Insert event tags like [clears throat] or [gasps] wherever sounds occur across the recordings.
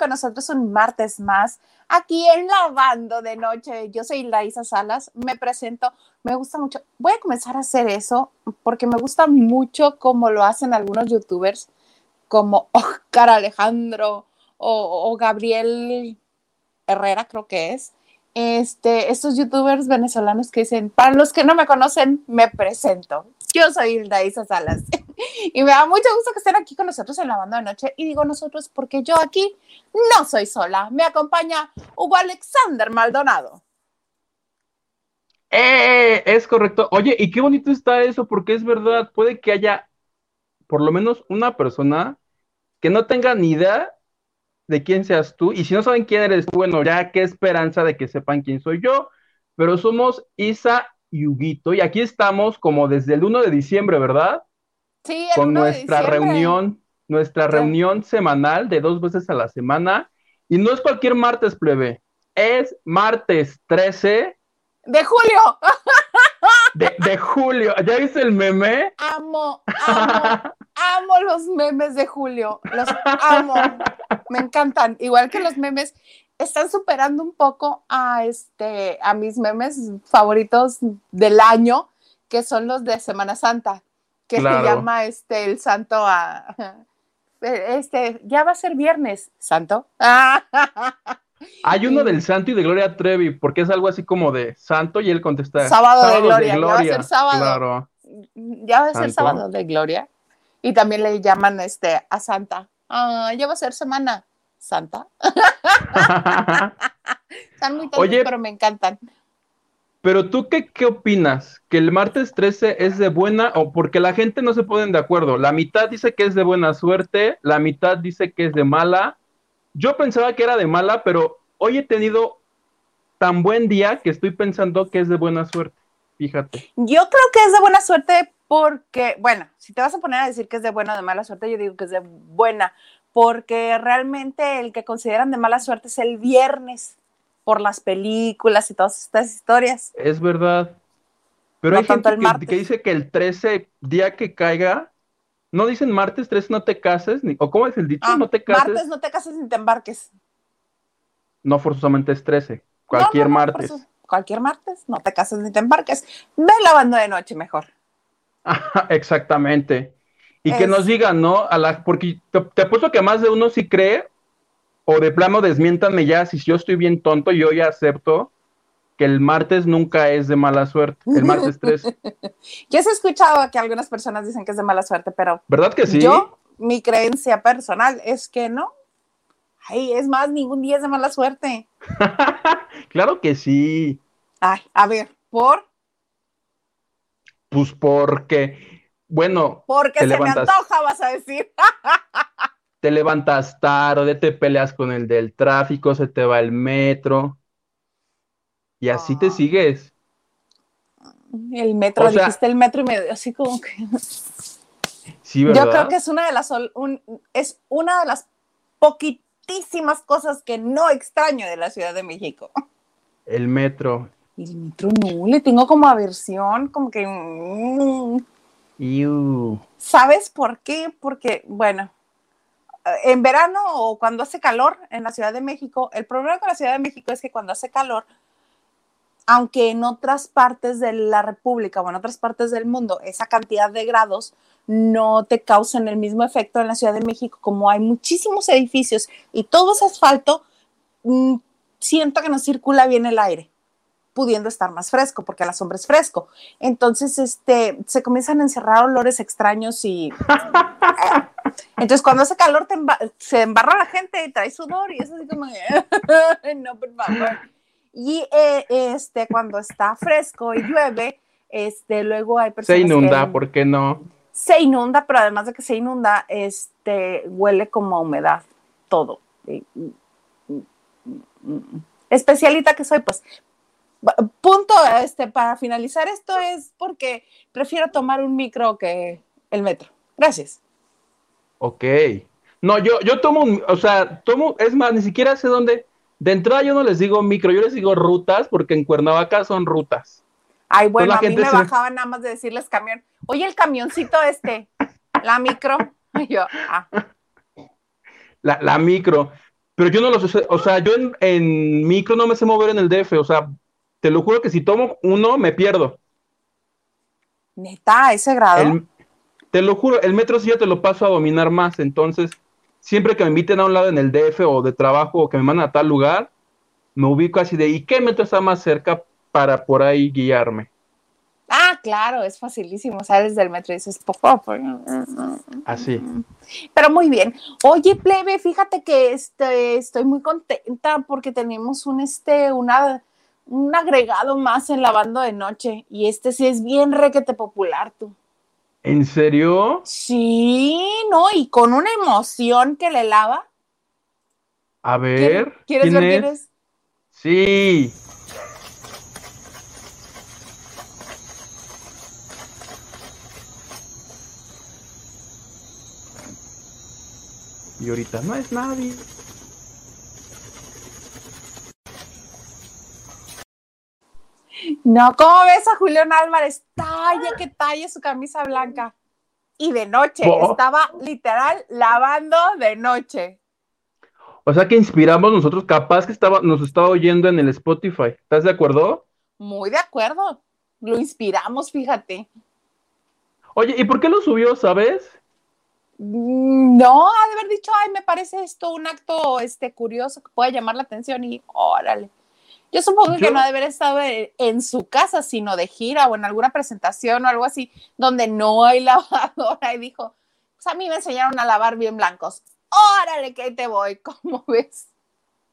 con nosotros un martes más aquí en Lavando de Noche. Yo soy Laisa Salas, me presento, me gusta mucho. Voy a comenzar a hacer eso porque me gusta mucho como lo hacen algunos youtubers como [laughs] Oscar Alejandro o, o Gabriel Herrera, creo que es. Este, estos youtubers venezolanos que dicen, para los que no me conocen, me presento. Yo soy Hilda Isa Salas [laughs] y me da mucho gusto que estén aquí con nosotros en la banda de noche. Y digo nosotros porque yo aquí no soy sola. Me acompaña Hugo Alexander Maldonado. Eh, es correcto. Oye, y qué bonito está eso, porque es verdad, puede que haya por lo menos una persona que no tenga ni idea de quién seas tú, y si no saben quién eres bueno, ya qué esperanza de que sepan quién soy yo, pero somos Isa y Huguito, y aquí estamos como desde el 1 de diciembre, ¿verdad? Sí, el Con 1 de nuestra reunión, nuestra Sí. reunión semanal de dos veces a la semana, y no es cualquier martes, plebe, es martes 13 De julio. [laughs] de, de julio. ¿Ya viste el meme? Amo, amo, [laughs] amo los memes de julio. Los amo. Me encantan. Igual que los memes están superando un poco a este a mis memes favoritos del año, que son los de Semana Santa, que Claro. se llama este el santo a este ya va a ser viernes, santo. [laughs] Hay uno del Santo y de Gloria Trevi, porque es algo así como de Santo y él contesta. Sábado de "Sábados Gloria, ya va a ser sábado". Claro. ya va a ser Santo. sábado de gloria. Y también le llaman este a Santa. Ah, ya va a ser semana Santa. [laughs] Están muy tontos, Oye. pero me encantan. Pero tú, qué, ¿qué opinas? ¿Que el martes 13 es de buena o porque la gente no se ponen de acuerdo? La mitad dice que es de buena suerte, la mitad dice que es de mala. Yo pensaba que era de mala, pero hoy he tenido tan buen día que estoy pensando que es de buena suerte. Fíjate. Yo creo que es de buena suerte porque, bueno, si te vas a poner a decir que es de buena o de mala suerte, yo digo que es de buena, porque realmente el que consideran de mala suerte es el viernes por las películas y todas estas historias. Es verdad. Pero No hay gente que, dice que el 13, día que caiga, no dicen martes 13 no te cases, ni, o cómo es el dicho, Ah, no te cases, martes no te cases ni te embarques. no forzosamente es 13, cualquier No, no, martes. cualquier martes, no te cases ni te embarques. Ve lavando de noche mejor. [laughs] Exactamente. Y que nos digan, ¿no? A la, porque te, te apuesto que más de uno sí cree, o de plano desmiéntanme ya, si yo estoy bien tonto, yo ya acepto que el martes nunca es de mala suerte, el martes 13. [laughs] Yo sí he escuchado que algunas personas dicen que es de mala suerte, pero ¿Verdad que sí? yo, mi creencia personal es que no. Ay, es más, ningún día es de mala suerte. [laughs] claro que sí. Ay, a ver, ¿por? Pues porque, bueno, Porque Te se levantas. me antoja, vas a decir. [laughs] te levantas tarde, te peleas con el del tráfico, se te va el metro. Y así te Ah. sigues. El metro, O sea- dijiste el metro y me dio así como que... [laughs] Sí, ¿verdad? Yo creo que es una de las un- es una de las poquitísimas cosas que no extraño de la Ciudad de México. El metro. El metro no, le tengo como aversión, como que... ¿Sabes por qué? Porque, bueno, en verano o cuando hace calor en la Ciudad de México, el problema con la Ciudad de México es que cuando hace calor, aunque en otras partes de la República o en otras partes del mundo esa cantidad de grados no te causan el mismo efecto en la Ciudad de México, como hay muchísimos edificios y todo es asfalto, mm, siento que no circula bien el aire pudiendo estar más fresco, porque a la sombra es fresco. Entonces, este, se comienzan a encerrar olores extraños y... Entonces, cuando hace calor, te emba- se embarra la gente y trae sudor y es así como... [laughs] no, por favor. Y eh, este, cuando está fresco y llueve, este, luego hay personas Se inunda, que... ¿por qué no? Se inunda, pero además de que se inunda, este, huele como a humedad, todo. Especialita que soy, pues. Punto, este, para finalizar esto es porque prefiero tomar un micro que el metro. Gracias. Ok. No, yo, yo tomo, un- o sea, tomo, es más, ni siquiera sé dónde. De entrada yo no les digo micro, yo les digo rutas, porque en Cuernavaca son rutas. Ay, bueno, a mí me se- bajaba nada más de decirles camión. Oye, el camioncito este, la micro. [laughs] Y yo, ah, La, la micro. Pero yo no lo sé, o sea, yo en, en micro no me sé mover en el DF, o sea, te lo juro que si tomo uno, me pierdo. Neta, a ese grado. El- te lo juro, el metro sí ya te lo paso a dominar más, entonces, siempre que me inviten a un lado en el DF o de trabajo o que me mandan a tal lugar, me ubico así de, ¿y qué metro está más cerca para por ahí guiarme? Ah, claro, es facilísimo. Sales del metro y dices, poco. Así. Pero muy bien. Oye, plebe, fíjate que este, estoy muy contenta porque tenemos un, este, una, un agregado más en lavando de noche. Y este sí es bien requete popular, tú. ¿En serio? Sí, no, y con una emoción que le lava. A ver, ¿Quieres ¿quién ver quién es? Sí. Y ahorita no es nadie. No, ¿cómo ves a Julián Álvarez? Talla que talla su camisa blanca. Y de noche, Oh. estaba literal lavando de noche. O sea que inspiramos nosotros, capaz que estaba, nos estaba oyendo en el Spotify. ¿Estás de acuerdo? Muy de acuerdo. Lo inspiramos, fíjate. Oye, ¿y por qué lo subió, sabes? Mm, No, ha de haber dicho, ay, me parece esto un acto este, curioso que puede llamar la atención y órale. Yo supongo que no ha de haber estado en, en su casa, sino de gira o en alguna presentación o algo así, donde no hay [laughs] lavadora y dijo, pues a mí me enseñaron a lavar bien blancos. Órale, que ahí te voy, [laughs] ¿cómo ves?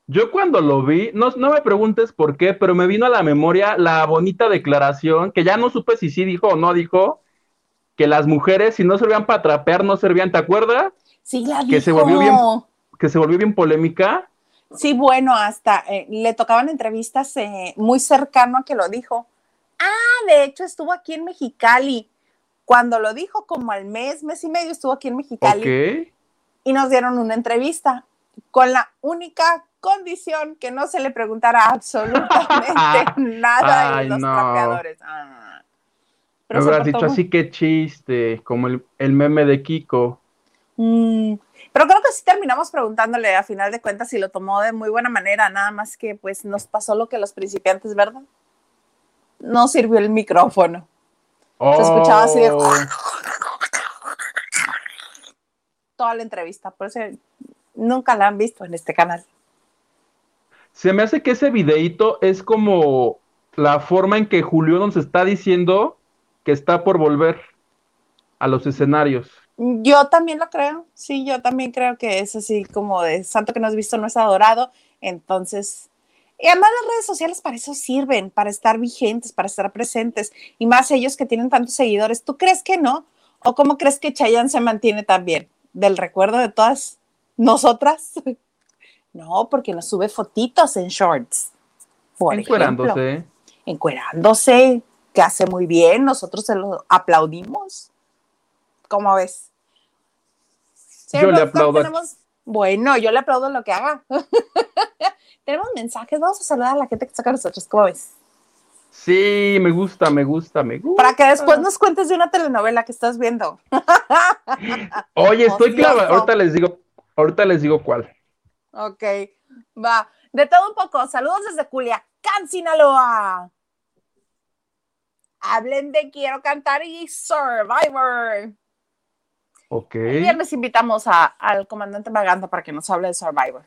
Yo cuando lo vi, no, no me preguntes por qué, pero me vino a la memoria la bonita declaración, que ya no supe si sí dijo o no dijo, que las mujeres si no servían para trapear, no servían, ¿te acuerdas? Sí, la Que se dijo. volvió bien- Que se volvió bien polémica. Sí, bueno, hasta eh, le tocaban entrevistas eh, muy cercano a que lo dijo. Ah, de hecho estuvo aquí en Mexicali. Cuando lo dijo, como al mes, mes y medio, estuvo aquí en Mexicali Ok. y nos dieron una entrevista con la única condición que no se le preguntara absolutamente [laughs] nada de Ay, los no. trapeadores. Ah. Me se hubieras dicho muy- así que chiste, como el, el meme de Kiko. Mm, pero creo que sí terminamos preguntándole a final de cuentas si lo tomó de muy buena manera, nada más que pues nos pasó lo que los principiantes, ¿verdad? No sirvió el micrófono. Se escuchaba así de- Oh, Toda la entrevista, por eso nunca la han visto en este canal. Se me hace que ese videíto es como la forma en que Julio nos está diciendo que está por volver a los escenarios. Yo también lo creo, sí, yo también creo que es así como de santo que no has visto no es adorado, entonces, y además las redes sociales para eso sirven, para estar vigentes, para estar presentes, y más ellos que tienen tantos seguidores, ¿tú crees que no? ¿O cómo crees que Chayanne se mantiene también? ¿Del recuerdo de todas nosotras? [laughs] No, porque nos sube fotitos en shorts, por ejemplo encuerándose. encuerándose, que hace muy bien, nosotros se lo aplaudimos. ¿Cómo ves? Yo le aplaudo tenemos- Bueno, yo le aplaudo lo que haga. [laughs] tenemos mensajes, vamos a saludar a la gente que está con nosotros, ¿cómo ves? Sí, me gusta, me gusta, me gusta. Para que después nos cuentes de una telenovela que estás viendo. [laughs] Oye, estoy clavado. Ahorita les digo, ahorita les digo cuál. Ok, va. De todo un poco, saludos desde Culiacán, Sinaloa. Hablen de Quiero Cantar y Survivor. Ok. El viernes invitamos a- al comandante Maganda para que nos hable de Survivor.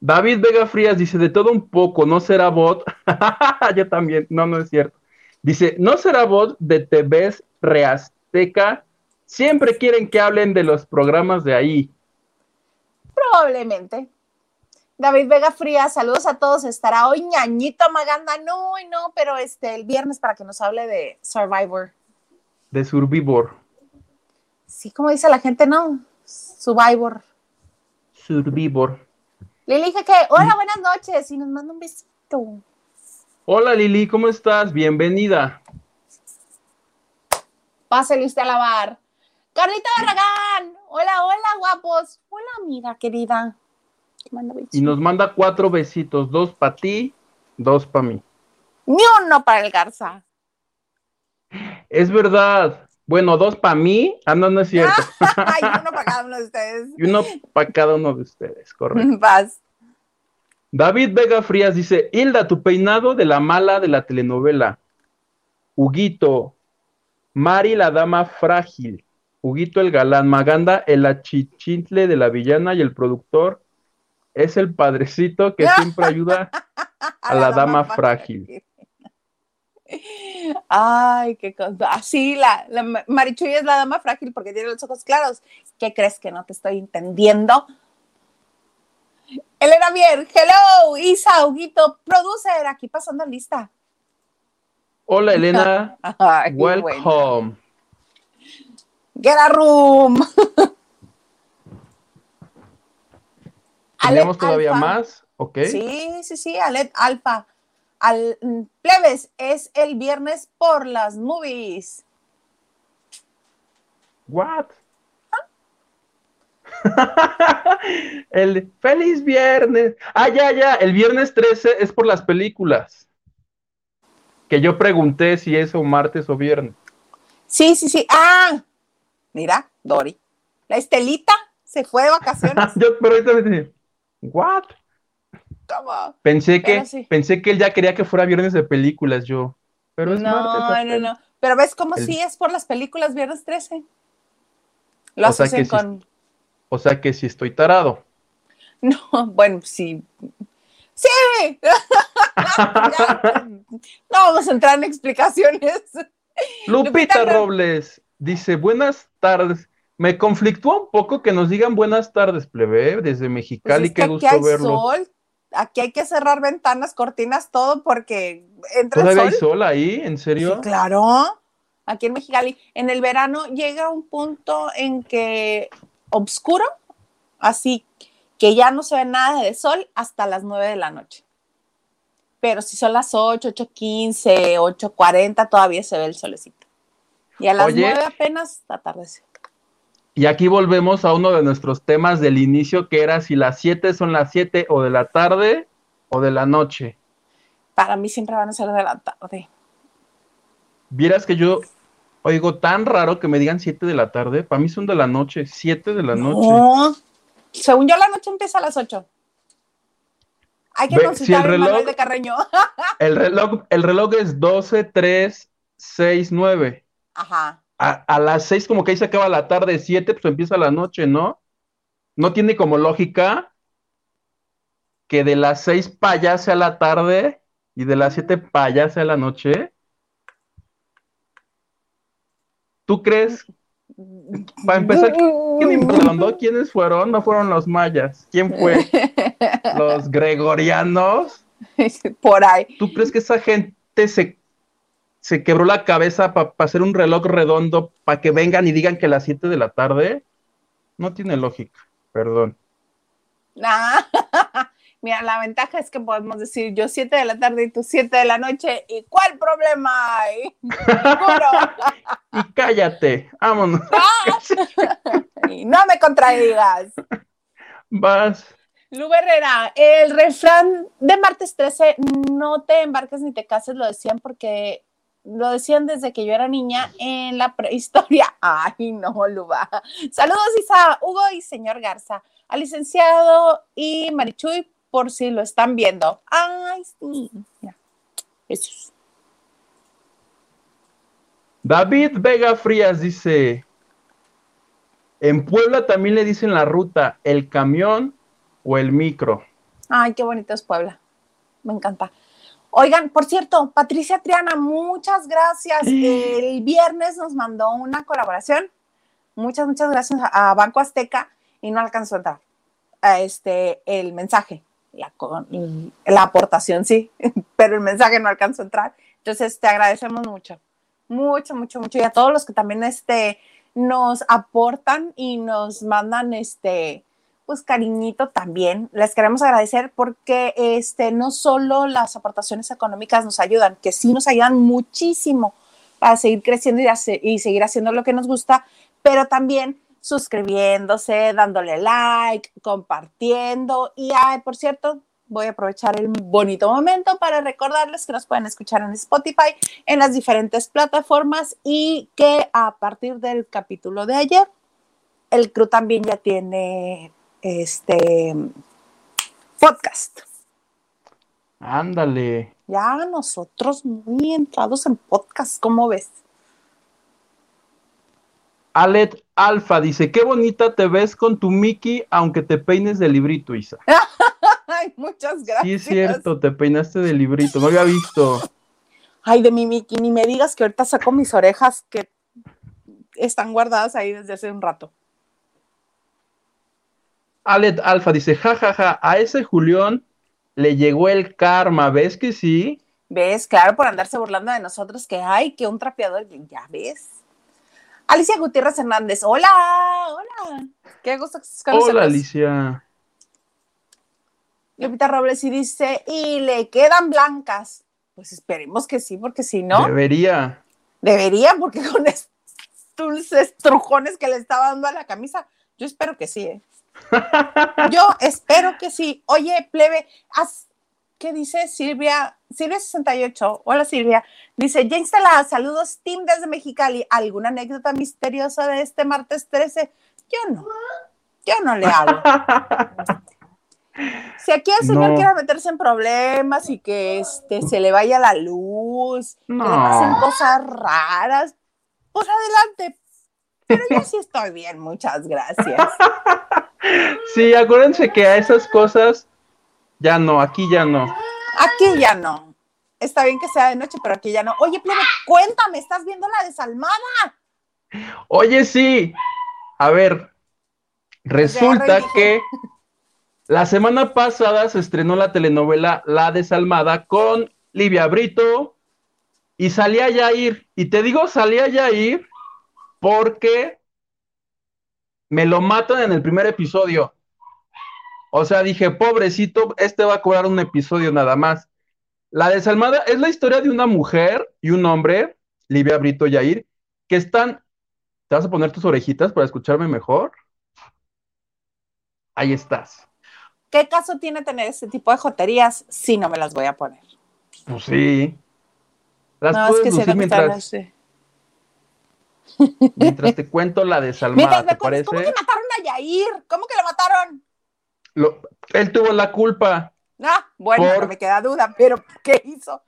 David Vega Frías dice, de todo un poco, ¿no será bot? [laughs] Yo también, no, no es cierto. Dice, ¿no será bot de TVs Reazteca? Siempre quieren que hablen de los programas de ahí. Probablemente. David Vega Frías, saludos a todos. Estará hoy ñañito Maganda. No, no, pero este el viernes para que nos hable de Survivor. De Survivor. Sí, como dice la gente, ¿no? Survivor. Survivor. Le dije que, hola, buenas noches, y nos manda un besito. Hola Lili, ¿cómo estás? Bienvenida. Pásale usted a lavar. Carlita Barragán, hola, hola, guapos. Hola, amiga querida. Y nos manda cuatro besitos, dos para ti, dos para mí. Ni uno para el Garza. Es verdad. Bueno, dos para mí. Ah, no, no es cierto. [laughs] Hay [laughs] uno para cada uno de ustedes. y uno para cada uno de ustedes, correcto. [laughs] Vas. David Vega Frías dice, Hilda, tu peinado de la mala de la telenovela. Huguito, Mari la dama frágil, Huguito el galán, Maganda el achichintle de la villana y el productor es el padrecito que siempre ayuda a, la, dama, frágil. Ay, qué cosa. Así, la, la Marichuy es la dama frágil porque tiene los ojos claros. ¿Qué crees que no te estoy entendiendo? Elena Mier, hello, Isa, Huguito, producer, aquí pasando lista. Hola Elena, Ay, welcome. Get a room. [laughs] ¿Tenemos todavía más? Ok. Sí, sí, sí, Alet Alfa. Al, mm, plebes, es el viernes por las movies. What? [laughs] el feliz viernes. Ah, ya, ya. El viernes 13 es por las películas. Que yo pregunté si es o martes o viernes. Sí, sí, sí. Ah, mira, Dori. La Estelita se fue de vacaciones. [laughs] yo, pero ahorita me dije, ¿what? Pensé que, pensé que él ya quería que fuera viernes de películas, yo. Pero es no, martes. No, no, Pero ves como si es por las películas viernes 13. Lo o con. O sea que si estoy tarado. [laughs] No, bueno, sí. ¡Sí! [laughs] no vamos a entrar en explicaciones. Lupita, Robles dice: Buenas tardes. Me conflictúa un poco que nos digan buenas tardes, plebe, desde Mexicali, pues qué gusto aquí hay verlo. Sol. Aquí hay que cerrar ventanas, cortinas, todo, porque entra ¿Todavía hay sol ahí? ¿En serio? Sí, claro. Aquí en Mexicali, en el verano llega un punto en que oscuro, así que ya no se ve nada de sol hasta las 9 de la noche. Pero si son las 8, 8.15, 8.40, todavía se ve el solecito. Y a las 9 apenas atardece. Y aquí volvemos a uno de nuestros temas del inicio, que era si las 7 son las 7 o de la tarde o de la noche. Para mí siempre van a ser de la tarde. Vieras que yo Oigo, tan raro que me digan 7 de la tarde. Para mí son de la noche, 7 de la noche. No, según yo la noche empieza a las 8. Hay que consultar el, reloj, de Carreño. [laughs] el, reloj, el reloj es 12, 3, 6, 9. Ajá. A, las 6 como que ahí se acaba la tarde, 7 pues empieza la noche, ¿no? No tiene como lógica que de las 6 para allá sea la tarde y de las 7 para allá sea la noche. ¿Tú crees? Para empezar, ¿quién ¿Quiénes fueron? No fueron los mayas. ¿Quién fue? [laughs] ¿Los gregorianos? Por ahí. ¿Tú crees que esa gente se, se quebró la cabeza para hacer un reloj redondo para que vengan y digan que a las 7 de la tarde? No tiene lógica, perdón. Nah. [laughs] Mira, la ventaja es que podemos decir yo 7 de la tarde y tú 7 de la noche. ¿Y cuál problema hay? [laughs] y cállate, vámonos. [laughs] y no me contradigas. Vas. Lu Herrera, el refrán de martes 13, no te embarques ni te cases, lo decían porque lo decían desde que yo era niña en la prehistoria. [laughs] Ay, no, Luba. Saludos, Isa, Hugo y señor Garza, al licenciado y Marichuy por si lo están viendo. Ay, sí. Eso David Vega Frías dice, en Puebla también le dicen la ruta, el camión o el micro. Ay, qué bonito es Puebla. Me encanta. Oigan, por cierto, Patricia Triana, muchas gracias. [gasps] El viernes nos mandó una colaboración. Muchas, muchas gracias a Banco Azteca y no alcanzó a entrar a este, el mensaje la, la aportación sí, [laughs] pero el mensaje no alcanzó a entrar. Entonces te agradecemos mucho, mucho, mucho, mucho. Y a todos los que también este, nos aportan y nos mandan este, pues cariñito también. Les queremos agradecer porque este, no solo las aportaciones económicas nos ayudan, que sí nos ayudan muchísimo para seguir creciendo y, y seguir haciendo lo que nos gusta, pero también suscribiéndose, dándole like, compartiendo. Y, ay, por cierto, voy a aprovechar el bonito momento para recordarles que nos pueden escuchar en Spotify, en las diferentes plataformas y que a partir del capítulo de ayer, el crew también ya tiene este podcast. Ándale. Ya nosotros muy entrados en podcast, ¿cómo ves? Alet Alfa dice, qué bonita te ves con tu Mickey, aunque te peines de librito, Isa. [laughs] Ay, muchas gracias. Sí, es cierto, te peinaste de librito, no había visto. Ay, de mi Mickey, ni me digas que ahorita saco mis orejas que están guardadas ahí desde hace un rato. Alet Alfa dice, jajaja, ja, ja, a ese Julián le llegó el karma, ¿ves que sí? ¿Ves? Claro, por andarse burlando de nosotros, que hay, que un trapeador, ya ves. Alicia Gutiérrez Hernández, hola, hola. Qué gusto que estés Hola, Alicia. Lupita Robles y dice, y le quedan blancas. Pues esperemos que sí, porque si no. Debería. Debería, porque [laughs] con estos dulces trujones que le estaba dando a la camisa, yo espero que sí, ¿eh? Yo espero que sí. Oye, plebe, ¿qué dice Silvia? Silvia68. Hola, Silvia. Dice, ya instalada, saludos, Tim desde Mexicali. ¿Alguna anécdota misteriosa de este martes 13? Yo no. Yo no le hablo. [laughs] Si aquí el señor quiere meterse en problemas y que este, se le vaya la luz, que le pasen cosas raras, pues adelante. Pero yo sí estoy bien, muchas gracias. [laughs] Sí, acuérdense que a esas cosas ya no, aquí ya no. Aquí ya no. Está bien que sea de noche, pero aquí ya no. Oye, plebe, cuéntame, ¿estás viendo la desalmada? Oye, sí. A ver, resulta que [laughs] la semana pasada se estrenó la telenovela La Desalmada con Livia Brito y salía Yair. Y te digo, salía Yair porque me lo matan en el primer episodio. O sea, dije, pobrecito, este va a cobrar un episodio nada más. La desalmada es la historia de una mujer y un hombre, Livia Brito Yair, que están. ¿Te vas a poner tus orejitas para escucharme mejor? Ahí estás. ¿Qué caso tiene tener ese tipo de joterías si no me las voy a poner? Pues sí. Las puedes es que mientras, mientras te cuento la desalmada, ¿te parece? ¿Cómo que mataron a Yair? ¿Cómo que lo mataron? él tuvo la culpa. Ah, bueno, no me queda duda, pero ¿qué hizo?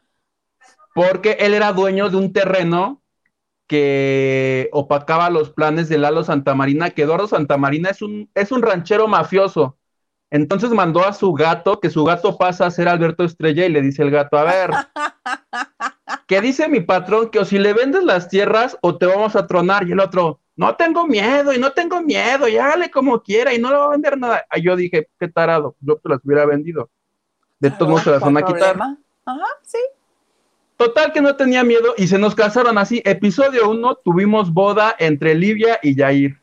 Porque él era dueño de un terreno que opacaba los planes de Lalo Santamarina, que Eduardo Santamarina es un, es un ranchero mafioso. Entonces mandó a su gato, que su gato pasa a ser Alberto Estrella y le dice el gato, a ver, [laughs] ¿qué dice mi patrón? Que o si le vendes las tierras o te vamos a tronar. Y el otro, no tengo miedo y no tengo miedo, y hágale como quiera y no le va a vender nada. Ahí yo dije, qué tarado, yo te las hubiera vendido. De todos modos se las van a quitar. Ajá, sí. Total que no tenía miedo y se nos casaron así. Episodio uno, tuvimos boda entre Livia y Jair.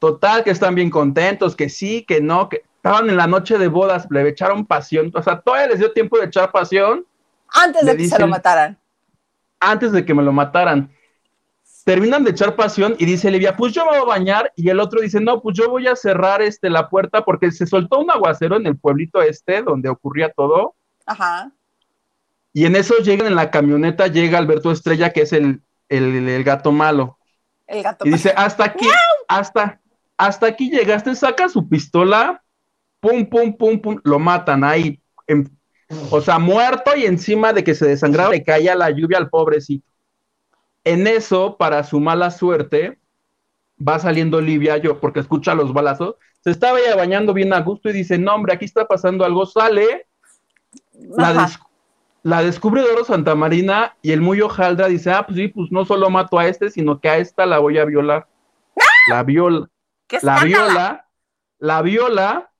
Total que están bien contentos, que sí, que no, que estaban en la noche de bodas, le echaron pasión. O sea, todavía les dio tiempo de echar pasión. Antes de que se lo mataran. Antes de que me lo mataran terminan de echar pasión y dice Livia, pues yo me voy a bañar y el otro dice, no, pues yo voy a cerrar este, la puerta porque se soltó un aguacero en el pueblito este donde ocurría todo. Ajá. Y en eso llegan en la camioneta, llega Alberto Estrella, que es el, el, gato malo. El gato Y dice, hasta aquí, hasta, hasta aquí llegaste, saca su pistola, pum, pum, pum, pum, lo matan ahí. O sea, muerto y encima de que se desangraba, le caía la lluvia al pobrecito. En eso, para su mala suerte, va saliendo Olivia, yo, porque escucha los balazos, se estaba ya bañando bien a gusto y dice, no, hombre, aquí está pasando algo, sale, la, descubre Doro Santa Marina y el muy hojaldra dice, ah, pues sí, pues no solo mato a este, sino que a esta la voy a violar. ¡Ah! La viola, la viola, la viola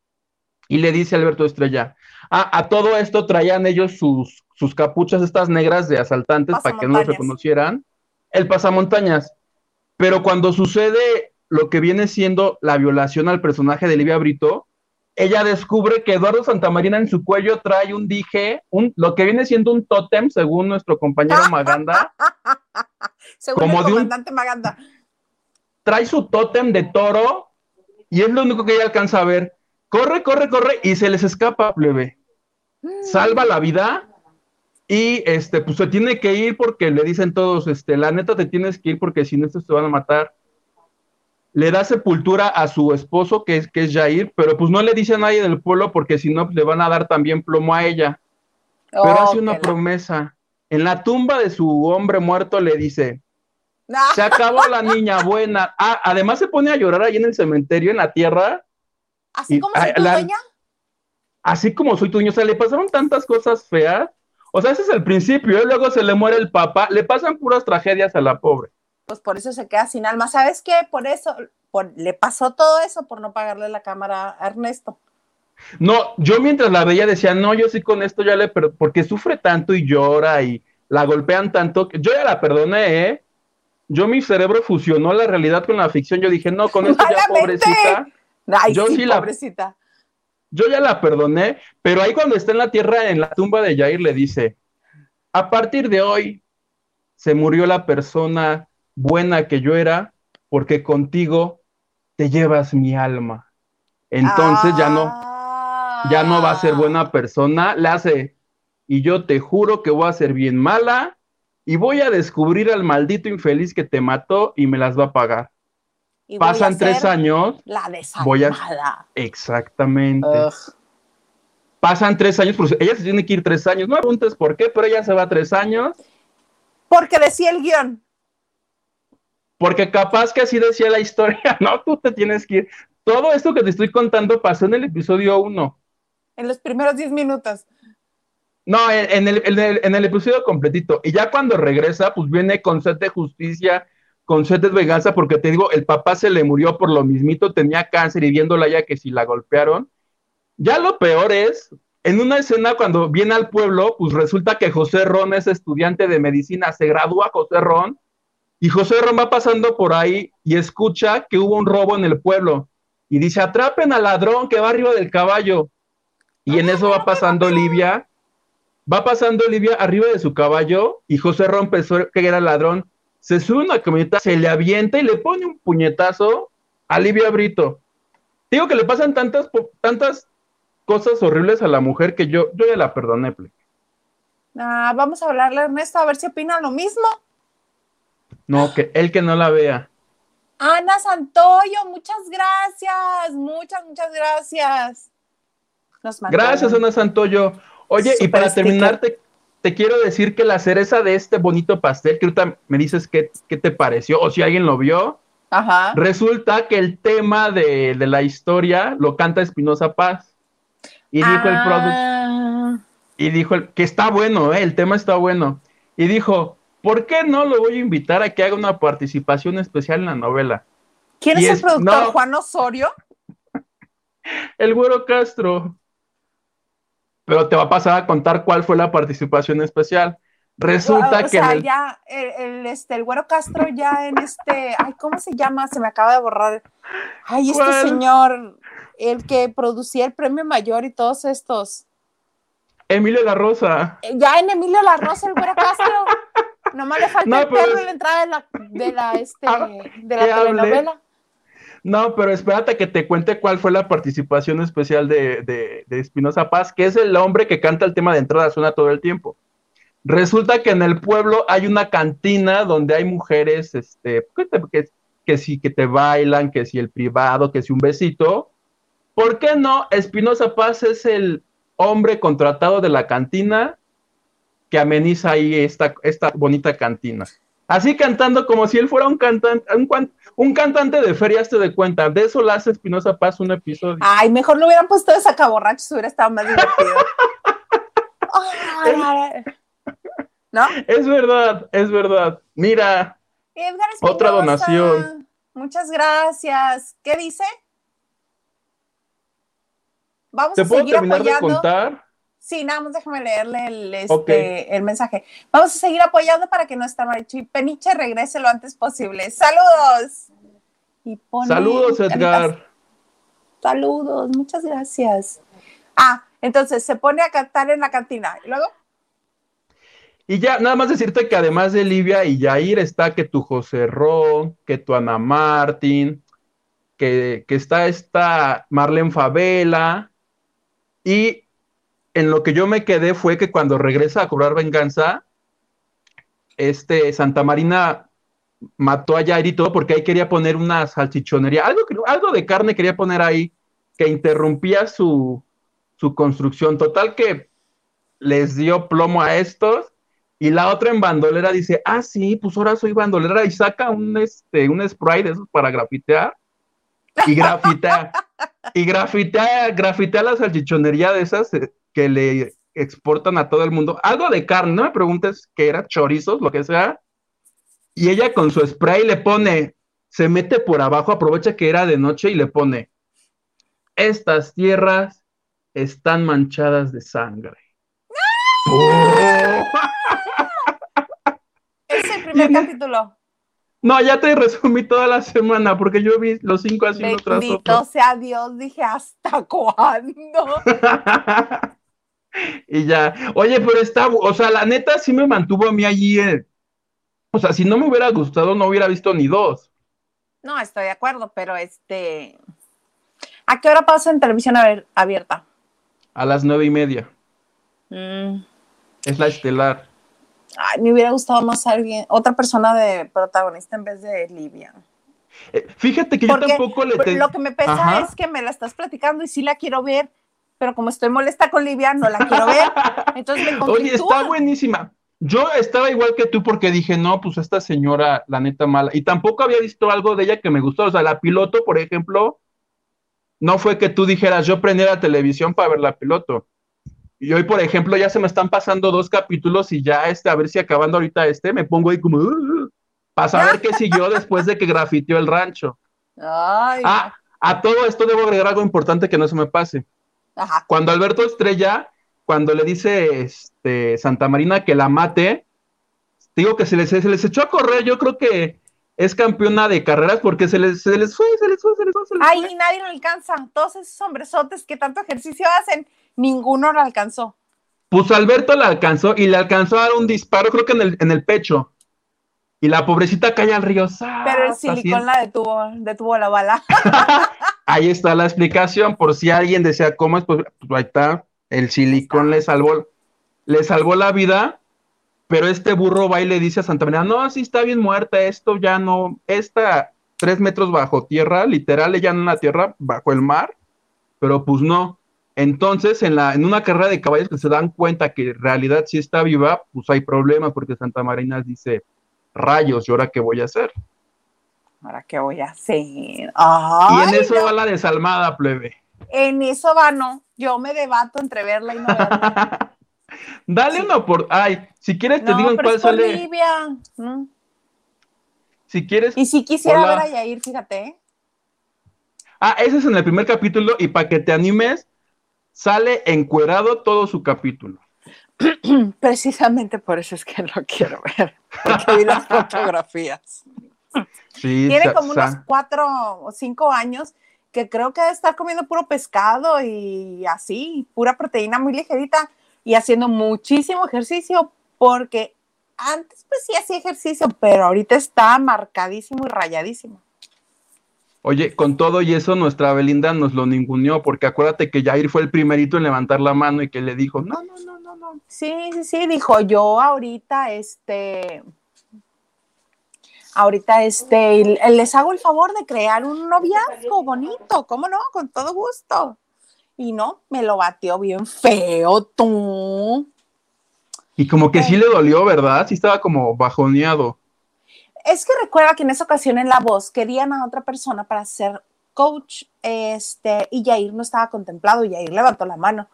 y le dice Alberto Estrella, ah, a todo esto traían ellos sus, sus capuchas estas negras de asaltantes para que no los reconocieran el pasamontañas. Pero cuando sucede lo que viene siendo la violación al personaje de Livia Brito, ella descubre que Eduardo Santamarina en su cuello trae un dije, un, lo que viene siendo un tótem, según nuestro compañero [laughs] Maganda. según como el comandante Maganda. Trae su tótem de toro y es lo único que ella alcanza a ver. Corre, corre, corre y se les escapa, plebe. salva la vida y este, pues se tiene que ir porque le dicen todos, este, la neta te tienes que ir porque si no estos te van a matar. Le da sepultura a su esposo, que es, que es Jair, pero pues no le dice a nadie del pueblo porque si no pues, le van a dar también plomo a ella. Pero hace una promesa. En la tumba de su hombre muerto le dice, se [laughs] acabó la niña buena. Ah, además se pone a llorar ahí en el cementerio, en la tierra. Así como soy tu dueña. Así como soy tu dueño. O sea, le pasaron tantas cosas feas. O sea, ese es el principio. ¿eh? Luego se le muere el papá. Le pasan puras tragedias a la pobre. Pues por eso se queda sin alma. ¿Sabes qué? Por eso le pasó todo eso por no pagarle la cámara a Ernesto. No, yo mientras la veía decía, no, yo sí con esto ya le, pero porque sufre tanto y llora y la golpean tanto, que yo ya la perdoné, ¿eh? yo mi cerebro fusionó la realidad con la ficción. Yo dije, no, con esto ya pobrecita. Yo sí, pobrecita. yo ya la perdoné, pero ahí cuando está en la tierra, en la tumba de Jair, le dice, a partir de hoy se murió la persona buena que yo era, porque contigo te llevas mi alma. Entonces ya no, ya no va a ser buena ah. persona. Le hace, y yo te juro que voy a ser bien mala y voy a descubrir al maldito infeliz que te mató y me las va a pagar. Pasan tres años. La voy a... Exactamente. Pasan tres años, pues ella se tiene que ir tres años. No preguntes por qué, pero ella se va tres años. Porque decía el guion. Porque capaz que así decía la historia, [laughs] no, tú te tienes que ir. Todo esto que te estoy contando pasó en el episodio uno. En los primeros diez minutos. No, en el, en, el, episodio completito. Y ya cuando regresa, pues viene con sed de justicia, con sed venganza, porque te digo, el papá se le murió por lo mismito, tenía cáncer y viéndola ya que si la golpearon. Ya lo peor es, en una escena cuando viene al pueblo, pues resulta que José Ron es estudiante de medicina, se gradúa José Ron, y José Ron va pasando por ahí y escucha que hubo un robo en el pueblo. Y dice, atrapen al ladrón que va arriba del caballo. Y en eso va pasando Olivia Va pasando Olivia arriba de su caballo y José rompe que era ladrón. Se sube una camioneta, se le avienta y le pone un puñetazo a Olivia Brito. Digo que le pasan tantas, tantas cosas horribles a la mujer que yo, yo ya la perdoné. Ah, vamos a hablarle a Ernesto a ver si opina lo mismo. No, que él que no la vea. Ana Santoyo, muchas gracias, muchas, muchas gracias. gracias, Ana Santoyo. Oye, y para terminar, te, quiero decir que la cereza de este bonito pastel, que ahorita me dices qué, te pareció, o si alguien lo vio, resulta que el tema de, la historia lo canta Espinosa Paz. Y dijo el producto. Ah. Y dijo que está bueno, eh, el tema está bueno. Y dijo, ¿por qué no lo voy a invitar a que haga una participación especial en la novela? ¿Quién es el productor? ¿Juan Osorio? [laughs] el güero Castro pero te va a pasar a contar cuál fue la participación especial. Resulta que. Sea, ya, el, este, el güero Castro ya en este. Ay, ¿cómo se llama? Se me acaba de borrar. Ay, este señor, el que producía el premio mayor y todos estos. Emilio La Rosa. Eh, ya en Emilio La Rosa, el güero Castro. [laughs] Nomás le falta el perro en la entrada de la, de la, este, [laughs] ah, de la telenovela. No, pero espérate que te cuente cuál fue la participación especial de, de, Espinosa Paz, que es el hombre que canta el tema de entrada suena todo el tiempo. Resulta que en el pueblo hay una cantina donde hay mujeres, este, que, que sí, que te bailan, que si el privado, que si un besito. ¿Por qué no? Espinosa Paz es el hombre contratado de la cantina que ameniza ahí esta, esta bonita cantina. Así cantando como si él fuera un cantante, un, cantante de ferias, te de cuenta. De eso la hace Espinosa Paz un episodio. Ay, mejor lo hubieran puesto de sacaborrachos, hubiera estado más divertido. [laughs] ¿No? Es verdad, es verdad. Mira, otra donación. Muchas gracias. ¿Qué dice? Vamos ¿Te a puedo terminar de contar? Sí, nada más déjame leerle el, este, el mensaje. Vamos a seguir apoyando para que nuestra Marichi Peniche regrese lo antes posible. ¡Saludos! Saludos, Edgar. Saludos, muchas gracias. Ah, entonces se pone a cantar en la cantina. ¿Y luego? Y ya, nada más decirte que además de Livia y Jair está que tu José Ro, que tu Ana Martín, que, que está esta Marlene Favela y en lo que yo me quedé fue que cuando regresa a cobrar venganza, este Santa Marina mató a Jair y todo porque ahí quería poner una salchichonería, algo, algo de carne quería poner ahí que interrumpía su, su construcción. Total que les dio plomo a estos y la otra en bandolera dice, ah, sí, pues ahora soy bandolera y saca un, este, un spray de esos para grafitear y grafitea, y grafitea, grafitea la salchichonería de esas eh, que le exportan a todo el mundo. Algo de carne, no me preguntes qué era, chorizos, lo que sea. Y ella con su spray le pone, se mete por abajo, aprovecha que era de noche y le pone, estas tierras están manchadas de sangre. [laughs] Es el primer capítulo. No, ya te resumí toda la semana porque yo vi los cinco así uno tras otro. sea Dios, dije, ¿hasta cuándo? [laughs] y ya, oye, pero está, o sea, la neta sí me mantuvo a mí allí. Eh. O sea, si no me hubiera gustado, no hubiera visto ni dos. No, estoy de acuerdo, pero este. ¿A qué hora pasa en televisión abierta? A las nueve y media. Mm. Es la estelar. Ay, me hubiera gustado más alguien, otra persona de protagonista en vez de Livia. Eh, fíjate que yo tampoco le tengo. Lo que me pesa es que me la estás platicando y sí la quiero ver, pero como estoy molesta con Livia, no la quiero ver. [laughs] Entonces me Oye, está buenísima. Yo estaba igual que tú porque dije, no, pues esta señora, la neta mala. Y tampoco había visto algo de ella que me gustó. O sea, la piloto, por ejemplo, no fue que tú dijeras, yo prendí la televisión para ver la piloto. Y hoy, por ejemplo, ya se me están pasando dos capítulos y ya este, a ver si acabando ahorita este, me pongo ahí como, uh, para saber qué siguió [laughs] después de que grafiteó el rancho. Ah, a todo esto debo agregar algo importante que no se me pase. Cuando Alberto Estrella, cuando le dice este, Santa Marina que la mate, digo que se les, se les echó a correr, yo creo que es campeona de carreras porque se les, se les fue, se les fue, se les fue. Se les Ay, nadie lo alcanza. Todos esos hombresotes que tanto ejercicio hacen, ninguno lo alcanzó. Pues Alberto la alcanzó y le alcanzó a dar un disparo, creo que en el, en el pecho. Y la pobrecita cae al río. Pero el silicón la detuvo, detuvo la bala. [laughs] [laughs] ahí está la explicación, por si alguien desea cómo es, pues, ahí está. El silicón le salvó, le salvó la vida pero este burro va y le dice a Santa María, no, así está bien muerta, esto ya no, está tres metros bajo tierra, literal, ella en una tierra bajo el mar, pero pues no. Entonces, en, la, en una carrera de caballos que se dan cuenta que en realidad sí está viva, pues hay problemas porque Santa Marina dice, rayos, ¿y ahora qué voy a hacer? ¿Ahora qué voy a hacer? y en eso va la desalmada, plebe. En eso va, no. Yo me debato entre verla y no verla. [laughs] Dale uno por. Ay, si quieres te digo en cuál sale. Si quieres. Y si quisiera ver a Yair, fíjate. Ah, ese es en el primer capítulo y para que te animes, sale encuerado todo su capítulo. [clears throat] Precisamente por eso es que lo quiero ver, porque vi las [laughs] fotografías. Sí, [laughs] Tiene como unos cuatro o cinco años que creo que está comiendo puro pescado y así, pura proteína muy ligerita y haciendo muchísimo ejercicio porque antes pues sí hacía ejercicio, pero ahorita está marcadísimo y rayadísimo. Oye, con todo y eso, nuestra Belinda nos lo ninguneó, porque acuérdate que Jair fue el primerito en levantar la mano y que le dijo, no, no, no, no, no. Sí, sí, sí, dijo, yo ahorita, este, ahorita, este, les hago el favor de crear un noviazgo bonito, ¿cómo no? Con todo gusto. Y no, me lo batió bien feo, tú. Y como que sí le dolió, ¿verdad? Sí estaba como bajoneado. Es que recuerda que en esa ocasión en La Voz querían a otra persona para ser coach, este, y Yair no estaba contemplado, y Yair levantó la mano.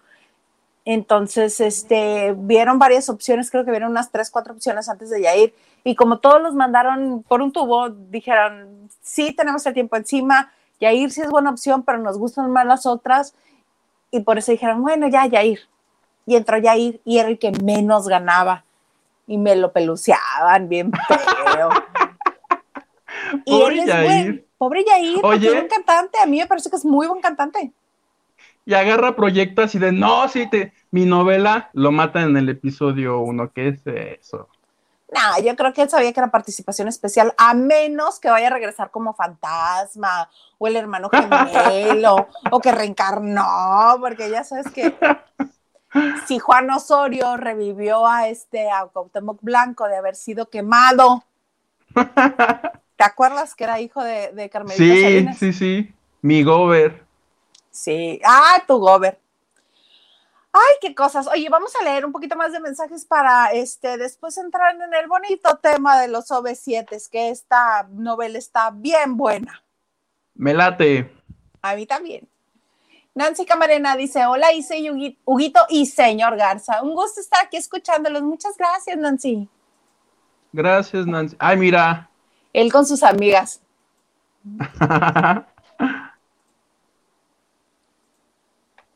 Entonces, este, vieron varias opciones, creo que vieron unas tres, cuatro opciones antes de Yair, y como todos los mandaron por un tubo, dijeron, sí, tenemos el tiempo encima, Yair sí es buena opción, pero nos gustan más las otras, y por eso dijeron, bueno, ya, Yair. Y entró Yair y era el que menos ganaba. Y me lo peluceaban bien feo. [laughs] y pobre él es Yair. pobre Yair, es un cantante. A mí me parece que es muy buen cantante. Y agarra proyectos y de, no, sí, te, mi novela lo matan en el episodio uno. ¿Qué es eso? No, yo creo que él sabía que era participación especial, a menos que vaya a regresar como fantasma o el hermano gemelo o que reencarnó, porque ya sabes que [laughs] si Juan Osorio revivió a este a Cuauhtémoc Blanco de haber sido quemado. [laughs] ¿Te acuerdas que era hijo de, de Carmelita Sí, Salinas? sí, sí. Mi gober. Sí. Ah, tu gober. Ay, qué cosas. Oye, vamos a leer un poquito más de mensajes para este después entrar en el bonito tema de los OV7, que esta novela está bien buena. Me late. A mí también. Nancy Camarena dice, hola Ise y Hugui- Huguito y señor Garza. Un gusto estar aquí escuchándolos. Muchas gracias, Nancy. Gracias, Nancy. Ay, mira. Él con sus amigas. [laughs]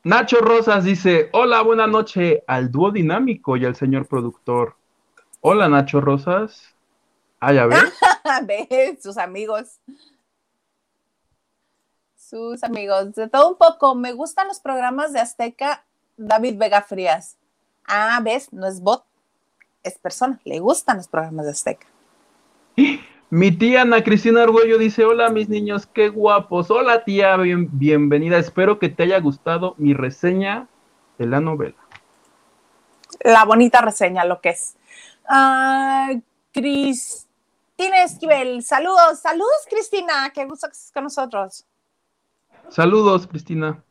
Nacho Rosas dice, hola, buena noche al dúo dinámico y al señor productor. Hola, Nacho Rosas. Ah, ya ves. [laughs] Ve, sus amigos. Sus amigos. De todo un poco. Me gustan los programas de Azteca. David Vega Frías. Ah, ves, no es bot, es persona. Le gustan los programas de Azteca. [laughs] Mi tía Ana Cristina Argüello dice, hola mis niños, qué guapos. Hola tía, bien- bienvenida. Espero que te haya gustado mi reseña de la novela. La bonita reseña, lo que es. Ah, Cristina Esquivel, saludos, saludos Cristina, qué gusto que estés con nosotros. Saludos, Cristina.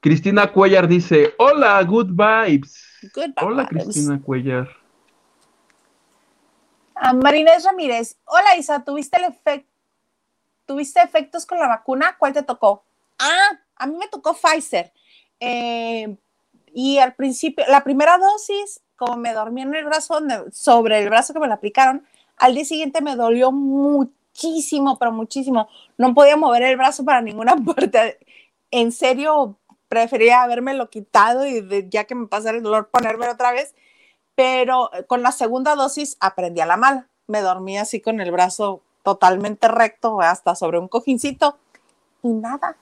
Cristina Cuellar dice, hola, good vibes. Good Hola, vibes. Cristina Cuellar. Ah, Marinés Ramírez, hola Isa, ¿tuviste el efecto? ¿Tuviste efectos con la vacuna? ¿Cuál te tocó? Ah, a mí me tocó Pfizer. Eh, y al principio, la primera dosis, como me dormí en el brazo, sobre el brazo que me la aplicaron, al día siguiente me dolió muchísimo, pero muchísimo. No podía mover el brazo para ninguna [laughs] parte. En serio, prefería habérmelo quitado y de- ya que me pasara el dolor, ponérmelo otra vez pero eh, con la segunda dosis aprendí a la mala. Me dormí así con el brazo totalmente recto, hasta sobre un cojincito, y nada,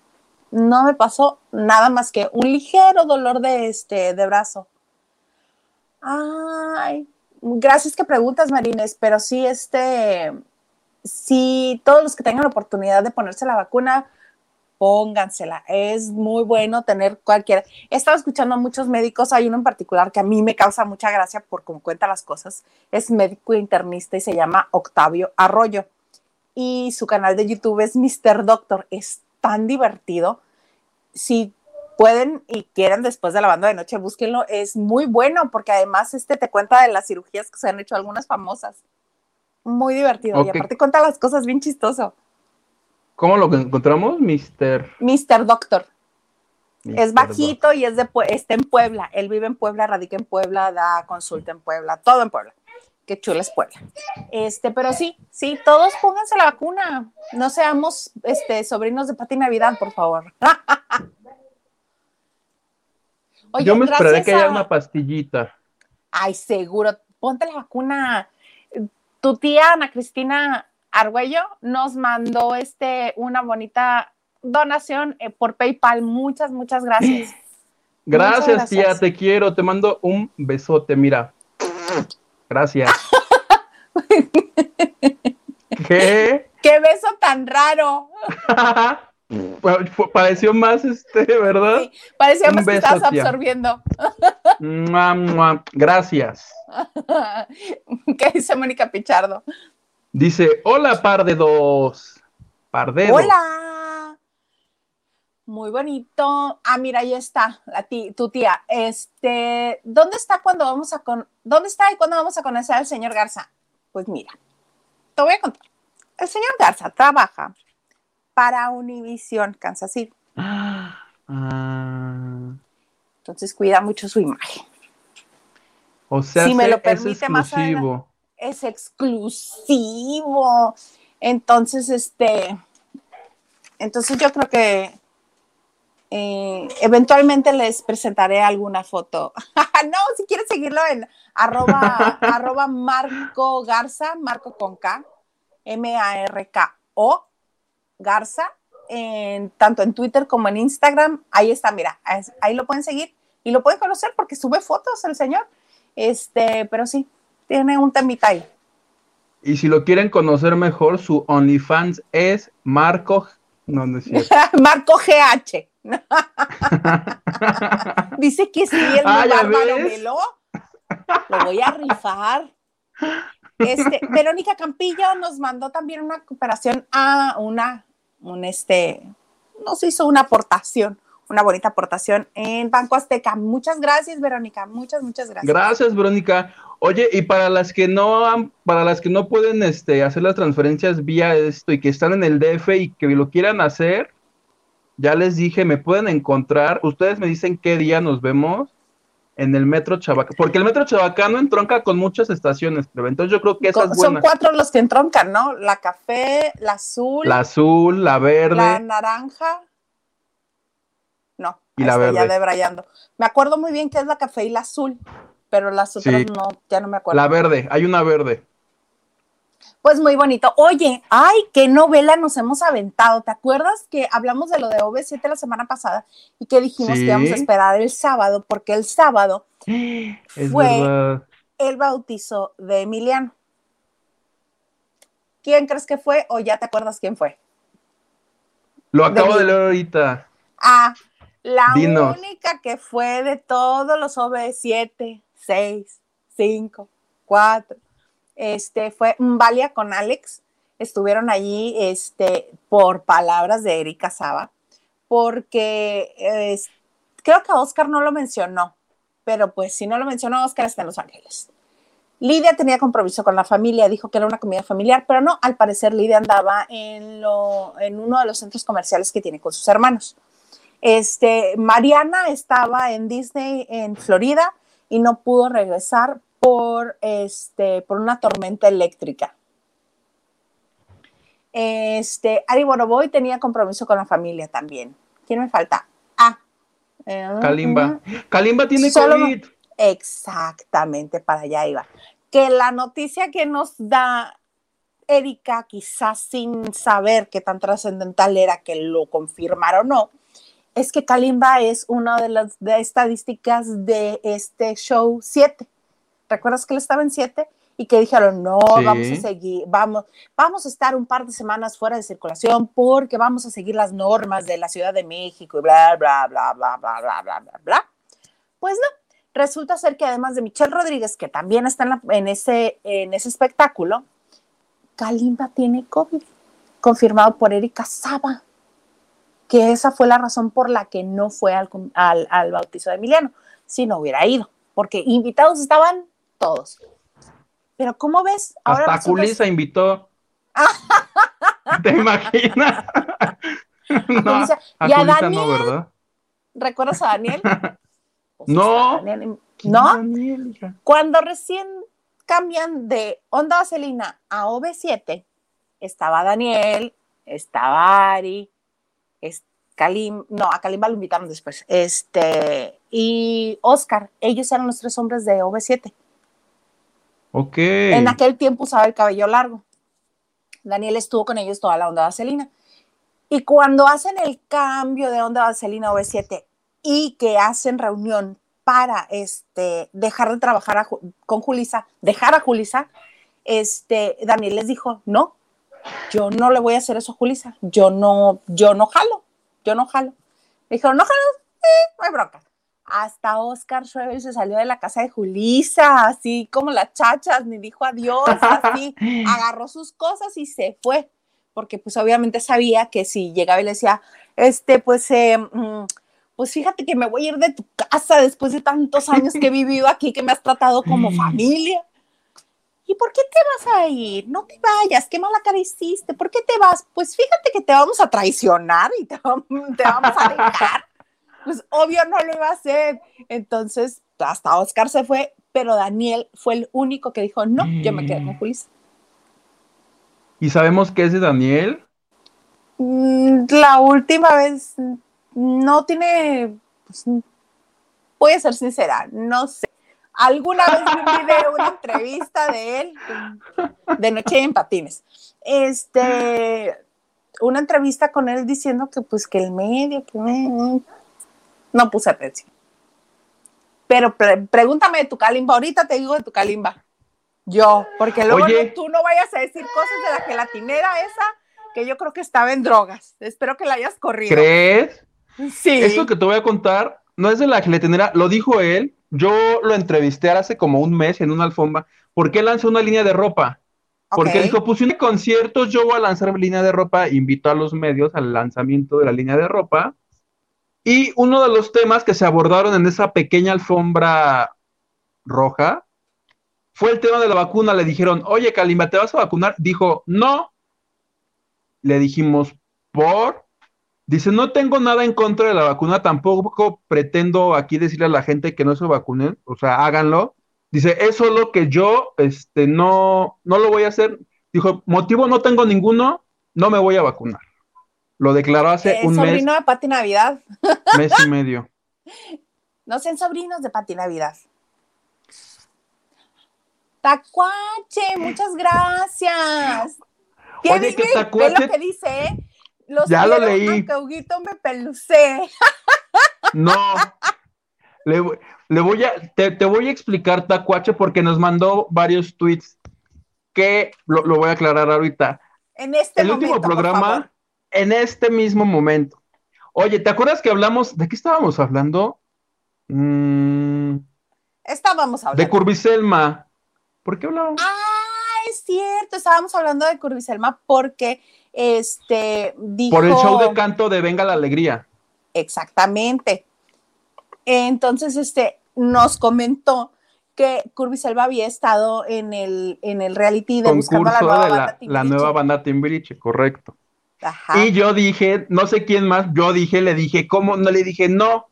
no me pasó nada más que un ligero dolor de, este, de brazo. Ay, gracias que preguntas, Marines, pero sí, este, sí, todos los que tengan la oportunidad de ponerse la vacuna, póngansela. Es muy bueno tener cualquier. He estado escuchando a muchos médicos, hay uno en particular que a mí me causa mucha gracia por cómo cuenta las cosas. Es médico internista y se llama Octavio Arroyo. Y su canal de YouTube es Mr. Doctor. Es tan divertido. Si pueden y quieren después de la banda de noche, búsquenlo. Es muy bueno porque además este te cuenta de las cirugías que se han hecho algunas famosas. Muy divertido. Y aparte cuenta las cosas bien chistoso. ¿Cómo lo encontramos, Mister? Mr. Doctor. Es bajito y es de, está en Puebla. Él vive en Puebla, radica en Puebla, da consulta en Puebla, todo en Puebla. Qué chula es Puebla. Este, pero sí, sí, todos pónganse la vacuna. No seamos este, sobrinos de Pati Navidad, por favor. [laughs] Oye, Yo me gracias que haya una pastillita. Ay, seguro, ponte la vacuna. Tu tía Ana Cristina Argüello nos mandó este, una bonita donación eh, por PayPal. Muchas, muchas gracias. [gasps] Gracias, Muchas tía, te quiero. Te mando un besote, mira. Gracias. [laughs] ¿Qué? ¡Qué beso tan raro! [laughs] Pareció más este, ¿verdad? Sí, parecía más que tía. absorbiendo. Gracias. [laughs] ¿Qué dice Mónica Pichardo? Dice, hola, par de dos. Par de dos. ¡Hola! Muy bonito. Ah, mira, ahí está, la tu tía. Este, ¿dónde está cuando vamos a con dónde está y cuándo vamos a conocer al señor Garza? Pues mira, te voy a contar. El señor Garza trabaja para Univision Kansas City. Ah, Entonces cuida mucho su imagen. o sea, Si me lo permite, más. Es exclusivo. Entonces, este, entonces yo creo que eh, eventualmente les presentaré alguna foto. [laughs] no, si quieres seguirlo en arroba, [laughs] arroba Marco Garza, Marco con K, M-A-R-K-O, Garza, en, tanto en Twitter como en Instagram. Ahí está, mira, ahí lo pueden seguir y lo pueden conocer porque sube fotos el señor. Este, pero sí, tiene un temita ahí. Y si lo quieren conocer mejor, su OnlyFans es Marco. No, no es cierto. [laughs] Marco GH. [laughs] Dice que sí, el Ah, ¿ya bárbaro. Lo voy a rifar. Este, [laughs] Verónica Campillo nos mandó también una cooperación a una, un este, nos hizo una aportación, una bonita aportación en Banco Azteca. Muchas gracias, Verónica. Muchas, muchas gracias. Gracias, Verónica. Oye, y para las que no han, para las que no pueden este, hacer las transferencias vía esto y que están en el DF y que lo quieran hacer, ya les dije, me pueden encontrar. Ustedes me dicen qué día nos vemos en el metro Chabacano, porque el metro Chabacano entronca con muchas estaciones, pero entonces yo creo que esa es Son cuatro los que entroncan, ¿no? La café, la azul, La azul, la verde. la naranja. Y la ya verde. debrayando. Me acuerdo muy bien que es la café y la azul, pero las otras Sí. no, ya no me acuerdo. La verde, hay una verde. Pues muy bonito. Oye, ay, qué novela nos hemos aventado. ¿Te acuerdas que hablamos de lo de OV7 la semana pasada y que dijimos Sí. que íbamos a esperar el sábado? Porque el sábado [gasps] Es Fue- verdad. el bautizo de Emiliano. ¿Quién crees que fue o ya te acuerdas quién fue? Lo acabo de- de leer ahorita. Ah, la Dinos. única que fue de todos los OV7, 6, 5, 4, este fue Valia con Alex. Estuvieron allí este, por palabras de Erika Saba, porque eh, creo que Oscar no lo mencionó, pero pues si no lo mencionó, Oscar está en Los Ángeles. Lidia tenía compromiso con la familia, dijo que era una comida familiar, pero no, al parecer Lidia andaba en, lo, en uno de los centros comerciales que tiene con sus hermanos. Este, Mariana estaba en Disney en Florida y no pudo regresar por, este, por una tormenta eléctrica. Este, Ari Boroboy tenía compromiso con la familia también. ¿Quién me falta? Ah, eh, Kalimba. Kalimba tiene Solo- COVID. Exactamente, para allá iba. Que la noticia que nos da Erika, quizás sin saber qué tan trascendental era que lo confirmara o no, es que Kalimba es una de las de estadísticas de este show 7. ¿Recuerdas que él estaba en 7? Y que dijeron, no, Sí. vamos a seguir, vamos, vamos a estar un par de semanas fuera de circulación porque vamos a seguir las normas de la Ciudad de México y bla, bla, bla, bla, bla, bla, bla, bla, bla. Pues no, resulta ser que además de Michelle Rodríguez, que también está en, la- en ese, en ese espectáculo, Kalimba tiene COVID, confirmado por Erika Saba, que esa fue la razón por la que no fue al, al- al bautizo de Emiliano, si no hubiera ido, porque invitados estaban todos. Pero ¿cómo ves? Hasta resulta- Culisa invitó. [laughs] ¿Te imaginas? no, a Y a Daniel. no, ¿verdad? ¿Recuerdas a Daniel? [laughs] Pues No. Daniel. ¿No? Daniel. Cuando recién cambian de Onda Vaselina a OV7, estaba Daniel, estaba Ari, es Kalim, no, a Kalimba lo invitaron después, este, y Oscar, ellos eran los tres hombres de OV7. Ok. En aquel tiempo usaba el cabello largo. Daniel estuvo con ellos toda la Onda Vaselina. Y cuando hacen el cambio de Onda Vaselina a OV7 y que hacen reunión para este, dejar de trabajar a con Julisa, dejar a Julisa, este, Daniel les dijo, no, yo no le voy a hacer eso a Julisa, yo no, yo no jalo, yo no jalo. Me dijeron, no jalo, sí, no hay bronca. Hasta Oscar Schwebel se salió de la casa de Julisa, así como las chachas, ni dijo adiós, así, [laughs] agarró sus cosas y se fue, porque pues obviamente sabía que si llegaba y le decía, este, pues, eh, mm, pues fíjate que me voy a ir de tu casa después de tantos años que he [laughs] vivido aquí, que me has tratado como [laughs] familia. ¿Y por qué te vas a ir? No te vayas, qué mala cara hiciste, ¿por qué te vas? Pues fíjate que te vamos a traicionar y te vamos, te vamos a dejar. Pues obvio no lo iba a hacer. Entonces, hasta Oscar se fue, pero Daniel fue el único que dijo, no, yo me quedé con Julissa. ¿Y sabemos qué es de Daniel? Mm, La última vez mm, no tiene, pues, voy a ser sincera, no sé. Alguna vez vi video, una entrevista de él, de Noche en Patines. Este, una entrevista con él diciendo que pues que el medio, que mm, no puse atención. Pero pre- pregúntame de tu calimba, ahorita te digo de tu calimba. Yo, porque luego Oye. no- tú no vayas a decir cosas de la gelatinera esa que yo creo que estaba en drogas. Espero que la hayas corrido. ¿Crees? Sí. Eso que te voy a contar no es de la gelatinera, lo dijo él. Yo lo entrevisté hace como un mes en una alfombra, porque él lanzó una línea de ropa. Porque Ok. dijo, pues conciertos, yo voy a lanzar mi línea de ropa, invito a los medios al lanzamiento de la línea de ropa. Y uno de los temas que se abordaron en esa pequeña alfombra roja fue el tema de la vacuna. Le dijeron, oye, Kalimba, ¿te vas a vacunar? Dijo, no. Le dijimos, ¿por? Dice, no tengo nada en contra de la vacuna, tampoco pretendo aquí decirle a la gente que no se vacunen, o sea, háganlo. Dice, es solo que yo, este, no, no lo voy a hacer. Dijo, motivo no tengo ninguno, no me voy a vacunar. Lo declaró hace Eh, un mes, sobrino de Pati Navidad. [laughs] mes y medio. [laughs] No sean sobrinos de Pati Navidad. Tacuache, muchas gracias. ¿Qué Oye, que dice? Ve Tacuache- lo que dice, ¿eh? Los Ya lo leí. me pelucé. No. Le, le voy a, te, te voy a explicar, Tacuache, porque nos mandó varios tweets que lo, lo voy a aclarar ahorita. En este el momento, último programa, en este mismo momento. Oye, ¿te acuerdas que hablamos? ¿De qué estábamos hablando? Mm, Estábamos de hablando. Curviselma. ¿Por qué hablábamos? Ah, es cierto, estábamos hablando de Curviselma porque este dijo Por el show de canto de Venga la Alegría. exactamente. Entonces, este nos comentó que Curviselva había estado en el en el reality de buscando a la Concurso nueva de banda la, la Timbiriche. nueva banda Timbiriche, correcto. Ajá. Y yo dije, no sé quién más, yo dije, le dije, ¿cómo? No le dije, no.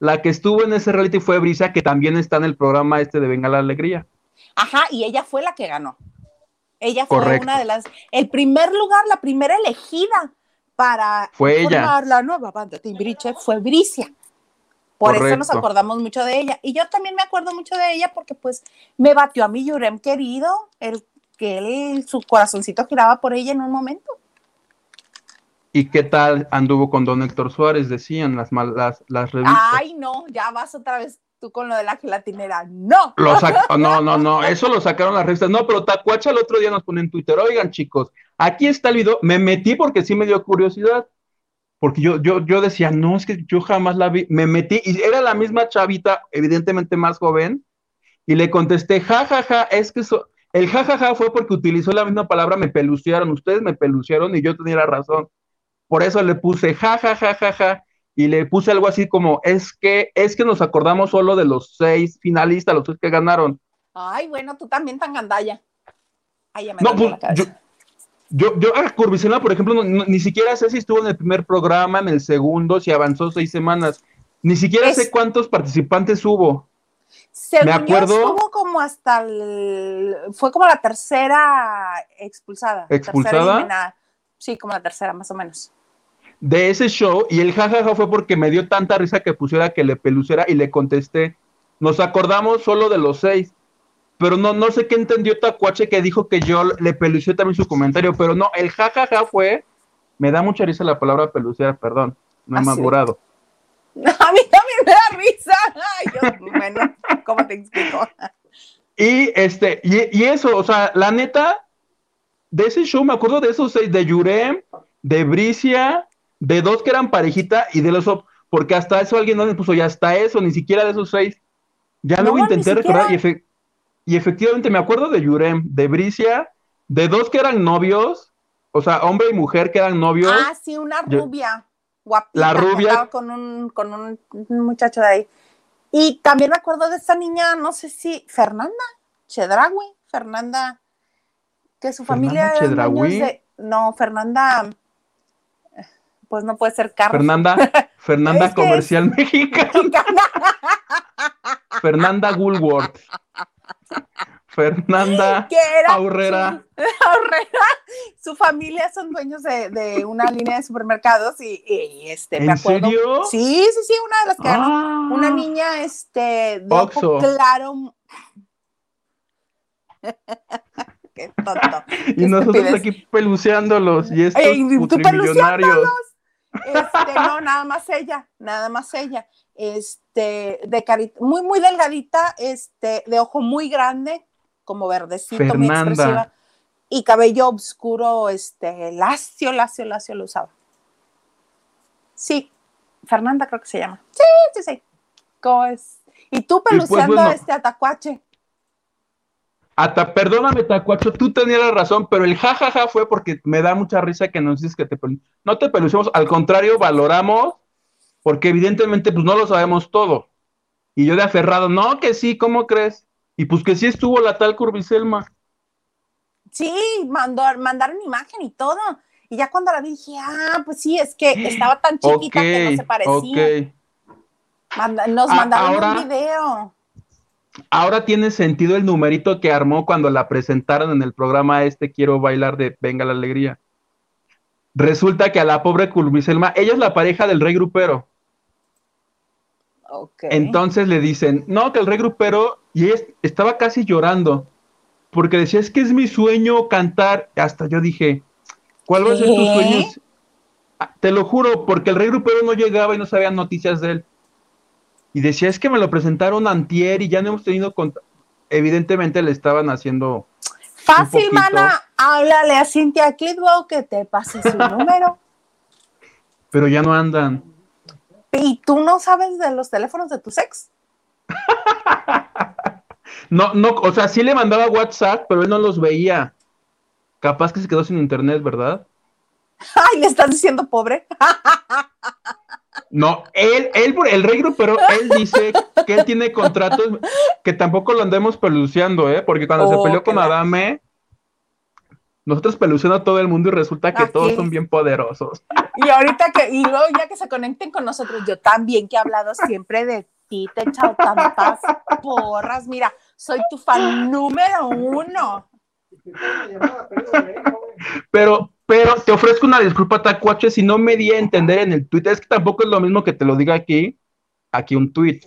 La que estuvo en ese reality fue Brisa, que también está en el programa este de Venga la Alegría. Ajá, y ella fue la que ganó. Ella fue Correcto. una de las, el primer lugar, la primera elegida para Fue ella. formar la nueva banda Timbiriche fue Bricia. Por eso nos acordamos mucho de ella. Y yo también me acuerdo mucho de ella porque pues me batió a mi Yurem querido, el que él, su corazoncito giraba por ella en un momento. ¿Y qué tal anduvo con Don Héctor Suárez? Decían las, las, las revistas. Ay, no, ya vas otra vez con lo de la gelatinera. No. Oh, no, no, no, eso lo sacaron las revistas. No, pero Tacuacha el otro día nos pone en Twitter, oigan chicos, aquí está el video, me metí porque sí me dio curiosidad, porque yo, yo, yo decía, no, es que yo jamás la vi, me metí y era la misma chavita, evidentemente más joven, y le contesté, ja, ja, ja, es que eso, el ja, ja, ja fue porque utilizó la misma palabra, me pelucearon, ustedes me pelucearon y yo tenía razón. Por eso le puse ja, ja, ja, ja, ja, y le puse algo así como, es que, es que nos acordamos solo de los seis finalistas, los seis que ganaron. Ay, bueno, tú también tan gandalla. Ay, ya me No, pues, la cabeza. Yo, yo a Curvicela, por ejemplo, no- no- ni siquiera sé si estuvo en el primer programa, en el segundo, si avanzó seis semanas. Ni siquiera Es- sé cuántos participantes hubo. Según me acuerdo- yo, estuvo como hasta el, fue como la tercera expulsada. tercera ¿Expulsada? eliminada. Sí, como la tercera, más o menos. De ese show y el jajaja fue porque me dio tanta risa que pusiera que le pelucera y le contesté, nos acordamos solo de los seis, pero no, no sé qué entendió Tacuache que dijo que yo le peluceé también su comentario, pero no, el jajaja fue, me da mucha risa la palabra pelucear, perdón, no he Ah, sí. madurado. [laughs] A mí también me da risa. Ay, yo, bueno, ¿cómo te explico? Y este, y, y eso, o sea, la neta, de ese show me acuerdo de esos seis, de Yurem, de Bricia, de dos que eran parejita y de los porque hasta eso alguien no le puso, ya hasta eso, ni siquiera de esos seis. Ya No, luego intenté recordar y, siquiera. efe- y efectivamente me acuerdo de Yurem, de Bricia, de dos que eran novios, o sea, hombre y mujer que eran novios. Ah, sí, una Yo- rubia, guapita. La rubia- con un, con un, muchacho de ahí. Y también me acuerdo de esta niña, no sé si, Fernanda Chedraui, Fernanda, que su familia ¿Fernanda de, no, Fernanda, pues no puede ser Carlos. Fernanda, [laughs] Fernanda Es Comercial Mexicana, [laughs] Fernanda Woolworth, Fernanda Aurrera. su, [laughs] Aurrera, su familia son dueños de, de una línea de supermercados y, y, este me ¿En acuerdo. serio? Sí, sí, sí, una de las que. Ah. Una niña este de ojo claro. Qué tonto. Y nosotros aquí peluceándolos y estos Ey, ¿y tú putrimillonarios. Este, no, nada más ella, nada más ella. Este, de carita, muy, muy delgadita, este, de ojo muy grande, como verdecito, muy expresiva. Y cabello oscuro, este, lacio, lacio, lacio lo usaba. Sí, Fernanda creo que se llama. Sí, sí, sí. ¿Cómo es? Y tú pues, peluceando este atacuache. Hasta, perdóname, Tacuacho, tú tenías la razón, pero el jajaja fue porque me da mucha risa que nos dices que te No te pelucemos, al contrario, valoramos, porque evidentemente pues no lo sabemos todo. Y yo de aferrado, no, que sí, ¿cómo crees? Y pues que sí estuvo la tal Curviselma. Sí, mandó, mandaron imagen y todo. Y ya cuando la vi dije, ah, pues sí, es que estaba tan chiquita que no se parecía. ok. Manda- nos Ah, mandaron ahora- un video. Ahora tiene sentido el numerito que armó cuando la presentaron en el programa este Quiero bailar de Venga la Alegría. Resulta que a la pobre Curviselma, ella es la pareja del rey grupero. Ok. Entonces le dicen, no, que el rey grupero, y ella estaba casi llorando, porque decía, es que es mi sueño cantar. Hasta yo dije, ¿cuál va a ser tu ¿Qué? sueño? Ah, Te lo juro, porque el rey grupero no llegaba y no sabía noticias de él. Y decía, es que me lo presentaron antier y ya no hemos tenido contacto. Evidentemente le estaban haciendo, Fácil, mana. Háblale a Cintia Clitwell que te pase su [laughs] número. pero ya no andan. ¿Y tú no sabes de los teléfonos de tus ex? [laughs] No, no, o sea, sí le mandaba WhatsApp, pero él no los veía. Capaz que se quedó sin internet, ¿verdad? [laughs] Ay, le estás diciendo pobre. No, él, él, el rey grupero, él dice que él tiene contratos que tampoco lo andemos peluceando, ¿eh? Porque cuando Oh, se peleó qué con Adame, nosotros peluceando a todo el mundo y resulta que Aquí. todos son bien poderosos. Y ahorita que, y luego ya que se conecten con nosotros, yo también que he hablado siempre de ti, te he echado tantas porras. Mira, soy tu fan número uno. Pero, pero te ofrezco una disculpa, Tacuache, si no me di a entender en el tweet. Es que tampoco es lo mismo que te lo diga aquí, aquí un tweet.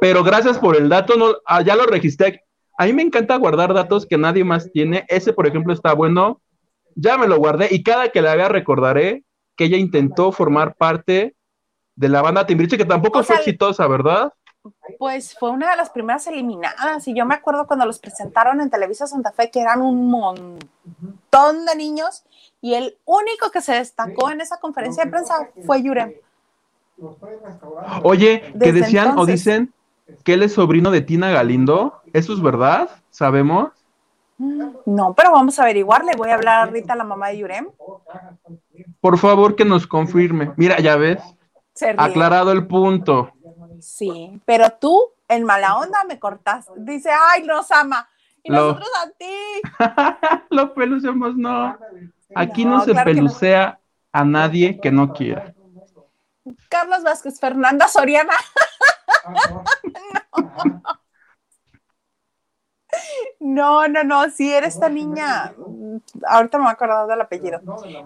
Pero gracias por el dato, no, ah, ya lo registré. A mí me encanta guardar datos que nadie más tiene. Ese, por ejemplo, está bueno. Ya me lo guardé y cada que la vea recordaré que ella intentó formar parte de la banda Timbiriche, que tampoco O fue sea, exitosa, ¿verdad? Pues fue una de las primeras eliminadas. Y yo me acuerdo cuando los presentaron en Televisa Santa Fe, que eran un montón de niños. Y el único que se destacó en esa conferencia de prensa fue Yurem. Oye, que Desde decían o dicen que él es sobrino de Tina Galindo. ¿Eso es verdad? ¿Sabemos? No, pero vamos a averiguarle. Voy a hablar ahorita a la mamá de Yurem. Por favor, que nos confirme. Mira, ya ves, aclarado el punto. Sí, pero tú, en mala onda, me cortas. Dice, ay, nos ama. Y Lo- nosotros a ti. [laughs] Lo pelucemos, no. Aquí no, No, se claro no. pelucea a nadie que no quiera. Carlos Vázquez, Fernanda Soriana. [laughs] No, no, no, sí, era esta niña. Ahorita me voy a acordar del apellido.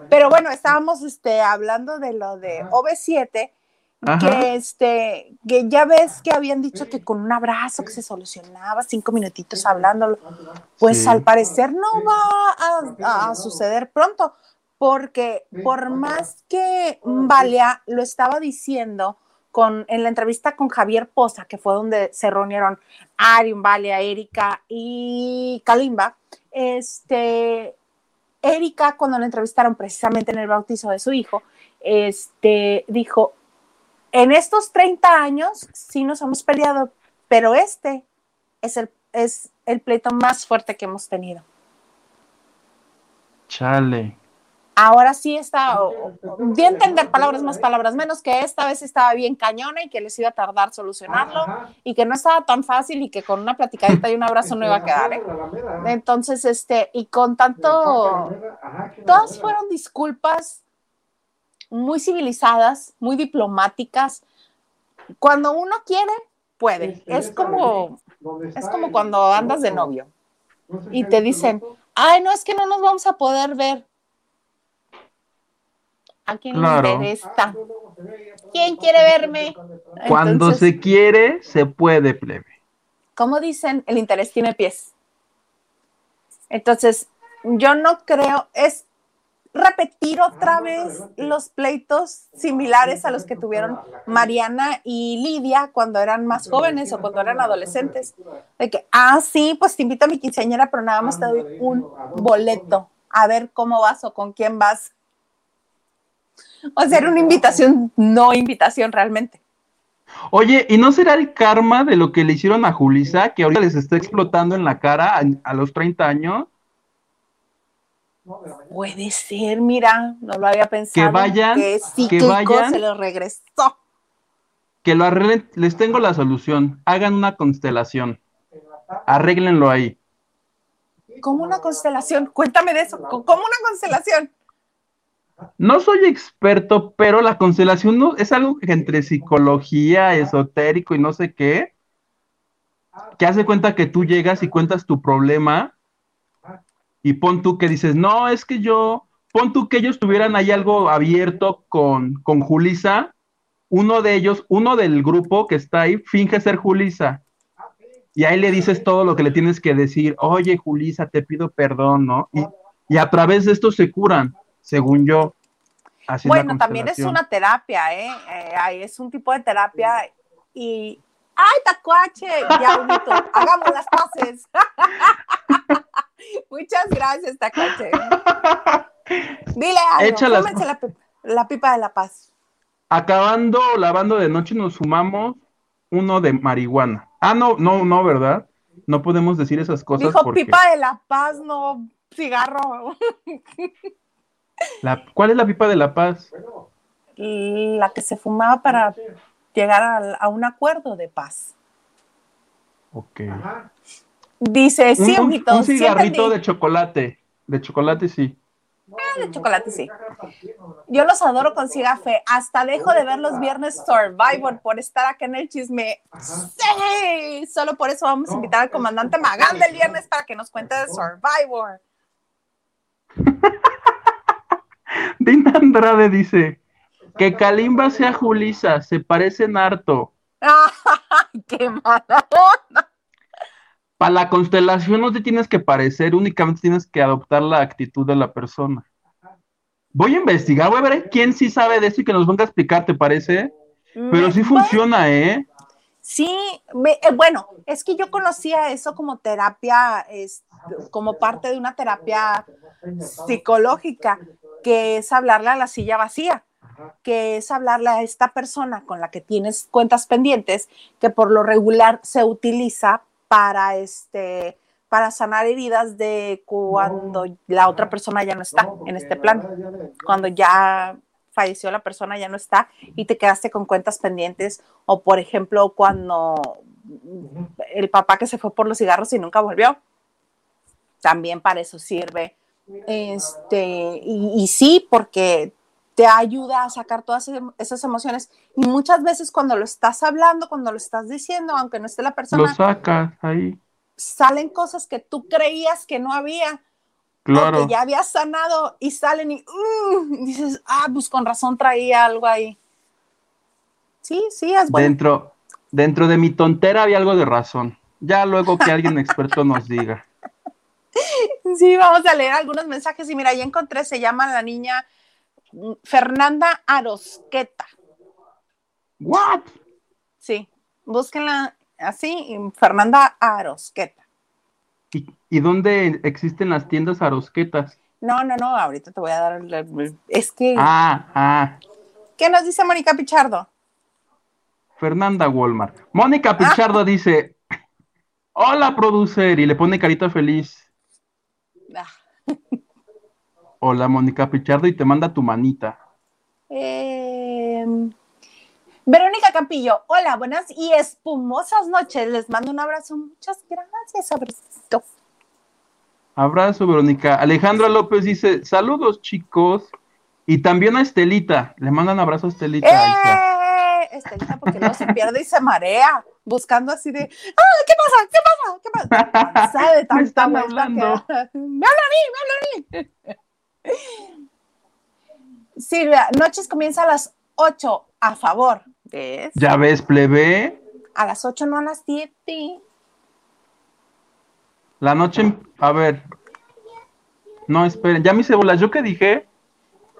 Pero bueno, estábamos este, hablando de lo de OV7, Ajá. que este, que ya ves que habían dicho que con un abrazo que se solucionaba, cinco minutitos hablándolo. Pues Sí. al parecer no va a, a suceder pronto, porque por más que Valia lo estaba diciendo con, en la entrevista con Javier Poza, que fue donde se reunieron Arium, Valia, Erika y Kalimba, este, Erika, cuando la entrevistaron precisamente en el bautizo de su hijo, este, dijo, en estos 30 años sí nos hemos peleado, pero este es el, es el pleito más fuerte que hemos tenido. Chale. Ahora sí está, o- o- di a entender palabras más, palabras menos, que esta vez estaba bien cañona y que les iba a tardar solucionarlo y que no estaba tan fácil y que con una platicadita y un abrazo no iba a quedar. ¿eh? Entonces, este, y con tanto, todas fueron disculpas muy civilizadas, muy diplomáticas. Cuando uno quiere, puede. Es como, es como cuando andas de novio y te dicen, ay, no, es que no nos vamos a poder ver. ¿A quién Claro. le interesa? ¿Quién quiere verme? Cuando Entonces, se quiere, se puede, plebe. como dicen, el interés tiene pies. Entonces, yo no creo, es repetir otra vez los pleitos similares a los que tuvieron Mariana y Lidia cuando eran más jóvenes o cuando eran adolescentes. De que, ah, sí, pues te invito a mi quinceañera, pero nada más te doy un boleto a ver cómo vas o con quién vas. O sea, era una invitación, no invitación realmente. Oye, ¿y no será el karma de lo que le hicieron a Julisa, que ahorita les está explotando en la cara a, a los 30 años? Puede ser, mira, no lo había pensado. Que vayan, que, que vayan. se lo regresó. Que lo arreglen, les tengo la solución. Hagan una constelación. Arréglenlo ahí. ¿Cómo una constelación? Cuéntame de eso. ¿Cómo una constelación? No soy experto, pero la constelación no, es algo que entre psicología, esotérico y no sé qué, que hace cuenta que tú llegas y cuentas tu problema y pon tú que dices, no, es que yo, pon tú que ellos tuvieran ahí algo abierto con, con Julisa, uno de ellos, uno del grupo que está ahí, finge ser Julisa. Y ahí le dices todo lo que le tienes que decir, oye Julisa, te pido perdón, ¿no? Y, y a través de esto se curan, según yo. Así bueno, también es una terapia, ¿eh? ¿eh? Es un tipo de terapia y... ¡Ay, tacuache! Ya, bonito, hagamos las paces. [laughs] [laughs] Muchas gracias, tacuache. [laughs] Dile algo, la, la pipa de la paz. Acabando, lavando de noche, nos sumamos uno de marihuana. Ah, no, no, no, ¿verdad? No podemos decir esas cosas. Dijo pipa de la paz, no cigarro. [laughs] La, ¿Cuál es la pipa de la paz? La que se fumaba para llegar a, a un acuerdo de paz. Ok. Dice, sí, un, ojito. un cigarrito de chocolate. De chocolate, sí. Ah, de chocolate, sí. Yo los adoro con cigafe. Hasta dejo de ver los viernes Survivor por estar acá en el chisme. Sí, solo por eso vamos a invitar al comandante Magán del viernes para que nos cuente de Survivor. [laughs] Dina Andrade dice que Kalimba sea Julisa, se parecen harto. ¡Ay, [laughs] qué mala onda! Para la constelación no te tienes que parecer, únicamente tienes que adoptar la actitud de la persona. Voy a investigar, voy a ver quién sí sabe de eso y que nos venga a explicar, ¿te parece? Pero sí funciona, ¿eh? Sí, eh, bueno, es que yo conocía eso como terapia, es, como parte de una terapia psicológica, que es hablarle a la silla vacía, que es hablarle a esta persona con la que tienes cuentas pendientes, que por lo regular se utiliza para este para sanar heridas de cuando la otra persona ya no está en este plan, cuando ya falleció la persona, ya no está y te quedaste con cuentas pendientes, o por ejemplo, cuando el papá que se fue por los cigarros y nunca volvió, también para eso sirve. Este, y, y sí, porque te ayuda a sacar todas esas emociones. Y muchas veces cuando lo estás hablando, cuando lo estás diciendo, aunque no esté la persona, Lo sacas ahí. salen cosas que tú creías que no había, Claro. que ya habías sanado y salen y uh, dices, ah, pues con razón traía algo ahí. Sí, sí, es bueno. Dentro, dentro de mi tontera había algo de razón. Ya luego que alguien experto nos diga. [laughs] Sí, vamos a leer algunos mensajes y mira, ya encontré, se llama la niña Fernanda Arosqueta. ¿What? Sí, búsquenla así, Fernanda Arosqueta. ¿Y, y dónde existen las tiendas arosquetas? No, no, no, ahorita te voy a dar. Es que, Ah, ah. ¿qué nos dice Mónica Pichardo? Fernanda Walmart. Mónica Pichardo dice: Hola, producer. Y le pone carita feliz. Ah, [laughs] Hola, Mónica Pichardo. Y te manda tu manita. eh, Verónica Campillo, hola, buenas y espumosas noches. Les mando un abrazo. Muchas gracias, abracito. Abrazo, Verónica. Alejandra López dice: Saludos, chicos. Y también a Estelita. Le mandan abrazo a Estelita. ¡Eh! Estelita, porque no se pierde y se marea, buscando así de, ¡ah! ¿Qué pasa? ¿Qué pasa? ¿Qué pasa? [laughs] De Me están hablando. que- [laughs] ¡Me hablan a mí! ¡Me hablan a mí! Silvia, noches comienza a las 8, a favor. ¿Ves? Ya ves, plebe. A las 8, no a las 7. La noche. em- A ver. No, esperen. Ya me hice bolas. ¿Yo qué dije?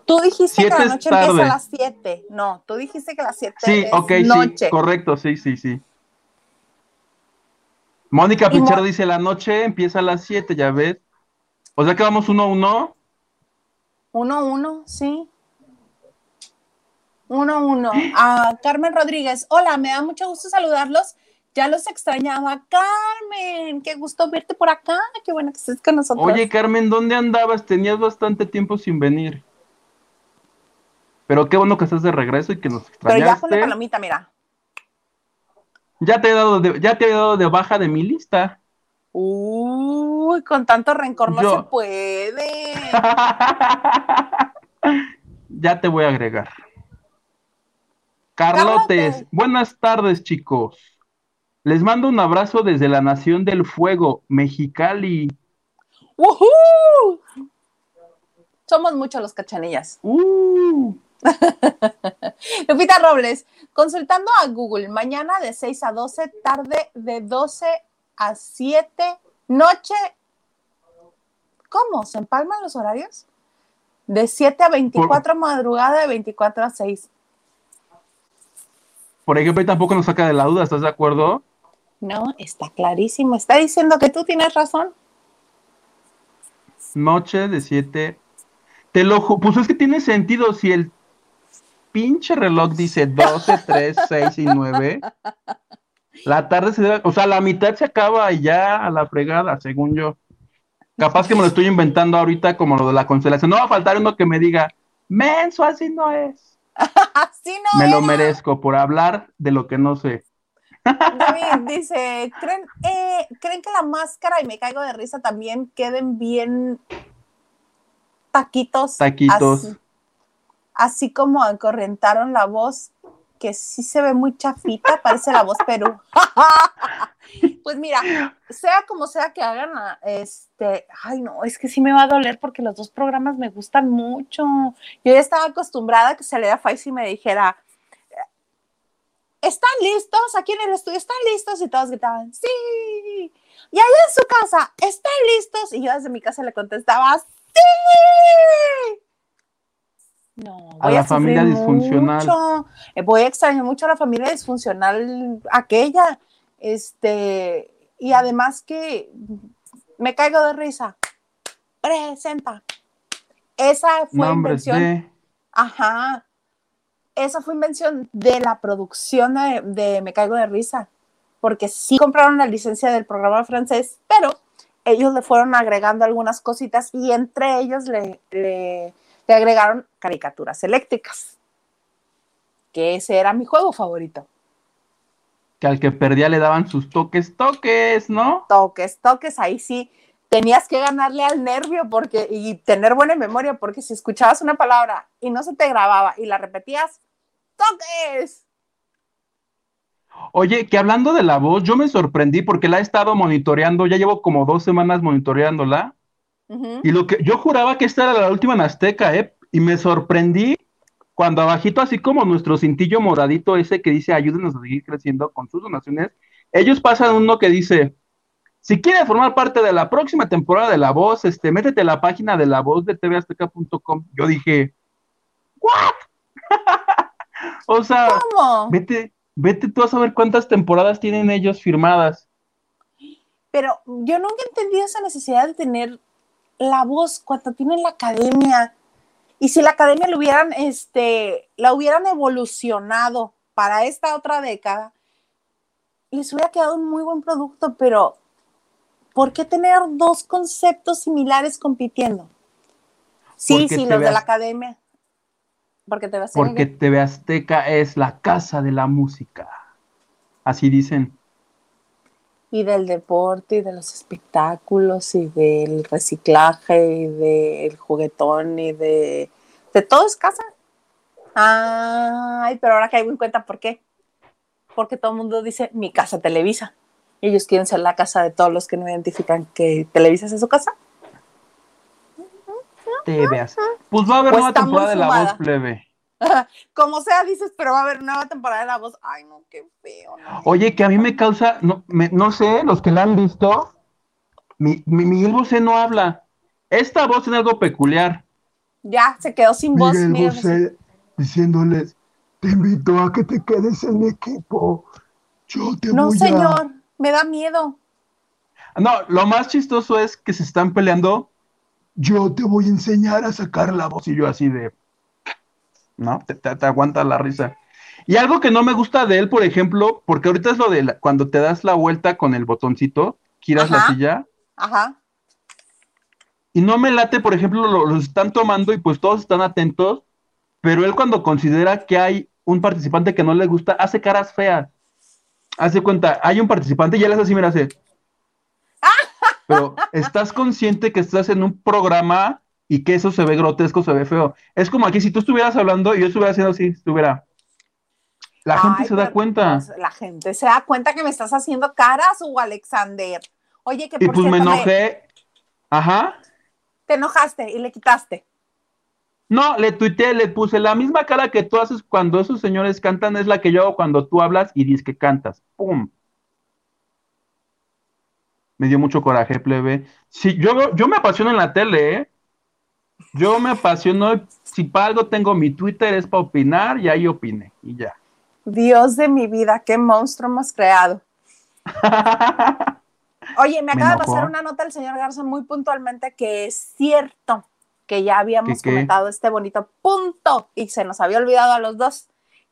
Tú dijiste Siete que la noche empieza tarde. a las 7. No, tú dijiste que las 7 Sí, es ok, noche. sí. Correcto, sí, sí, sí. Mónica Y Mo- Pichardo dice: La noche empieza a las 7, ya ves. O sea que vamos uno a uno. 1, 1, sí. Uno, uno. A Carmen Rodríguez. Hola, me da mucho gusto saludarlos. Ya los extrañaba. Carmen, qué gusto verte por acá. Qué bueno que estés con nosotros. Oye, Carmen, ¿dónde andabas? Tenías bastante tiempo sin venir. Pero qué bueno que estás de regreso y que nos extrañaste. Pero ya la palomita, mira. Ya te he dado de, ya te he dado de baja de mi lista. Uy, con tanto rencor no se puede. [laughs] ya te voy a agregar. Carlotes, buenas tardes, chicos. Les mando un abrazo desde la Nación del Fuego, Mexicali. Somos muchos los cachanillas. [laughs] Uh. Lupita Robles, consultando a Google, mañana de 6 a 12, tarde de 12 a 7, noche. ¿Cómo? ¿Se empalman los horarios? De 7 a 24, madrugada de 24 a 6. Por ejemplo, tampoco nos saca de la duda, ¿estás de acuerdo? No, está clarísimo. Está diciendo que tú tienes razón. Noche de 7. Te lo pues es que tiene sentido si el pinche reloj dice 12, 3, 6 y 9. [laughs] La tarde se debe, o sea, la mitad se acaba y ya a la fregada, según yo. Capaz que me lo estoy inventando ahorita como lo de la constelación. No va a faltar uno que me diga, menso, así no es. [laughs] así no Me lo merezco por hablar de lo que no sé. David [laughs] dice, ¿creen, eh, ¿creen que la máscara y me caigo de risa también queden bien taquitos? Taquitos así como acorrentaron la voz, que sí se ve muy chafita, parece la voz Perú. [laughs] pues mira, sea como sea que hagan, este, ay no, es que sí me va a doler porque los dos programas me gustan mucho. Yo ya estaba acostumbrada a que saliera Faisy y me dijera, ¿están listos? Aquí en el estudio, ¿están listos? Y todos gritaban, sí. Y allá en su casa, ¿están listos? Y yo desde mi casa le contestaba, sí. No, a la familia disfuncional. Eh, voy a extrañar mucho a la familia disfuncional aquella. Este, y además que me caigo de risa. Presenta. Esa fue invención. Ajá. Esa fue invención de la producción de, Me caigo de risa. Porque sí compraron la licencia del programa francés, pero ellos le fueron agregando algunas cositas y entre ellos le le agregaron caricaturas eléctricas, que ese era mi juego favorito. Que al que perdía le daban sus toques, toques, ¿no? Toques, toques, ahí sí tenías que ganarle al nervio porque y tener buena memoria porque si escuchabas una palabra y no se te grababa y la repetías, toques. Oye, que hablando de la voz, yo me sorprendí porque la he estado monitoreando, ya llevo como dos semanas monitoreándola y lo que yo juraba que esta era la última en Azteca, ¿eh? Y me sorprendí cuando abajito, así como nuestro cintillo moradito ese que dice ayúdenos a seguir creciendo con sus donaciones, ellos pasan uno que dice, si quieres formar parte de la próxima temporada de La Voz, este, métete a la página de la voz de tvazteca.com. Yo dije, ¿what? [laughs] o sea, vete, vete tú a saber cuántas temporadas tienen ellos firmadas. Pero yo nunca entendí esa necesidad de tener la voz cuando tienen la academia. Y si la academia lo hubieran, este, la hubieran evolucionado para esta otra década, les hubiera quedado un muy buen producto, pero ¿por qué tener dos conceptos similares compitiendo? Sí, sí, los de la academia. Porque TV Azteca. Porque TV Azteca es la casa de la música. Así dicen y del deporte y de los espectáculos y del reciclaje y del juguetón y de, de todo es casa. Ay, pero ahora caigo en cuenta por qué. Porque todo el mundo dice mi casa Televisa. Ellos quieren ser la casa de todos los que no identifican que Televisa es su casa. Te veas. Pues va a haber una temporada de la voz plebe. [laughs] Como sea, dices, pero va a haber una nueva temporada de La Voz. Ay, no, qué feo. Oye, que a mí me causa, no, no sé, los que la han visto, mi, Miguel Bosé no habla. Esta voz es algo peculiar. Ya, se quedó sin voz. Miguel Bosé diciéndoles, te invito a que te quedes en mi equipo. Yo te no, voy señor, me da miedo. No, lo más chistoso es que se están peleando. Yo te voy a enseñar a sacar la voz y yo así de ¿no? Te, te- te aguanta la risa. Y algo que no me gusta de él, por ejemplo, porque ahorita es lo de la- cuando te das la vuelta con el botoncito, giras la silla, Ajá. y no me late, por ejemplo, lo- los están tomando y pues todos están atentos, pero él cuando considera que hay un participante que no le gusta, hace caras feas. Hace cuenta, hay un participante y él hace así, mira, hace. [laughs] Pero estás consciente que estás en un programa y que eso se ve grotesco, se ve feo. Es como aquí, si tú estuvieras hablando y yo estuviera haciendo así, estuviera. La gente se da cuenta. pues, la gente se da cuenta que me estás haciendo caras, Hugo Alexander. Oye, que Y por pues me enojé. Ajá. te enojaste y le quitaste. No, le tuiteé, le puse la misma cara que tú haces cuando esos señores cantan, es la que yo hago cuando tú hablas y dices que cantas. ¡Pum! Me dio mucho coraje, plebe. Sí, yo, yo me apasiono en la tele, ¿eh? Yo me apasiono, si para algo tengo mi Twitter es para opinar y ahí opine y ya. Dios de mi vida, qué monstruo hemos creado. [laughs] Oye, me Me acaba de pasar una nota el señor Garza muy puntualmente que es cierto que ya habíamos comentado este bonito punto y se nos había olvidado a los dos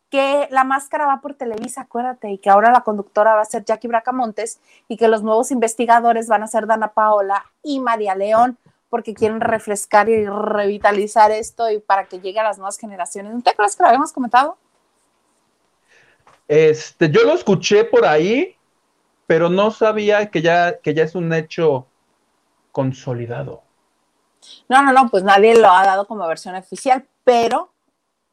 que la máscara va por Televisa, acuérdate, y que ahora la conductora va a ser Jackie Bracamontes y que los nuevos investigadores van a ser Dana Paola y María León porque quieren refrescar y revitalizar esto y para que llegue a las nuevas generaciones. ¿No te acuerdas que lo habíamos comentado? Este, yo lo escuché por ahí, pero no sabía que ya, que ya es un hecho consolidado. No, no, no, pues nadie lo ha dado como versión oficial, pero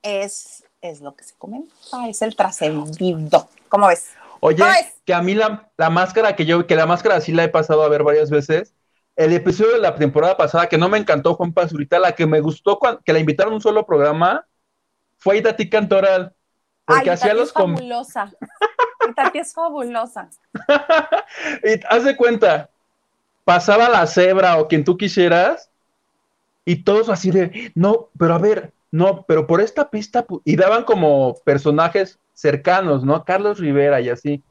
es, es lo que se comenta, es el trascendido. ¿Cómo ves? Oye, ¿Cómo ves? que a mí la, la máscara que yo, que la máscara sí la he pasado a ver varias veces. El episodio de la temporada pasada que no me encantó, Juan Pazurita, la que me gustó, cuan- que la invitaron a un solo programa, fue Itati Cantoral. Porque Ay, hacía los es fabulosa. Y Tati es fabulosa. [laughs] Y haz de cuenta, pasaba la cebra o quien tú quisieras, y todos así de, no, pero a ver, no, pero por esta pista, pu-", y daban como personajes cercanos, ¿no? Carlos Rivera y así.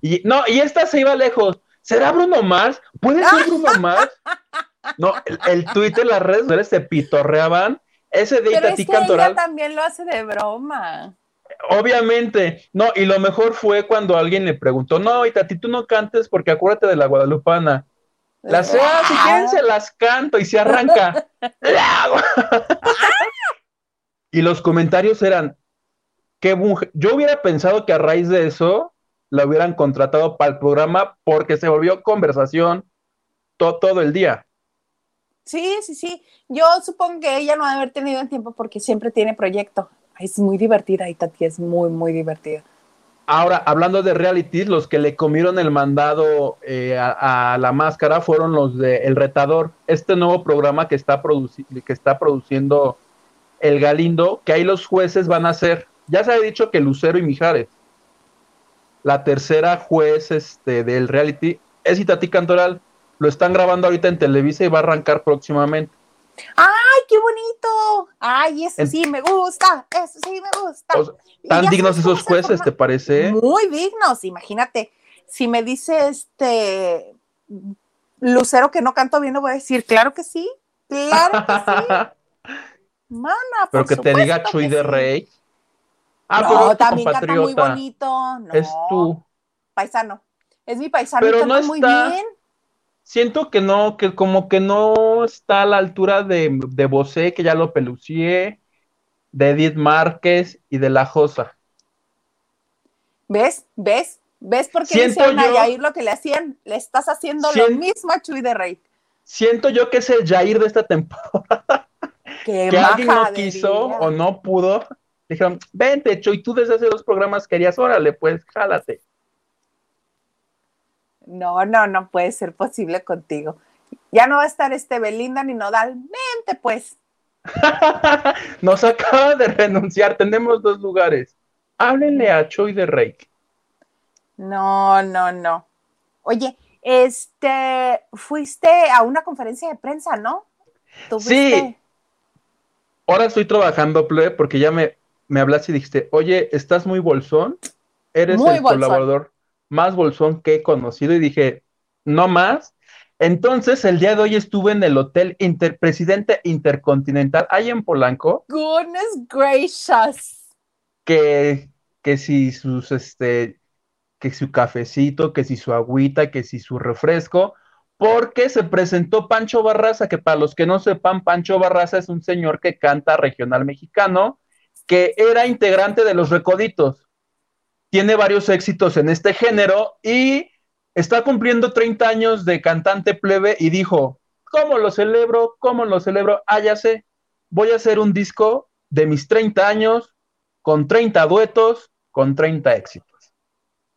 Y no, y esta se iba lejos. ¿Será Bruno Mars? ¿Puede ser Bruno [laughs] Mars? No, el, el Twitter, las redes sociales se pitorreaban. Ese de Pero es que ella Cantoral. también lo hace de broma. Obviamente, no, y lo mejor fue cuando alguien le preguntó, no, Itati, tú no cantes porque acuérdate de la Guadalupana. Las ah, si quieren se las canto y se arranca. [laughs] [laughs] Y los comentarios eran, qué yo hubiera pensado que a raíz de eso la hubieran contratado para el programa porque se volvió conversación to- todo el día. Sí, sí, sí. Yo supongo que ella no ha de haber tenido el tiempo porque siempre tiene proyecto. Es muy divertida y Tati es muy, muy divertida. Ahora, hablando de realities, los que le comieron el mandado eh, a, a la máscara fueron los de El Retador, este nuevo programa que está, produci- que está produciendo El Galindo, que ahí los jueces van a ser, ya se ha dicho que Lucero y Mijares. La tercera juez este, del reality es Itatí Cantoral. Lo están grabando ahorita en Televisa y va a arrancar próximamente. ¡Ay, qué bonito! ¡Ay, eso En- sí me gusta! Eso sí me gusta. O sea, Y ¿Tan dignos esos jueces, forma- te parece? Muy dignos, imagínate. Si me dice este Lucero que no canto bien, le voy a decir, claro que sí, claro que sí, [laughs] mana. Pero que te diga Chuy de sí. Rey. Ah, no, pero es tu también canta muy bonito. No, Es tú. Paisano. Es mi paisano Pero canta no muy está- bien. Siento que no, que como que no está a la altura de, de Bosé, que ya lo pelucié, de Edith Márquez y de La Josa. ¿Ves? ¿Ves? ¿Ves por qué le hicieron a Yair lo que le hacían? Le estás haciendo lo mismo a Chuy de Rey. Siento yo que es el Jair de esta [laughs] temporada, que alguien no quiso o no pudo. Dijeron, vente, Chuy, tú desde hace dos programas querías, órale, pues, jálate. No, no, no puede ser posible contigo. Ya no va a estar este Belinda ni Nodal. Vente, pues. [laughs] Nos acaba de renunciar, tenemos dos lugares. Háblenle a Chuy de Rey. No, no, no. Oye, este, fuiste a una conferencia de prensa, ¿no? Sí. Ahora estoy trabajando, Ple, porque ya me, me hablaste y dijiste, oye, estás muy bolsón, eres Muy el bolsón. colaborador más bolsón que he conocido. Y dije, no más. Entonces, el día de hoy estuve en el Hotel Inter Presidente Intercontinental, ahí en Polanco. Goodness gracious. Que, que si sus, este, que su cafecito, que si su agüita, que si su refresco, porque se presentó Pancho Barraza, que para los que no sepan, Pancho Barraza es un señor que canta regional mexicano, que era integrante de Los Recoditos. Tiene varios éxitos en este género y está cumpliendo 30 años de cantante plebe y dijo, ¿cómo lo celebro? ¿Cómo lo celebro? Ah, ya sé, voy a hacer un disco de mis 30 años con 30 duetos, con 30 éxitos.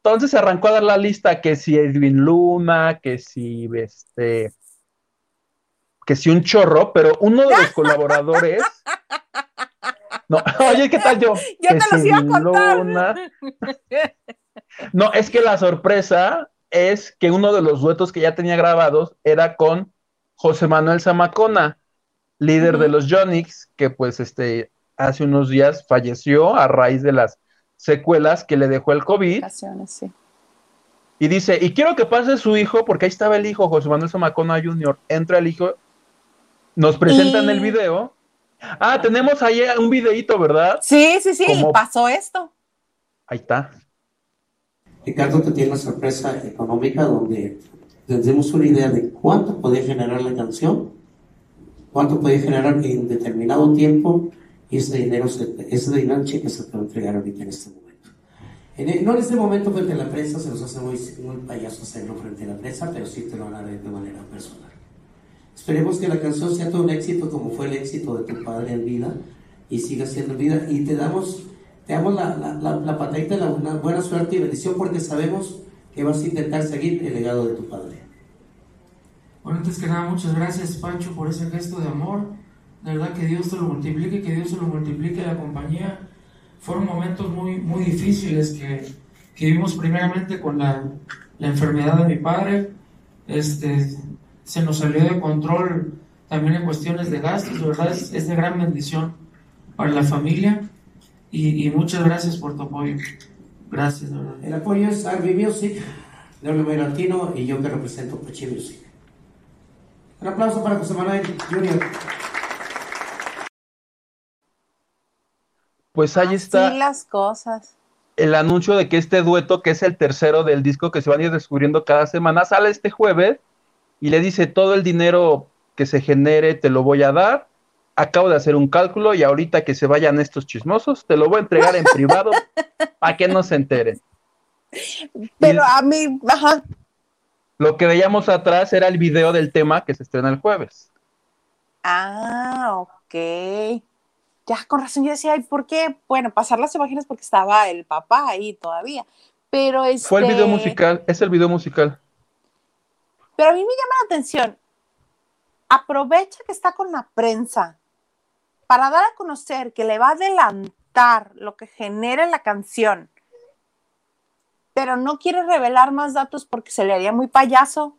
Entonces se arrancó a dar la lista que si Edwin Luna, que si este, que si un chorro, pero uno de los [laughs] colaboradores. No, [laughs] oye, ¿qué tal yo? [laughs] Yo te los iba a contar. [laughs] No, es que la sorpresa es que uno de los duetos que ya tenía grabados era con José Manuel Zamacona, líder de los Jonix, que pues este hace unos días falleció a raíz de las secuelas que le dejó el COVID. Sí. Y dice, y quiero que pase su hijo, porque ahí estaba el hijo, José Manuel Zamacona Jr., entra el hijo, nos presentan Y- el video. Ah, tenemos ahí un videíto, ¿verdad? Sí, sí, sí, Como- pasó esto. Ahí está. Ricardo te tiene una sorpresa económica donde tendremos una idea de cuánto puede generar la canción, cuánto puede generar en determinado tiempo y ese dinero, se- ese dinero cheque se te va a entregar ahorita en este momento. En el- no en este momento frente a la prensa, se nos hace muy, muy payaso hacerlo frente a la prensa, pero sí te lo van a dar de manera personal. Esperemos que la canción sea todo un éxito como fue el éxito de tu padre en vida y siga siendo en vida y te damos, te damos la, la, la, la patadita de la una buena suerte y bendición porque sabemos que vas a intentar seguir el legado de tu padre. Bueno, antes que nada, muchas gracias, Pancho, por ese gesto de amor. De verdad que Dios te lo multiplique, que Dios te lo multiplique la compañía. Fueron momentos muy, muy difíciles que, que vivimos primeramente con la, la enfermedad de mi padre. Este, se nos salió de control también en cuestiones de gastos. De verdad es, es de gran bendición para la familia. Y, y muchas gracias por tu apoyo. Gracias, de verdad. El apoyo es Arby Music, W. Latino y yo que represento Pachi Music. Un aplauso para José Manuel Junior. Pues ahí está Así las cosas. el anuncio de que este dueto, que es el tercero del disco que se van a ir descubriendo cada semana, sale este jueves y le dice todo el dinero que se genere te lo voy a dar. Acabo de hacer un cálculo y ahorita que se vayan estos chismosos, te lo voy a entregar en privado [laughs] para que no se enteren. Pero Y a mí, ajá, lo que veíamos atrás era el video del tema que se estrena el jueves. Ah, ok. Ya, con razón, yo decía, ¿y por qué? Bueno, pasar las imágenes porque estaba el papá ahí todavía. Pero este. Fue el video musical, es el video musical. Pero a mí me llama la atención. Aprovecha que está con la prensa para dar a conocer que le va a adelantar lo que genera la canción. Pero no quiere revelar más datos porque se le haría muy payaso.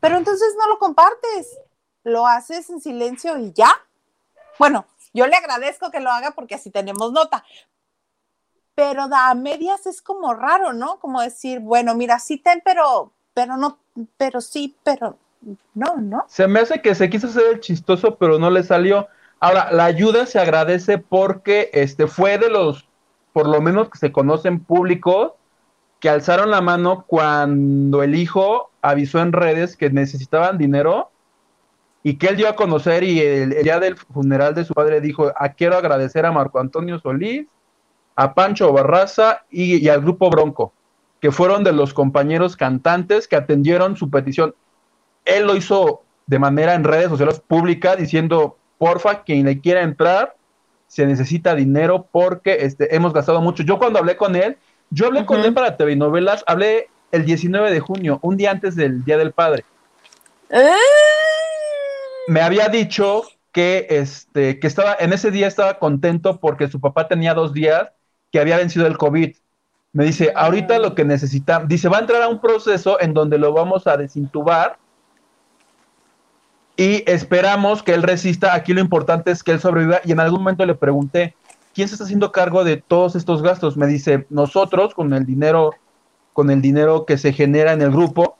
Pero entonces no lo compartes. Lo haces en silencio y ya. Bueno, yo le agradezco que lo haga porque así tenemos nota. Pero da a medias es como raro, ¿no? Como decir, bueno, mira, sí ten, pero, pero no, pero sí, pero no, ¿no? Se me hace que se quiso hacer el chistoso, pero no le salió. Ahora, la ayuda se agradece porque este fue de los, por lo menos que se conocen públicos, que alzaron la mano cuando el hijo avisó en redes que necesitaban dinero y que él dio a conocer y el, día del funeral de su padre dijo, ah, quiero agradecer a Marco Antonio Solís, a Pancho Barraza y al grupo Bronco, que fueron de los compañeros cantantes que atendieron su petición él lo hizo de manera en redes sociales públicas diciendo, porfa, quien le quiera entrar, se necesita dinero porque este, hemos gastado mucho. Yo cuando hablé con él, yo hablé con él para TV novelas, hablé el 19 de junio, un día antes del Día del Padre. Me había dicho que, este, que estaba, en ese día estaba contento porque su papá tenía dos días que había vencido el COVID. Me dice, ahorita lo que necesita, dice, va a entrar a un proceso en donde lo vamos a desintubar y esperamos que él resista. Aquí lo importante es que él sobreviva. Y en algún momento le pregunté, ¿quién se está haciendo cargo de todos estos gastos? Me dice, nosotros con el dinero, con el dinero que se genera en el grupo,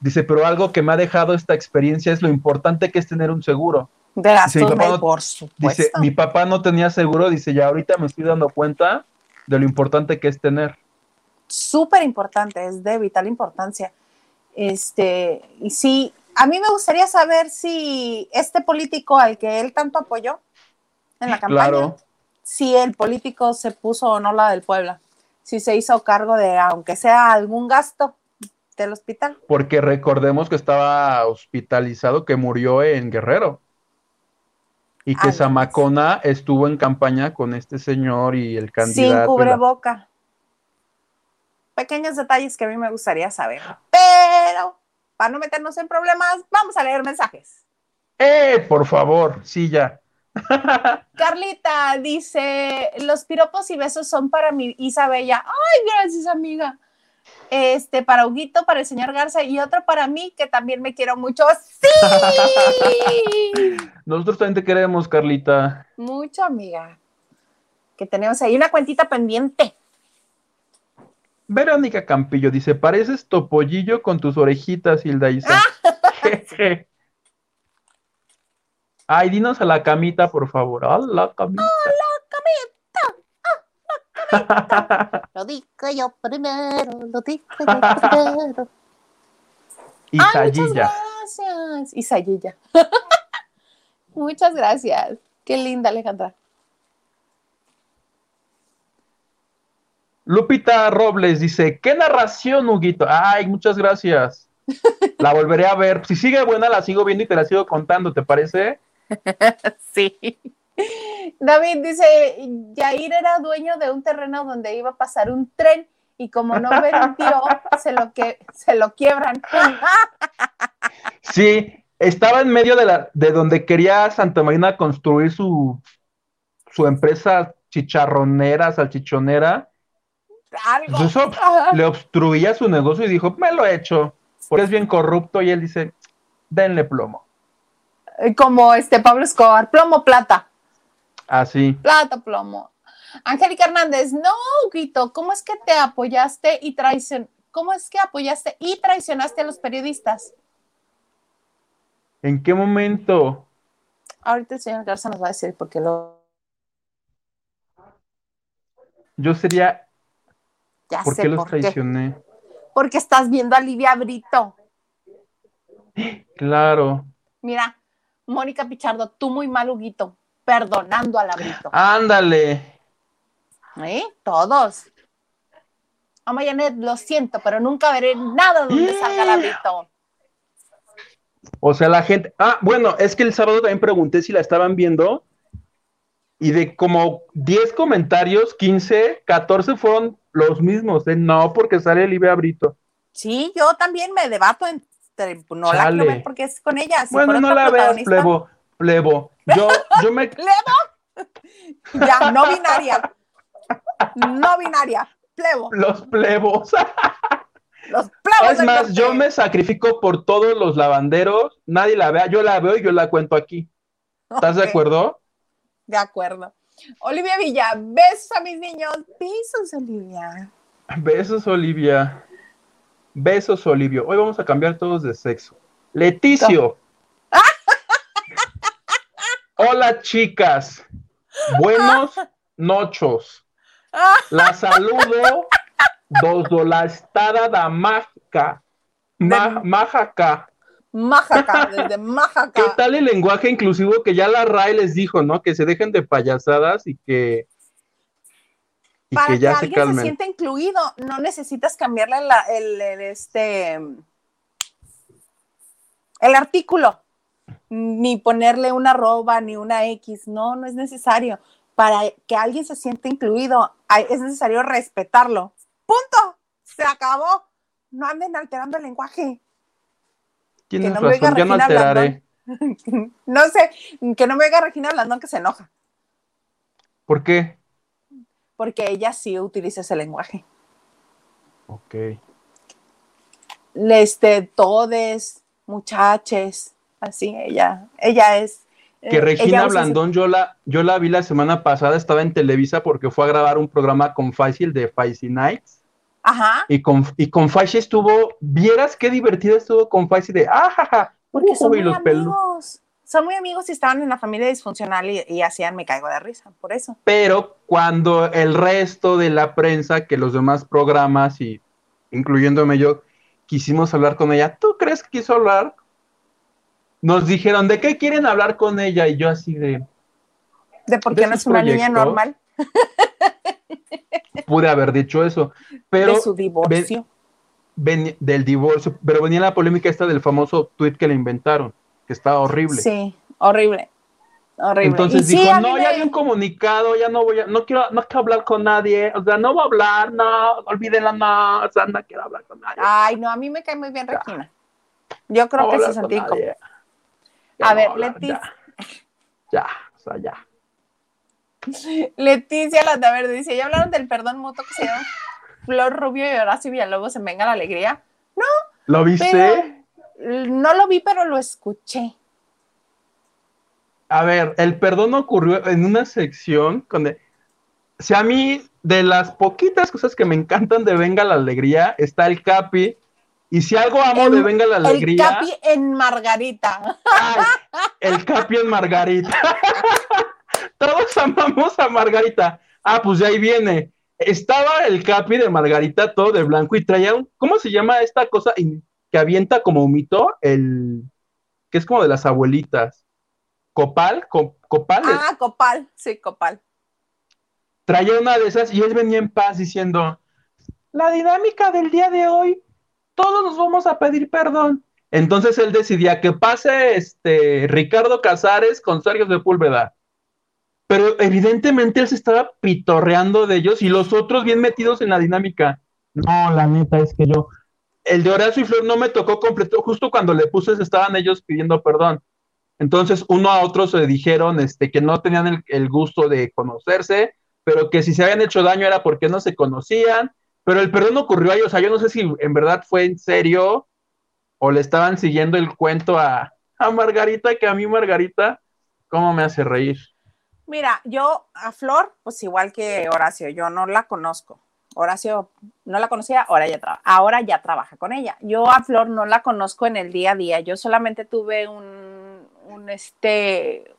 Dice, pero algo que me ha dejado esta experiencia es lo importante que es tener un seguro. De Dice, mi gastos, papá no- por Dice, supuesto. mi papá no tenía seguro, dice, ya ahorita me estoy dando cuenta de lo importante que es tener. Súper importante, es de vital importancia. Este, y sí, a mí me gustaría saber si este político al que él tanto apoyó en la campaña, Claro. si el político se puso o no la del Puebla, si se hizo cargo de, aunque sea algún gasto del hospital. Porque recordemos que estaba hospitalizado, que murió en Guerrero. Y que Ándale. Zamacona estuvo en campaña con este señor y el candidato. Sin cubreboca. Pequeños detalles que a mí me gustaría saber. Pero, para no meternos en problemas, vamos a leer mensajes. ¡Eh, por favor! Sí, ya. [laughs] Carlita dice, los piropos y besos son para mi Isabella. Ay, gracias, amiga. Este, para Huguito, para el señor Garza y otro para mí, que también me quiero mucho. ¡Sí! [laughs] Nosotros también te queremos, Carlita. mucho, amiga. Que tenemos ahí una cuentita pendiente. Verónica Campillo dice, pareces topollillo con tus orejitas, Hilda Isa. [laughs] [laughs] Ay, dinos a la camita, por favor. A la camita. [laughs] Lo dije yo primero, lo dije yo primero. Y Ay, muchas gracias. Y Sayilla. muchas gracias. Qué linda, Alejandra. Lupita Robles dice, ¿qué narración, Huguito? Ay, muchas gracias. La volveré a ver. Si sigue buena, la sigo viendo y te la sigo contando, ¿te parece? [laughs] Sí. David dice, Yair era dueño de un terreno donde iba a pasar un tren y como no vendió, se lo, que, se lo quiebran. [laughs] Sí, estaba en medio de, la, de donde quería Santa Marina construir su, su empresa chicharronera, salchichonera. Algo. Eso le obstruía su negocio y dijo, me lo he hecho, porque es bien corrupto. Y él dice, denle plomo. Como este Pablo Escobar, plomo, plata. Así. Plata, plomo. Angélica Hernández, no, Huguito, ¿cómo es que te apoyaste y traicion ¿Cómo es que apoyaste y traicionaste a los periodistas? ¿En qué momento? Ahorita el señor Garza nos va a decir porque lo Yo sería, ya ¿por sé qué los por qué. traicioné? Porque estás viendo a Livia Brito. Claro. Mira, Mónica Pichardo, tú muy mal, Huguito, perdonando a la Brito. Ándale. ¿Eh? Todos. Ama Janet, lo siento, pero nunca veré nada donde salga la [gasps] Brito. O sea, la gente. Ah, bueno, es que el sábado también pregunté si la estaban viendo. Y de como 10 comentarios, 15, 14 fueron los mismos. de no, porque sale Livia Brito. Sí, yo también me debato entre no la quiero ver porque es con ella. si bueno, no la veas, plebo. Plebo. Yo, yo me. [laughs] ¿Plebo? ya, no binaria. No binaria. Plebo. Los plebos. [laughs] Los plebos. Es más, yo me sacrifico por todos los lavanderos. Nadie la vea. Yo la veo y yo la cuento aquí. ¿Estás de acuerdo? De acuerdo. Olivia Villa, besos a mis niños. Besos, Olivia. Besos, Olivia. Besos, Olivio. Hoy vamos a cambiar todos de sexo. Leticio. Hola, chicas. Buenos nochos. La saludo desde la estada da mágica. Májaca. Desde Majaca. [laughs] ¿Qué tal el lenguaje inclusivo que ya la RAE les dijo, no? Que se dejen de payasadas y que, y Para que ya alguien se, calmen. sienta incluido, no necesitas cambiarle la- el, el, este, el artículo, ni ponerle una arroba, ni una X, no, no es necesario. Para que alguien se sienta incluido, hay- es necesario respetarlo. Punto. Se acabó. No anden alterando el lenguaje. Tienes no me no Regina [laughs] sé, que no me oiga Regina Blandón que se enoja, ¿Por qué? porque ella sí utiliza ese lenguaje. Ok. este, todes, muchaches, así, ella, ella es. Que eh, Regina usa ese- Blandón, yo la, yo la vi la semana pasada, estaba en Televisa porque fue a grabar un programa con Fácil de Faisy Nights. Ajá. Y con, y con Faishi estuvo, vieras qué divertido estuvo con Faishi de, ajaja, Porque son uy, muy los pelos. amigos. Son muy amigos y estaban en la familia disfuncional y, y hacían me caigo de risa, por eso. Pero cuando el resto de la prensa, que los demás programas y incluyéndome yo, quisimos hablar con ella, ¿tú crees que quiso hablar? Nos dijeron, ¿de qué quieren hablar con ella? Y yo así de, De por ¿De qué no es una niña normal [laughs] pude haber dicho eso, pero de su divorcio. ven- del divorcio, pero venía la polémica esta del famoso tweet que le inventaron, que estaba horrible. Sí, horrible. Horrible. Entonces Y dijo, no, ya hay un comunicado, ya no voy a, no quiero, no quiero hablar con nadie, o sea, no voy a hablar, no, olvídenla, no, o sea, no quiero hablar con nadie. Ay, no, a mí me cae muy bien Regina. Yo creo no que se sentí como. A no ver, Leticia. Ya, ya, o sea, ya. [laughs] Leticia Landaverde dice, ¿ya hablaron del perdón mutuo que se llama Flor Rubio y Horacio Villalobos en Venga la Alegría? ¿Lo viste? Pero- No lo vi, pero lo escuché. A ver, el perdón ocurrió en una sección donde, si a mí, de las poquitas cosas que me encantan de Venga la Alegría, está el Capi, y si algo amo de El- Venga la El Alegría, Capi en Margarita. ay, el Capi en Margarita. [laughs] Todos [laughs] amamos a Margarita. Ah, pues de ahí viene. Estaba el Capi de Margarita todo de blanco y traía un, ¿cómo se llama esta cosa que avienta como humito? El, que es como de las abuelitas. Copal, Co- copal. Ah, Copal. Sí, Copal. traía una de esas y él venía en paz diciendo, la dinámica del día de hoy, todos nos vamos a pedir perdón. Entonces él decidía que pase este Ricardo Casares con Sergio Sepúlveda. Pero evidentemente él se estaba pitorreando de ellos y los otros bien metidos en la dinámica. No, la neta es que yo. El de Horacio y Flor no me tocó completo. Justo cuando le puse, estaban ellos pidiendo perdón. Entonces, uno a otro se dijeron este, que no tenían el, el gusto de conocerse, pero que si se habían hecho daño era porque no se conocían. Pero el perdón ocurrió a ellos. O sea, yo no sé si en verdad fue en serio o le estaban siguiendo el cuento a, a Margarita, que a mí Margarita, ¿cómo me hace reír? Mira, yo a Flor, pues igual que Horacio, yo no la conozco. Horacio no la conocía, ahora ya, ahora ya trabaja con ella. Yo a Flor no la conozco en el día a día. Yo solamente tuve un, un, este,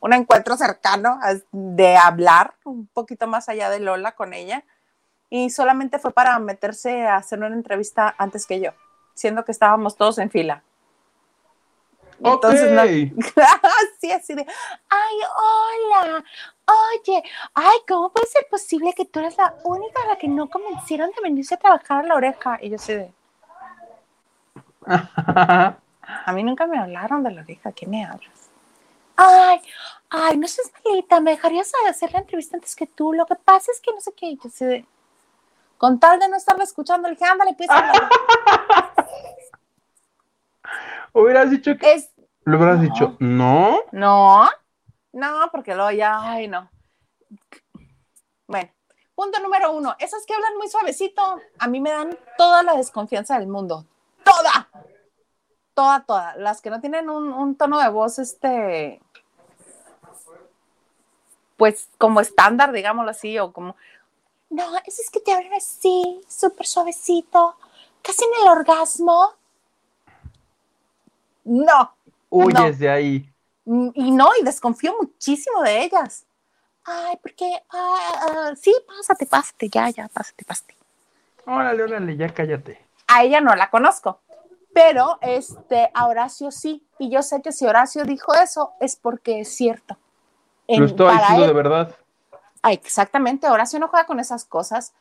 un encuentro cercano de hablar un poquito más allá de Lola con ella. Y solamente fue para meterse a hacer una entrevista antes que yo, siendo que estábamos todos en fila. Entonces, no- Ok. [laughs] así, así de, ay, hola, oye, ay, ¿cómo puede ser posible que tú eres la única a la que no convencieron de venirse a trabajar a la oreja? Y yo así de, [laughs] a mí nunca me hablaron de la oreja, ¿qué me hablas? Ay, ay, no seas malita, me dejarías hacer la entrevista antes que tú, lo que pasa es que no sé qué, y yo así de, con tal de no estarla escuchando, le dije, ándale, pues, ándale". [laughs] Hubieras dicho que. es, Le hubieras No. dicho, no. No, no, porque luego ya, ay, no. Bueno, punto número uno, esas que hablan muy suavecito, a mí me dan toda la desconfianza del mundo. Toda. Toda, toda. Las que no tienen un, un tono de voz, este, pues como estándar, digámoslo así, o como, no, esas que te hablan así, súper suavecito, casi en el orgasmo. No, Huyes de ahí. Mm, Y no, y desconfío muchísimo de ellas. Ay, porque, ah, ah, sí, pásate, pásate, ya, ya, pásate, pásate. Órale, órale, ya cállate. A ella no la conozco, pero este, a Horacio sí. Y yo sé que si Horacio dijo eso es porque es cierto. En- Lo para diciendo de verdad. Ah, exactamente, Horacio no juega con esas cosas.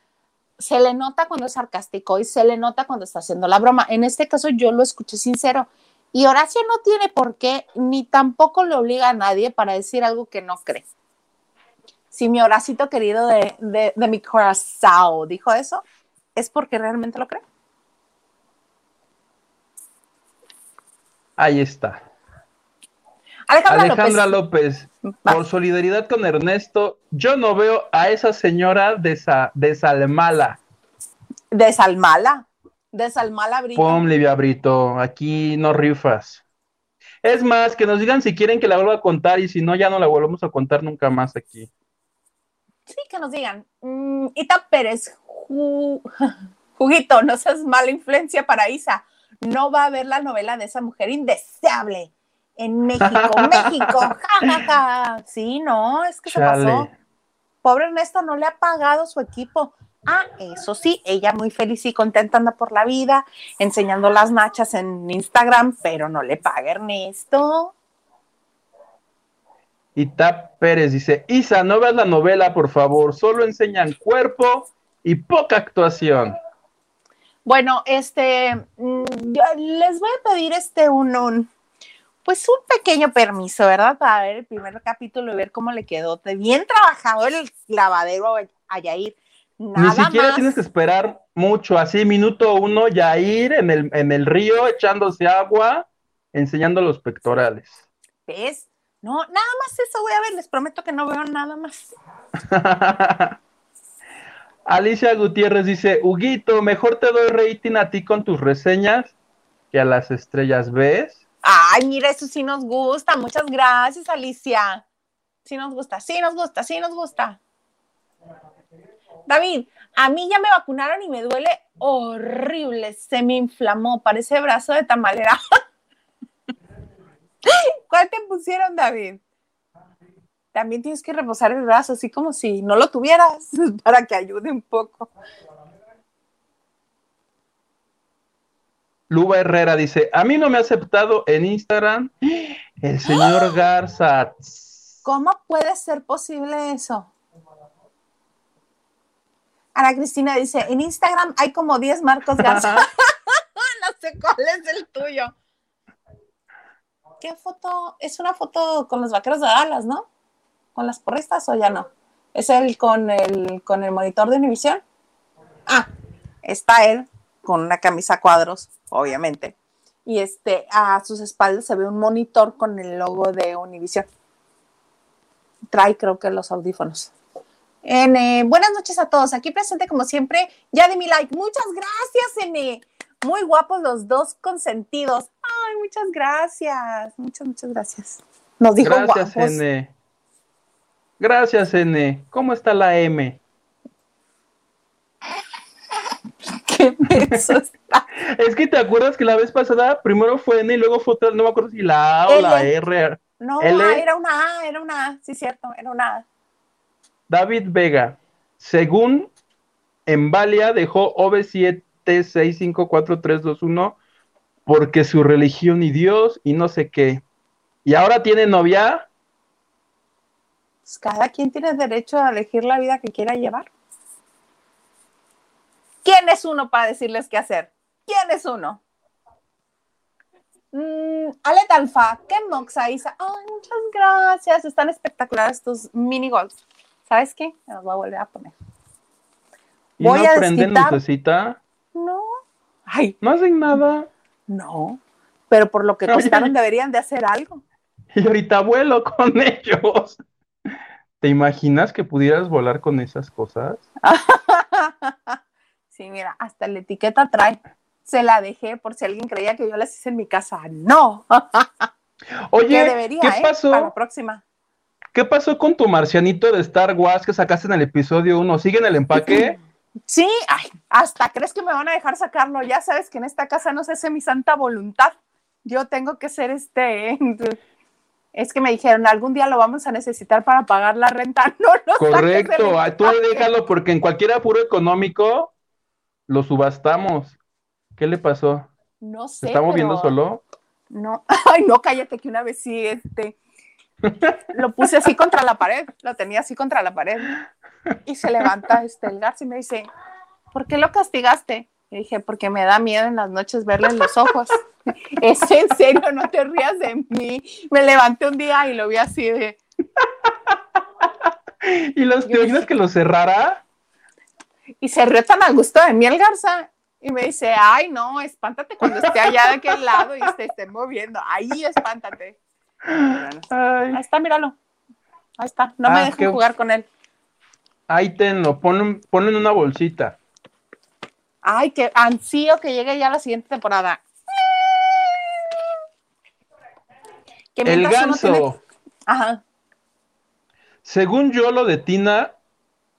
Se le nota cuando es sarcástico y se le nota cuando está haciendo la broma. En este caso yo lo escuché sincero. Y Horacio no tiene por qué, ni tampoco le obliga a nadie para decir algo que no cree. Si mi Horacito querido de, de, de mi corazón dijo eso, es porque realmente lo cree. Ahí está. Alejandra, Alejandra López. Por solidaridad con Ernesto, yo no veo a esa señora. De Salmala. De Salmala Brito. Pum, Livia Brito, aquí no rifas. Es más, que nos digan si quieren que la vuelva a contar y si no, ya no la volvemos a contar nunca más aquí. Sí, que nos digan. Mm, Ita Pérez, Ju- [laughs] Juguito, no seas mala influencia para Isa. No va a ver la novela de esa mujer indeseable en México, [laughs] México. Ja, ja, ja. Sí, no, es que se pasó. Pobre Ernesto no le ha pagado su equipo. Ah, eso sí, ella muy feliz y contenta anda por la vida, enseñando las nachas en Instagram, pero no le paga Ernesto. Y Tap Pérez dice, Isa, no veas la novela, por favor, solo enseñan cuerpo y poca actuación. Bueno, este, mm, les voy a pedir este un, un, pues un pequeño permiso, ¿verdad? Para ver el primer capítulo y ver cómo le quedó. Bien trabajado el lavadero a Yair. Nada Ni siquiera más. tienes que esperar mucho, así minuto uno, ya ir en el, en el río echándose agua, enseñando los pectorales. ¿Ves? No, nada más eso voy a ver, les prometo que no veo nada más. [laughs] Alicia Gutiérrez dice, Huguito, mejor te doy rating a ti con tus reseñas que a las estrellas, ¿ves? Ay, mira, eso sí nos gusta. Muchas gracias, Alicia. Sí nos gusta, sí nos gusta, sí nos gusta. David, a mí ya me vacunaron y me duele horrible. Se me inflamó, parece brazo de tamalera. [laughs] ¿Cuál te pusieron, David? También tienes que reposar el brazo, así como si no lo tuvieras, [laughs] para que ayude un poco. Luba Herrera dice, a mí no me ha aceptado en Instagram el señor [gasps] Garza. ¿Cómo puede ser posible eso? Ana Cristina dice, en Instagram hay como 10 Marcos Garza. [laughs] [laughs] no sé cuál es el tuyo. ¿Qué foto? Es una foto con los vaqueros de Dallas, ¿no? ¿Con las porristas o ya no? ¿Es el con el, con el monitor de Univision? Ah, está él con una camisa a cuadros, obviamente. Y este, a sus espaldas se ve un monitor con el logo de Univision trae creo que los audífonos. N, buenas noches a todos. Aquí presente como siempre, ya de mi like. Muchas gracias, N. Muy guapos los dos consentidos. Ay, muchas gracias. Muchas, muchas graas Nos dijo Gracias, guapos. N. Gracias, N. ¿Cómo está la M? Qué está. [laughs] Es que te acuerdas que la vez pasada primero fue N y luego fue otra, no me acuerdo si la A o la. R. No, L. era una A, era una A. Sí, cierto, era una A. David Vega, según Embalia dejó OV7654321 porque su religión y Dios y no sé qué. Y ahora tiene novia. Pues cada quien tiene derecho a elegir la vida que quiera llevar. ¿Quién es uno para decirles qué hacer? ¿Quién es uno? Mm, Ale Alfa, qué moxa, Isa. Ay, muchas gracias. Están espectaculares estos mini golds. ¿Sabes qué? Me los voy a volver a poner. Y Voy no a prenden lucecita. No. Ay, No hacen nada. no. Pero por lo que Oye. costaron deberían de hacer algo. Y ahorita vuelo con [laughs] ellos. ¿Te imaginas que pudieras volar con esas cosas? [laughs] Sí, mira, hasta la etiqueta trae. Se la dejé por si alguien creía que yo las hice en mi casa. No. [laughs] Oye, debería, ¿qué ¿eh? pasó? Para la próxima. ¿Qué pasó con tu marcianito de Star Wars que sacaste en el episodio 1? ¿Sigue en el empaque? Sí, ay, hasta crees que me van a dejar sacarlo. Ya sabes que en esta casa no se hace mi santa voluntad. Yo tengo que ser este. Es que me dijeron, algún día lo vamos a necesitar para pagar la renta. [laughs] No, no. Correcto, tú déjalo porque en cualquier apuro económico lo subastamos. ¿Qué le pasó? No ¿Se sé. está moviendo pero- solo? No, [laughs] ay, no, cállate que una vez sí, este, lo puse así contra la pared, lo tenía así contra la pared y se levanta este el Garza y me dice, ¿por qué lo castigaste? Y dije, porque me da miedo en las noches verle en los ojos. [laughs] es en serio, no te rías de mí. Me levanté un día y lo vi así de, ¿Y los, te que lo cerrara? y se rió tan a gusto de mí el Garza. Y me dice, ay, no, espántate cuando esté allá de aquel lado y se esté moviendo. Ahí espántate. Ahí está, míralo. Ahí está. No me Ah, dejan qué- jugar con él. ahí tenlo, ponlo, ponlo en una bolsita. Ay, que ansío que llegue ya la siguiente temporada. Que El ganso. tiene- Ajá. Según yo, lo de Tina,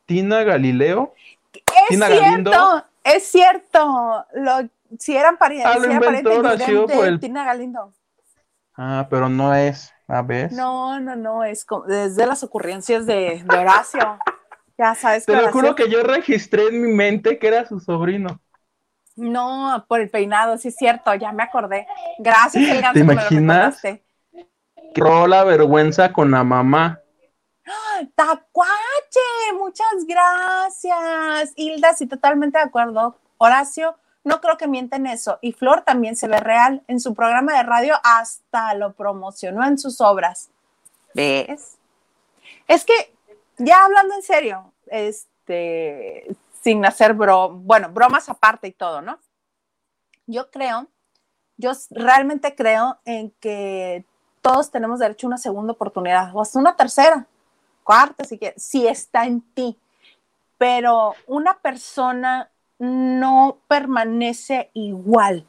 Tina Galileo, Es Tina cierto, Galindo. es cierto. Lo, si eran parientes, Ah, si era pariente Tina Galindo. Ah, pero no es. A ver. No, no, no, es como, desde las ocurrencias de, de Horacio. Ya sabes Te que lo Horacio- juro que yo registré en mi mente que era su sobrino. No, por el peinado, sí es cierto, ya me acordé. Gracias, el ganso, ¿Te que me lo imaginas? Corró la vergüenza con la mamá. [gasps] Tacuache, muchas gracias. Hilda, sí, totalmente de acuerdo. Horacio, no creo que mienten eso. Y Flor también se ve real. En su programa de radio hasta lo promocionó en sus obras. ¿Ves? Es que, ya hablando en serio, este, sin hacer bro, bueno, bromas aparte y todo, ¿no? Yo creo, yo realmente creo en que todos tenemos derecho a una segunda oportunidad o hasta una tercera cuarta, si quieres, si está en ti. Pero una persona no permanece igual.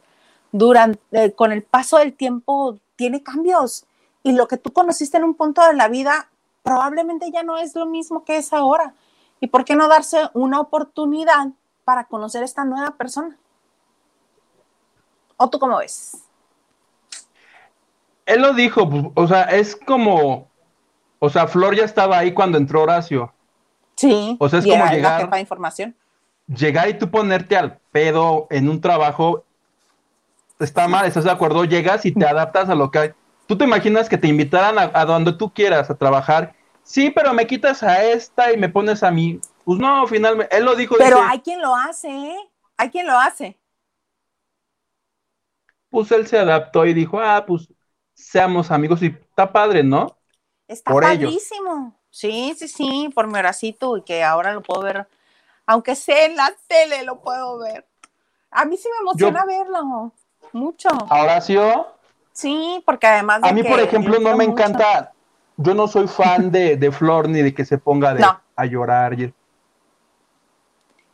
Durante, eh, con el paso del tiempo tiene cambios. Y lo que tú conociste en un punto de la vida probablemente ya no es lo mismo que es ahora. ¿Y por qué no darse una oportunidad para conocer a esta nueva persona? ¿O tú cómo ves? Él lo dijo, pues, o sea, es como, o sea, Flor ya estaba ahí cuando entró Horacio. Sí. O sea, es y como era la llegar- jefa de información. Llegar y tú ponerte al pedo en un trabajo está mal, ¿estás de acuerdo? Llegas y te adaptas a lo que hay. Tú te imaginas que te invitaran a, a donde tú quieras a trabajar. Sí, pero me quitas a esta y me pones a mí. Pues no, finalmente, él lo dijo. Pero dice, hay quien lo hace, ¿eh? Hay quien lo hace. Pues él se adaptó y dijo, ah, pues seamos amigos y está padre, ¿no? Está Por padrísimo. Sí, sí, sí, por mi horacito y que ahora lo puedo ver, aunque sea en la tele, lo puedo ver. A mí sí me emociona verlo, mucho. A Horacio, Sí, porque además de a mí, que por ejemplo, lo no me mucho. encanta, yo no soy fan de, de Flor ni de que se ponga de, No. a llorar.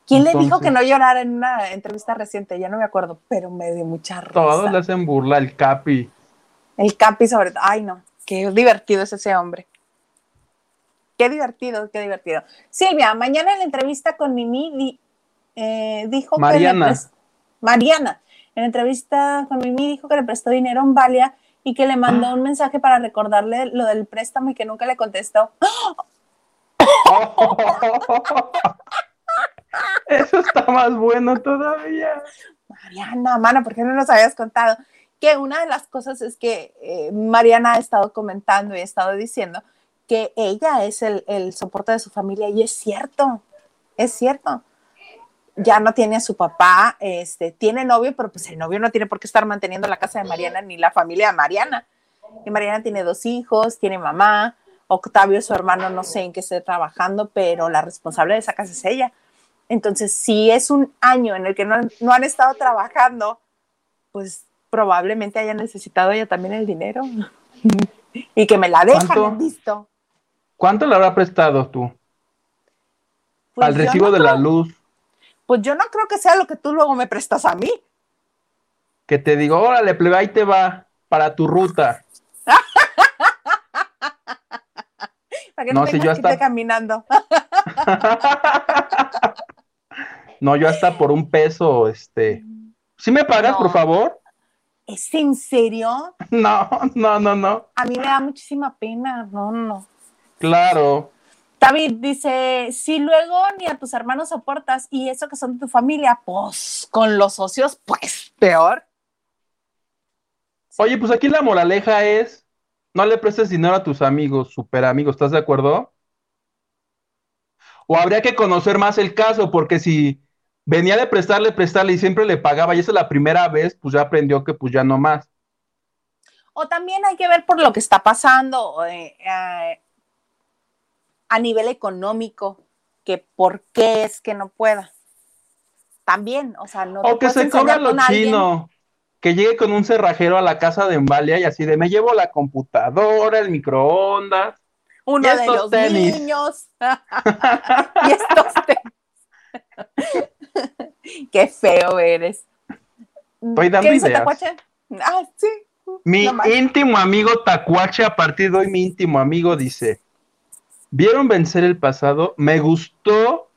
¿Quién le dijo que no llorara en una entrevista reciente? Ya no me acuerdo, pero me dio mucha risa. Todos le hacen burla, el Capi. El Capi sobre todo. Ay, no, qué divertido es ese hombre. Qué divertido, qué divertido. Silvia, mañana en la entrevista con Mimi di- eh, dijo que... Mariana. le pres- Mariana, en la entrevista con Mimi dijo que le prestó dinero a un Valia y que le mandó un mensaje para recordarle lo del préstamo y que nunca le contestó. [laughs] Eso está más bueno todavía. Mariana, mano, ¿por qué no nos habías contado? Que una de las cosas es que eh, Mariana ha estado comentando y ha estado diciendo que ella es el, el soporte de su familia y es cierto, es cierto. Ya no tiene a su papá, este, tiene novio, pero pues el novio no tiene por qué estar manteniendo la casa de Mariana ni la familia de Mariana. Y Mariana tiene dos hijos, tiene mamá, Octavio, su hermano, no sé en qué esté trabajando, pero la responsable de esa casa es ella. Entonces, si es un año en el que no, han- no han estado trabajando, pues probablemente haya necesitado ella también el dinero. [laughs] y que me la dejan visto. ¿Cuánto le habrá prestado tú? Pues Al recibo no de la luz. Pues yo no creo que sea lo que tú luego me prestas a mí. Que te digo, órale, plebe, ahí te va para tu ruta. [laughs] Para que no, No, si yo hasta- caminando. [laughs] No, yo hasta por un peso, este. ¿Sí me pagas, No. por favor? ¿Es en serio? [laughs] No, no, no, no. A mí me da muchísima pena. No, no. Claro. David dice, si luego ni a tus hermanos soportas y eso que son de tu familia, pues con los socios, pues peor. Oye, pues aquí la moraleja es, no le prestes dinero a tus amigos, super amigos, ¿estás de acuerdo? O habría que conocer más el caso, porque si venía de prestarle, prestarle y siempre le pagaba, y esa es la primera vez, pues ya aprendió que pues ya no más. O también hay que ver por lo que está pasando eh, eh, a nivel económico, que por qué es que no pueda. También, o sea, no O que se cobra lo con alguien. chino, que llegue con un cerrajero a la casa de Embalia y así de, me llevo la computadora, el microondas. Uno Y de estos los tenis. niños. [laughs] y estos tenis. [laughs] Qué feo eres. Estoy dando ¿Qué dice ideas. Tacuache? Ah, sí. Mi No íntimo amigo Tacuache, a partir de hoy, mi íntimo amigo dice: ¿Vieron vencer el pasado? Me gustó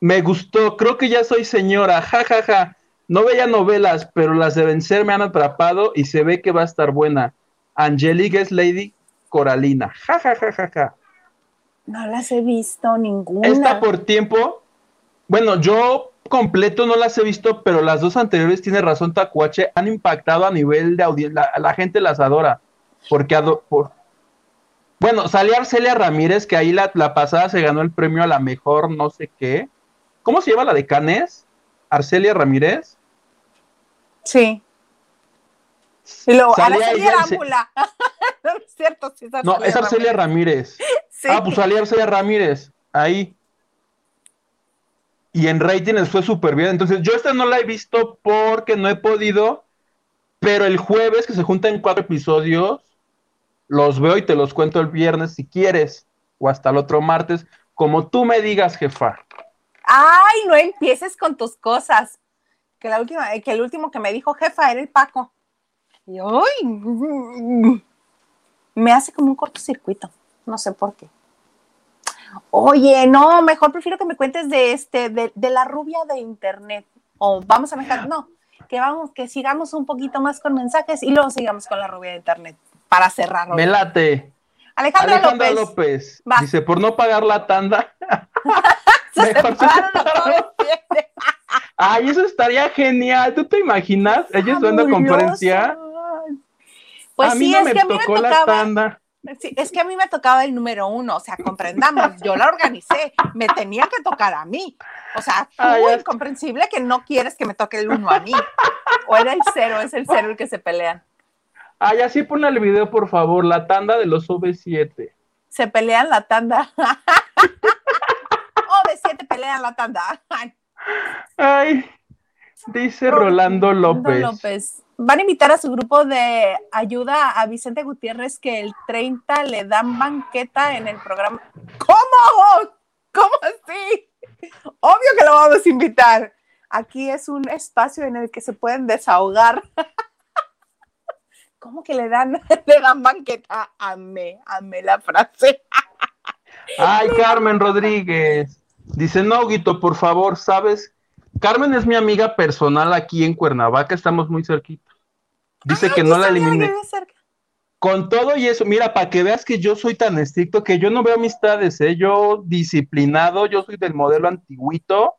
Me gustó, creo que ya soy señora, ja, ja, ja. No veía novelas, pero las de vencer me han atrapado y se ve que va a estar buena. Angelique es Lady Coralina, ja, ja, ja, ja, ja. No las he visto ninguna. Esta por tiempo, bueno, yo completo no las he visto, pero las dos anteriores, tiene razón Tacuache, han impactado a nivel de audiencia, la, la, gente las adora, porque ado por... Bueno, salió Arcelia Ramírez, que ahí la, la, pasada se ganó el premio a la mejor no sé qué. ¿Cómo se llama la de Canes? Arcelia Ramírez. Sí. Y luego, Arcelia Arámbula. [laughs] no es cierto, sí es Arcelia No, es Arcelia Ramírez. Ramírez. Sí. Ah, pues salía Arcelia Ramírez, ahí y en ratings fue súper bien. Entonces, yo esta no la he visto porque no he podido, pero el jueves que se juntan cuatro episodios, los veo y te los cuento el viernes si quieres, o hasta el otro martes, como tú me digas, jefa. Ay, no empieces con tus cosas. Que, la última, que el último que me dijo jefa era el Paco. Y hoy me hace como un cortocircuito. No sé por qué. Oye, no, mejor prefiero que me cuentes de este, de, de la rubia de internet. O vamos a dejar, no, que vamos, que sigamos un poquito más con mensajes y luego sigamos con la rubia de internet para cerrarlo. Me late. Alejandra, Alejandra López. López. Dice, por no pagar la tanda. [laughs] se [laughs] Mejor se a. Ay, eso estaría genial. ¿Tú te imaginas? Ella dando Fabuloso. conferencia. Pues a mí sí, no es me que a mí me tocó la tocaba. tanda. Sí, es que a mí me tocaba el número uno, o sea, comprendamos, yo la organicé, me tenía que tocar a mí. O sea, tú, ya. incomprensible que no quieres que me toque el uno a mí. O era el cero, es el cero el que se pelean. Ay, así ponle el video, por favor. La tanda de los OV7. Se pelean la tanda. [laughs] O de siete pelean la tanda. Ay, dice Rolando López. López. Van a invitar a su grupo de ayuda a Vicente Gutiérrez que el 30 le dan banqueta en el programa. ¿Cómo? ¿Cómo así? Obvio que lo vamos a invitar. Aquí es un espacio en el que se pueden desahogar. [laughs] ¿Cómo que le dan, [laughs] le dan banqueta? Amé, amé la frase. Ay, [laughs] Carmen Rodríguez. Dice, no, Guito, por favor, ¿sabes? Carmen es mi amiga personal aquí en Cuernavaca, estamos muy cerquita. Dice que no la eliminé. Con todo y eso, mira, para que veas que yo soy tan estricto que yo no veo amistades, ¿eh? Yo disciplinado, yo soy del modelo antiguito.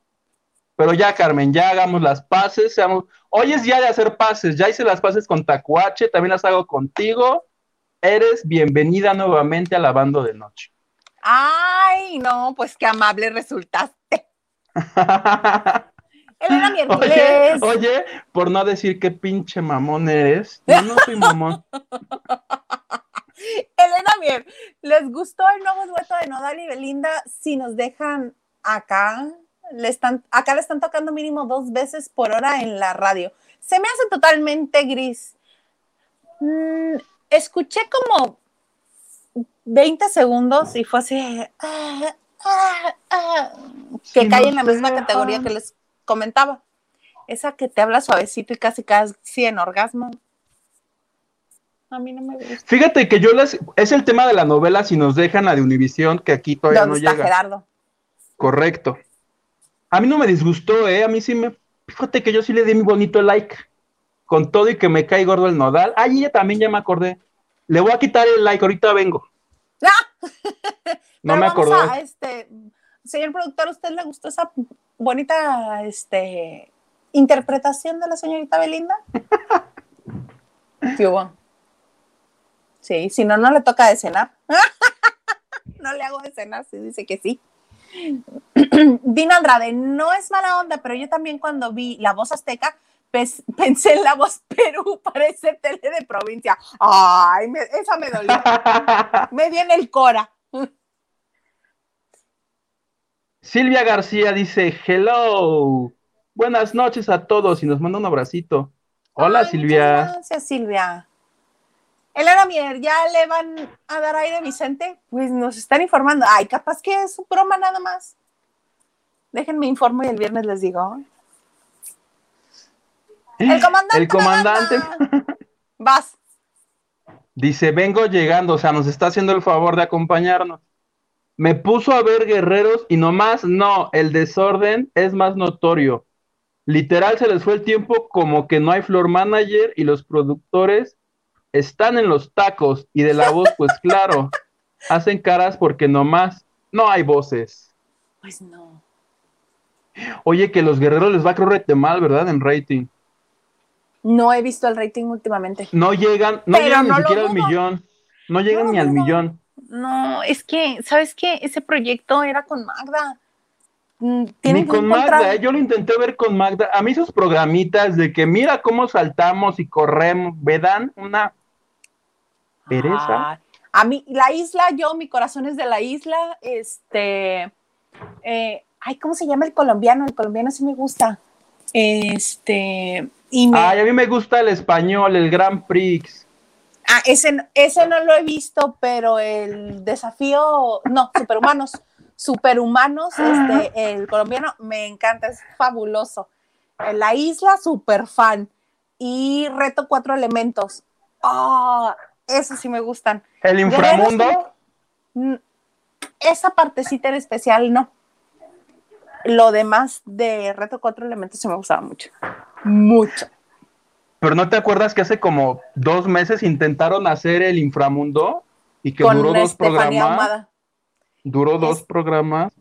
Pero ya, Carmen, ya hagamos las paces, seamos... Hoy es día de hacer paces, ya hice las paces con Tacuache, también las hago contigo. Eres bienvenida nuevamente a la bando de noche. Ay, no, pues qué amable resultaste. Elena [laughs] Oye, miércoles. oye, por no decir qué pinche mamón eres. No, no soy mamón. [laughs] Elena Mier, ¿les gustó el nuevo dueto de Nodal y Belinda? Si nos dejan acá, le están, acá le están tocando mínimo dos veces por hora en la radio. Se me hace totalmente gris. Mm, escuché como 20 segundos y fue así, ah, ah, ah, que cae en la misma categoría que les comentaba. Esa que te habla suavecito y casi casi en orgasmo. A mí no me gusta. Fíjate que yo les. Es el tema de la novela, si nos dejan la de Univisión, que aquí todavía ¿Dónde no está llega. Gerardo? Correcto. A mí no me disgustó, ¿eh? A mí sí me. Fíjate que yo sí le di mi bonito like. Con todo y que me cae gordo el nodal. Ay, ella también ya me acordé. Le voy a quitar el like, ahorita vengo. [laughs] No Pero me vamos acordé. a, este, señor productor, ¿a usted le gustó esa bonita este, interpretación de la señorita Belinda? [laughs] ¿Qué hubo? Sí, si no, no le toca de cenar. [laughs] no le hago de cenar, si dice que sí. [clears throat] Dina Andrade, no es mala onda, pero yo también cuando vi la voz azteca [laughs] pensé en la voz Perú, [laughs] parece tele de provincia. Ay, me- esa me dolió. [laughs] Me en el cora. Silvia García dice: Hello. Buenas noches a todos y nos manda un abracito. Hola, Ay, Silvia. Gracias, Silvia. Elena Mier, ¿ya le van a dar aire a Vicente? Pues nos están informando. Ay, capaz que es su broma nada más. Déjenme informo y el viernes les digo. El comandante. El comandante. Vas. Dice: Vengo llegando, o sea, nos está haciendo el favor de acompañarnos. me puso a ver guerreros y nomás no, el desorden es más notorio. Literal se les fue el tiempo como que no hay floor manager y los productores están en los tacos y de la voz, pues claro, hacen caras porque nomás no hay voces. Pues no. Oye, que los guerreros les va a correr mal, ¿verdad? En rating. No he visto el rating últimamente. No llegan, no Pero llegan no ni siquiera al millón. No llegan No, ni al millón. No, es que, ¿sabes qué? Ese proyecto era con Magda. Mm, Ni con Magda, ¿eh? yo lo intenté ver con Magda. A mí esos programitas de que mira cómo saltamos y corremos, me dan una pereza. A mí, la isla, yo, mi corazón es de la isla. Este, eh, ay, ¿cómo se llama el colombiano? El colombiano sí me gusta. Este, y me, Ay, a mí me gusta el español, el Grand Prix. ah, ese, ese no lo he visto, pero el desafío, no, superhumanos, superhumanos, este, el colombiano me encanta, es fabuloso. La isla, super fan. Y reto cuatro elementos. Ah, esos sí me gustan. El inframundo, Esa partecita en especial, no. Lo demás de Reto Cuatro Elementos sí me gustaba mucho. Mucho. pero ¿no te acuerdas que hace como dos meses intentaron hacer el inframundo y que Con duró dos Estefanía programas? Duró dos Es- programas.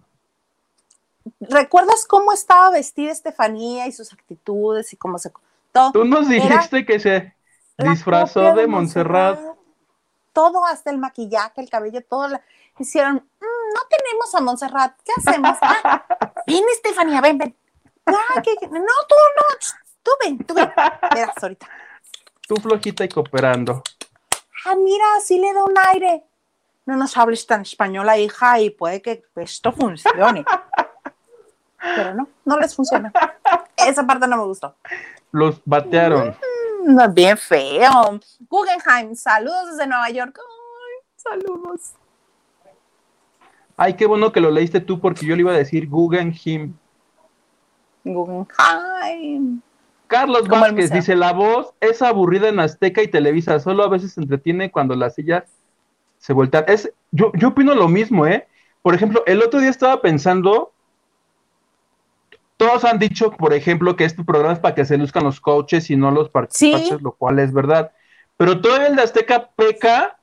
¿Recuerdas cómo estaba vestida Estefanía y sus actitudes y cómo se... Todo, Tú nos Era dijiste que se disfrazó de Montserrat. Todo, hasta el maquillaje, el cabello, todo. la- Hicieron, "Mm, no tenemos a Montserrat, ¿qué hacemos? Ah, [laughs] ven, Estefanía, ven, ven. Ah, no, tú no, tú ven, tú ven. Verás ahorita. Tú flojita y cooperando. Ah, mira, sí le da un aire. No nos hables tan española, hija, y puede que esto funcione. Pero no, no les funciona. Esa parte no me gustó. Los batearon. No, bien feo. Guggenheim, saludos desde Nueva York. Ay, saludos. Ay, qué bueno que lo leíste tú porque yo le iba a decir Guggenheim. Guggenheim. Carlos Vázquez dice, la voz es aburrida en Azteca y Televisa, solo a veces se entretiene cuando las sillas se voltean. Es, yo, yo opino lo mismo, ¿eh? Por ejemplo, el otro día estaba pensando, todos han dicho, por ejemplo, que este programa es para que se luzcan los coaches y no los participantes, Sí. lo cual es verdad. Pero todavía el de Azteca peca.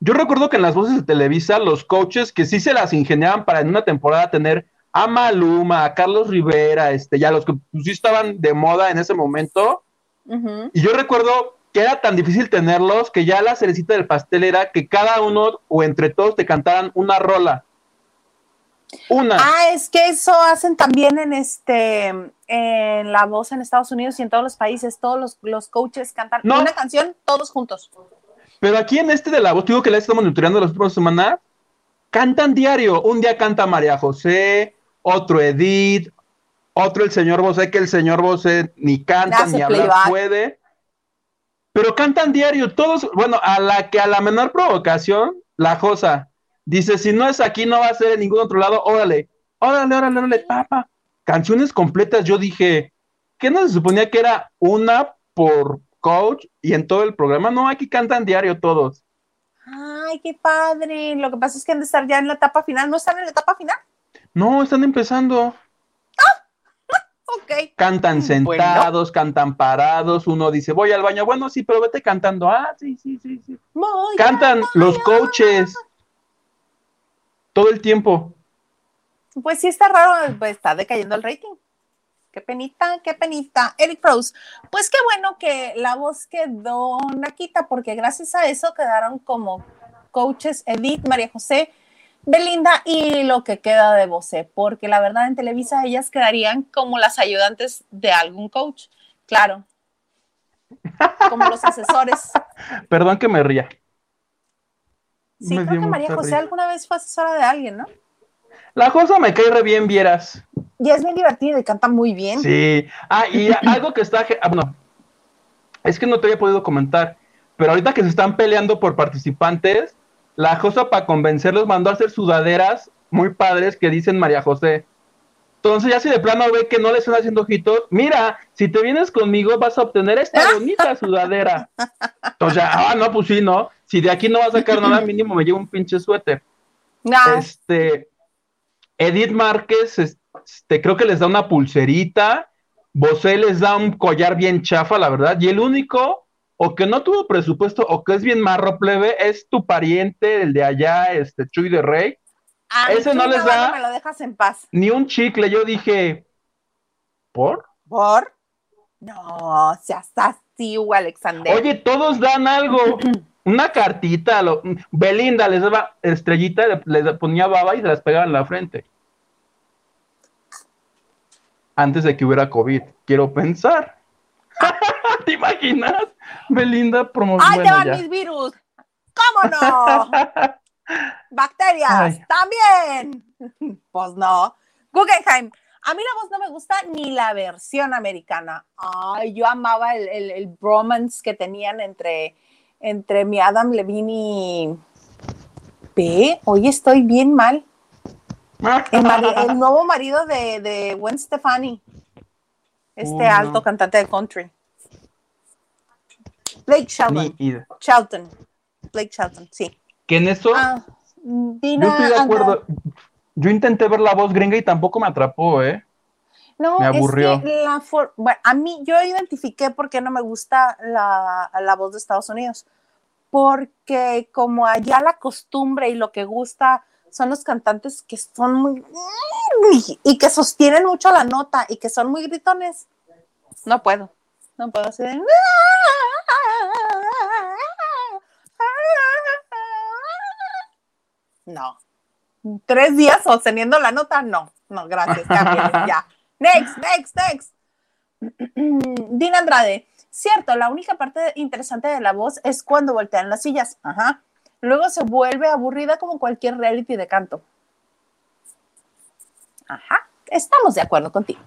Yo recuerdo que en las voces de Televisa, los coaches que sí se las ingeniaban para en una temporada tener a Maluma, a Carlos Rivera, este, ya los que pues, sí estaban de moda en ese momento. Y yo recuerdo que era tan difícil tenerlos que ya la cerecita del pastel era que cada uno o entre todos te cantaran una rola. Una. Ah, es que eso hacen también en este en la voz en Estados Unidos y en todos los países. Todos los, los coaches cantan No. una canción todos juntos. Pero aquí en este de la voz, digo que la estamos monitoreando las últimas semanas, cantan diario. Un día canta María José, otro Edith, otro el señor Bosé, que el señor Bosé ni canta ni hablar playback. puede. Pero cantan diario, todos, bueno, a la que a la menor provocación, la Josa dice, si no es aquí, no va a ser en ningún otro lado, órale, órale, órale, órale, papa. Canciones completas, yo dije, ¿qué no se suponía que era una por coach y en todo el programa? No, aquí cantan diario todos. Ay, qué padre. Lo que pasa es que han de estar ya en la etapa final. ¿No están en la etapa final? No, están empezando. [laughs] Ok. Cantan Bueno. sentados, cantan parados. Uno dice, voy al baño. Bueno, sí, pero vete cantando. Ah, sí, sí, sí, sí. Voy Cantan los coaches todo el tiempo. Pues sí está raro, pues está decayendo el rating. Qué penita, qué penita. Eric Rose, pues qué bueno que la voz quedó naquita, porque gracias a eso quedaron como coaches Edith, María José, Belinda y lo que queda de Bosé, porque la verdad en Televisa ellas quedarían como las ayudantes de algún coach, claro, como los asesores. [laughs] Perdón que me ría. Sí, Me creo que María José risa. alguna vez fue asesora de alguien, ¿no? La Josa me cae re bien, vieras. Y es bien divertida y canta muy bien. Sí. Ah, y algo que está. Ah, bueno, es que no te había podido comentar, pero ahorita que se están peleando por participantes, la Josa para convencerlos mandó a hacer sudaderas muy padres que dicen María José. Entonces, ya si de plano ve que no le están haciendo ojitos, mira, si te vienes conmigo vas a obtener esta [laughs] bonita sudadera. Entonces, ya, ah, no, pues sí, ¿no? Si de aquí no va a sacar nada, mínimo me llevo un pinche suéter. Nah, Este, Edith Márquez, este, creo que les da una pulserita. Bosé les da un collar bien chafa, la verdad. Y el único, o que no tuvo presupuesto, o que es bien marro plebe, es tu pariente, el de allá, este Chuy de Rey. A ese no les da- me lo dejas en paz. Ni un chicle. Yo dije, ¿por? ¿Por? No, seas así, Alexander. Oye, todos dan algo. [clears throat] Una cartita. lo- Belinda les daba estrellita, le- les ponía baba y se las pegaba en la frente. Antes de que hubiera COVID, quiero pensar. [laughs] ¿Te imaginas? Belinda promoviendo. ¡Ay, te van mis virus! ¿Cómo no? [laughs] Bacterias, Ay. también. [laughs] Pues no. Guggenheim. A mí la voz no me gusta ni la versión americana. Ay, yo amaba el, el, el bromance que tenían entre, entre mi Adam Levine y. Ve, hoy estoy bien mal. El, mari- el [laughs] nuevo marido de, de Gwen Stefani. Este Oh, no. alto cantante de country. Blake Shelton. Blake Shelton, sí. Que en eso, Ah, yo estoy de anda- acuerdo. Yo intenté ver la voz gringa y tampoco me atrapó, ¿eh? No, Me aburrió. es que la for- bueno, a mí yo identifiqué por qué no me gusta la, la voz de Estados Unidos. Porque como allá la costumbre y lo que gusta son los cantantes que son muy y que sostienen mucho la nota y que son muy gritones. No puedo. No puedo hacer. No. Tres días sosteniendo la nota, no. No, gracias. [laughs] ya. Next, next, next. [clears throat] Dina Andrade. Cierto, la única parte interesante de la voz es cuando voltean las sillas. Ajá. Luego se vuelve aburrida como cualquier reality de canto. Ajá. Estamos de acuerdo contigo.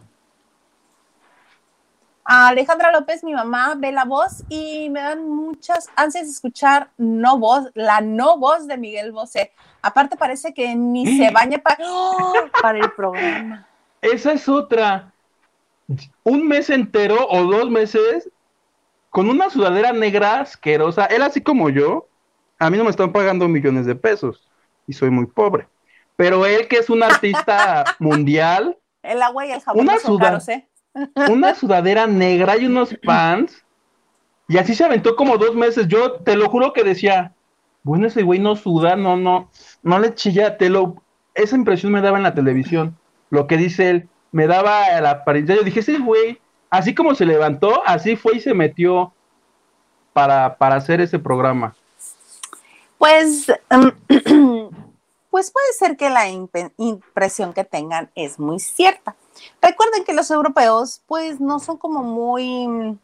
Alejandra López, mi mamá, ve la voz y me dan muchas ansias de escuchar no voz, la no voz de Miguel Bosé. Aparte parece que ni se [gasps] baña para, [gasps] ¡Oh! para el programa. Esa es otra. Un mes entero o dos meses con una sudadera negra asquerosa. Él así como yo, a mí no me están pagando millones de pesos y soy muy pobre. Pero él que es un artista [laughs] mundial, El agua y el jabón Una no son caros, ¿eh? Una sudadera negra y unos pants. Y así se aventó como dos meses. Yo te lo juro que decía, bueno, ese güey no suda, no, no, no le chilla. Te lo, esa impresión me daba en la televisión. Lo que dice él, me daba la apariencia. Yo dije, ese güey, así como se levantó, así fue y se metió para, para hacer ese programa. Pues, em, [clears throat] pues puede ser que la impresión que tengan es muy cierta. Recuerden que los europeos, pues, no son como muy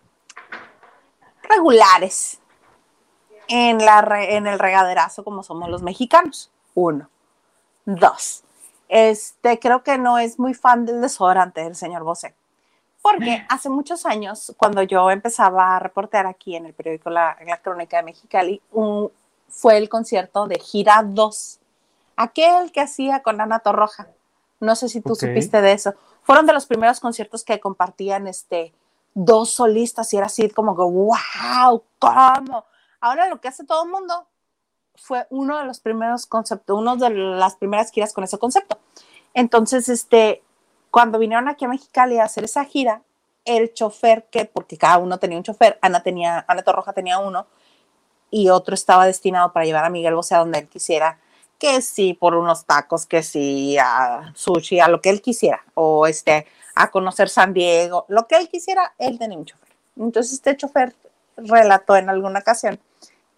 regulares en, la re- en el regaderazo como somos los mexicanos. Uno. Dos. Este, creo que no es muy fan del desodorante del señor Bosé. Porque [laughs] hace muchos años, cuando yo empezaba a reportear aquí en el periódico La, La Crónica de Mexicali, un- fue el concierto de Gira 2, aquel que hacía con Ana Torroja. No sé si tú supiste de eso. Fueron de los primeros conciertos que compartían este, dos solistas y era así como que, wow, ¿cómo? Ahora lo que hace todo el mundo fue uno de los primeros conceptos, uno de las primeras giras con ese concepto. Entonces, este, cuando vinieron aquí a Mexicali a hacer esa gira, el chofer que, porque cada uno tenía un chofer, Ana tenía, Ana Torroja tenía uno, y otro estaba destinado para llevar a Miguel Bosé a donde él quisiera, que sí por unos tacos, que sí a sushi, a lo que él quisiera, o este, a conocer San Diego, lo que él quisiera, él tenía un chofer. Entonces este chofer relató en alguna ocasión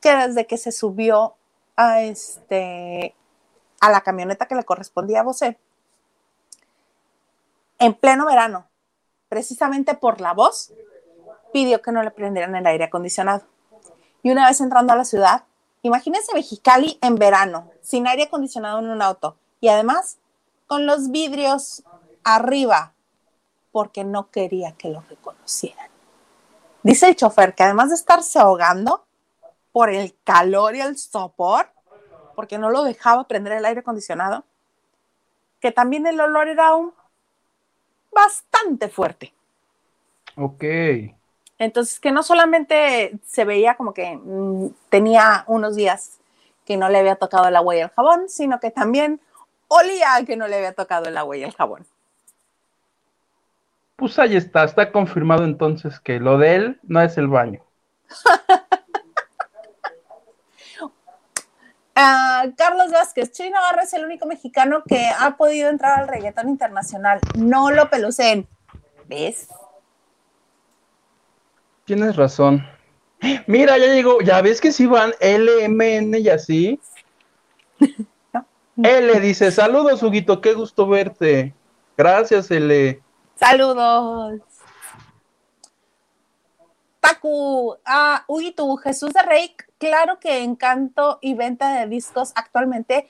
que desde que se subió a este a la camioneta que le correspondía a Bosé, en pleno verano, precisamente por la voz, pidió que no le prendieran el aire acondicionado. Y una vez entrando a la ciudad, imagínense Mexicali en verano, sin aire acondicionado en un auto y además con los vidrios arriba, porque no quería que lo reconocieran. Dice el chofer que además de estarse ahogando por el calor y el sopor, porque no lo dejaba prender el aire acondicionado, que también el olor era aún bastante fuerte. Ok. Entonces, que no solamente se veía como que mm, tenía unos días que no le había tocado el agua y el jabón, sino que también olía que no le había tocado el agua y el jabón. Pues ahí está, está confirmado entonces que lo de él no es el baño. Uh, [laughs] Carlos Vázquez, Chuy Navarro es el único mexicano que ha podido entrar al reggaetón internacional. No lo pelucen. ¿Ves? Tienes razón. Mira, ya llegó, ya ves que si van LMN y así. [laughs] L dice, saludos, Huguito, qué gusto verte. Gracias, L. Saludos. Taku, ah, Huguito, Jesús de Rey, claro que en canto y venta de discos actualmente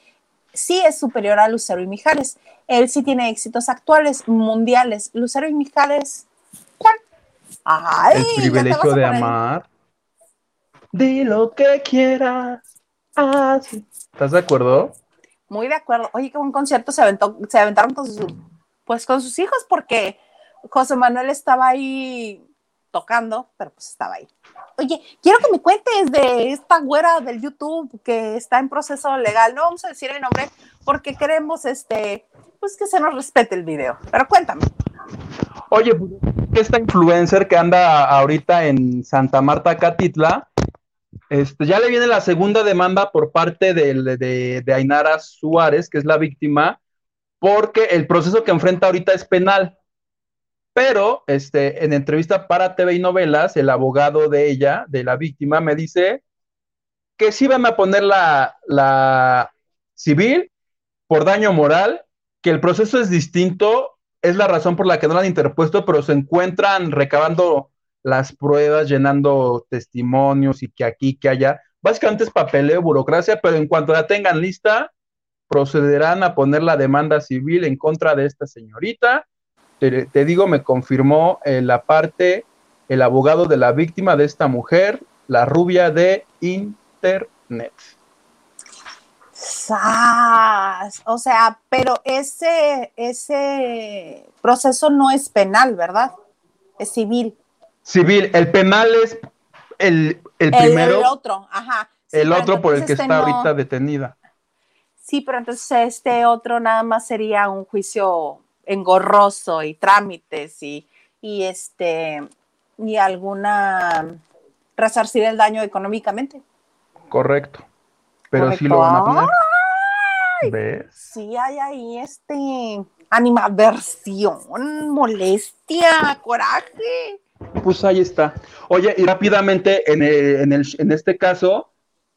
sí es superior a Lucero y Mijares. Él sí tiene éxitos actuales, mundiales. Lucero y Mijares. Ay, El privilegio de amar. Di lo que quieras. Ah, sí. ¿Estás de acuerdo? Muy de acuerdo. Oye, que un concierto se, aventó, se aventaron con sus, pues con sus hijos porque José Manuel estaba ahí tocando, pero pues estaba ahí. Oye, quiero que me cuentes de esta güera del YouTube que está en proceso legal. No vamos a decir el nombre porque queremos este, pues que se nos respete el video. Pero cuéntame. Oye, pues, esta influencer que anda ahorita en Santa Marta, Catitla, este, ya le viene la segunda demanda por parte de, de, de Ainara Suárez, que es la víctima, porque el proceso que enfrenta ahorita es penal. Pero este, en entrevista para TV y novelas, el abogado de ella, de la víctima, me dice que sí van a poner la, la civil por daño moral, que el proceso es distinto, es la razón por la que no la han interpuesto, pero se encuentran recabando las pruebas, llenando testimonios y que aquí, que allá. Básicamente es papeleo, burocracia, pero en cuanto la tengan lista, procederán a poner la demanda civil en contra de esta señorita te, te digo, me confirmó eh, la parte, el abogado de la víctima de esta mujer, la rubia de Internet. ¡Sas! O sea, pero ese, ese proceso no es penal, ¿verdad? Es civil. Civil, el penal es el, el primero. El otro, ajá. Sí, el otro por el que está este no- ahorita detenida. Sí, pero entonces este otro nada más sería un juicio engorroso y trámites y, y este y alguna resarcir el daño económicamente. Correcto. Pero sí lo van a poner. ¿Ves? Sí hay ahí este animadversión, molestia, coraje. Pues ahí está. Oye, y rápidamente, en, el- en, el- en este caso,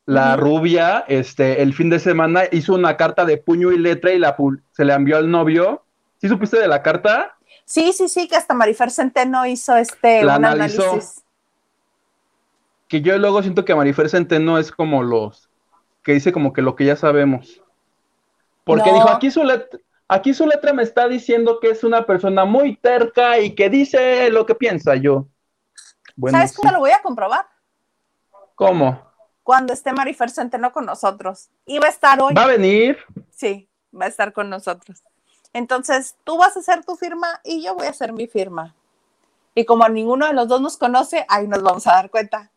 la rubia, este, el fin de semana hizo una carta de puño y letra y la se la envió al novio. ¿Sí supiste de la carta? Sí, sí, sí, que hasta Marifer Centeno hizo este La un analizó. análisis. Que yo luego siento que Marifer Centeno es como los que dice como que lo que ya sabemos. Porque No. dijo, aquí su, let- aquí su letra me está diciendo que es una persona muy terca y que dice lo que piensa yo. Bueno, ¿Sabes sí. cómo lo voy a comprobar? ¿Cómo? Cuando esté Marifer Centeno con nosotros. Y va a estar hoy. ¿Va a venir? Sí, va a estar con nosotros. Entonces, tú vas a hacer tu firma y yo voy a hacer mi firma. Y como ninguno de los dos nos conoce, ahí nos vamos a dar cuenta.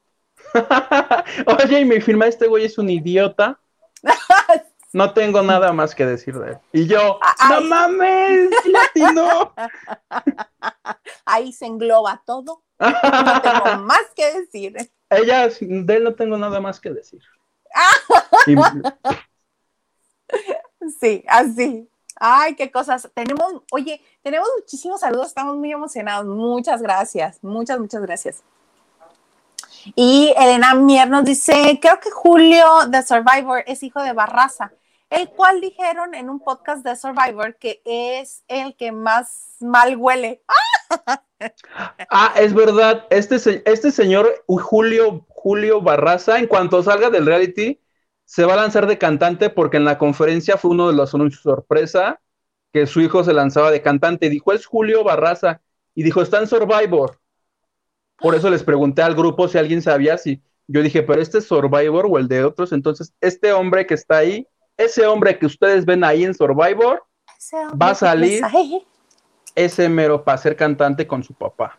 [laughs] Oye, y mi firma, este güey es un idiota. [laughs] No tengo nada más que decir de él. Y yo, Ay. no mames, latino. Ahí se engloba todo. No tengo [laughs] más que decir. Ella, de él no tengo nada más que decir. Y- Sí, así. Ay, qué cosas. Tenemos, oye, tenemos muchísimos saludos, estamos muy emocionados. Muchas gracias, muchas, muchas gracias. Y Elena Mier nos dice, creo que Julio de Survivor es hijo de Barraza, el cual dijeron en un podcast de Survivor que es el que más mal huele. [laughs] Ah, es verdad, este, este señor Julio, Julio Barraza, en cuanto salga del reality, se va a lanzar de cantante porque en la conferencia fue uno de los anuncios sorpresa que su hijo se lanzaba de cantante dijo, es Julio Barraza. Y dijo, está en Survivor. Por eso les pregunté al grupo si alguien sabía si. Yo dije, pero este es Survivor o el de otros. Entonces, este hombre que está ahí, ese hombre que ustedes ven ahí en Survivor, Va a salir. ese mero para ser cantante con su papá.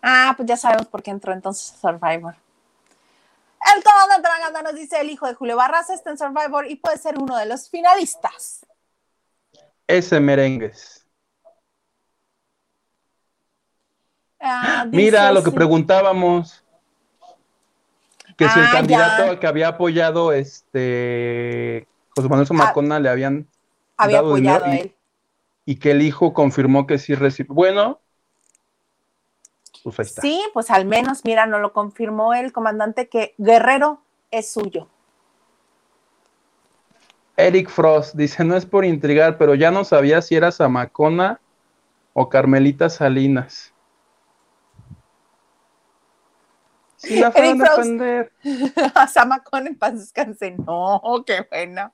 Ah, pues ya sabemos por qué entró entonces Survivor. El comandante Maganda nos dice el hijo de Julio Barraza está en Survivor y puede ser uno de los finalistas. Ese merengues. Ah, Mira lo que sí. preguntábamos. Que si el Ah, candidato ya. que había apoyado este José Manuel Zamacona le habían había dado dinero apoyado a y- él. y que el hijo confirmó que sí recibió. Bueno, pues ahí está. Sí, pues al menos, mira, nos lo confirmó el comandante que Guerrero es suyo. Eric Frost dice, no es por intrigar, pero ya no sabía si era Zamacona o Carmelita Salinas. Si la fueron [laughs] a Frost. defender. A Samacón en paz descanse. No, qué bueno.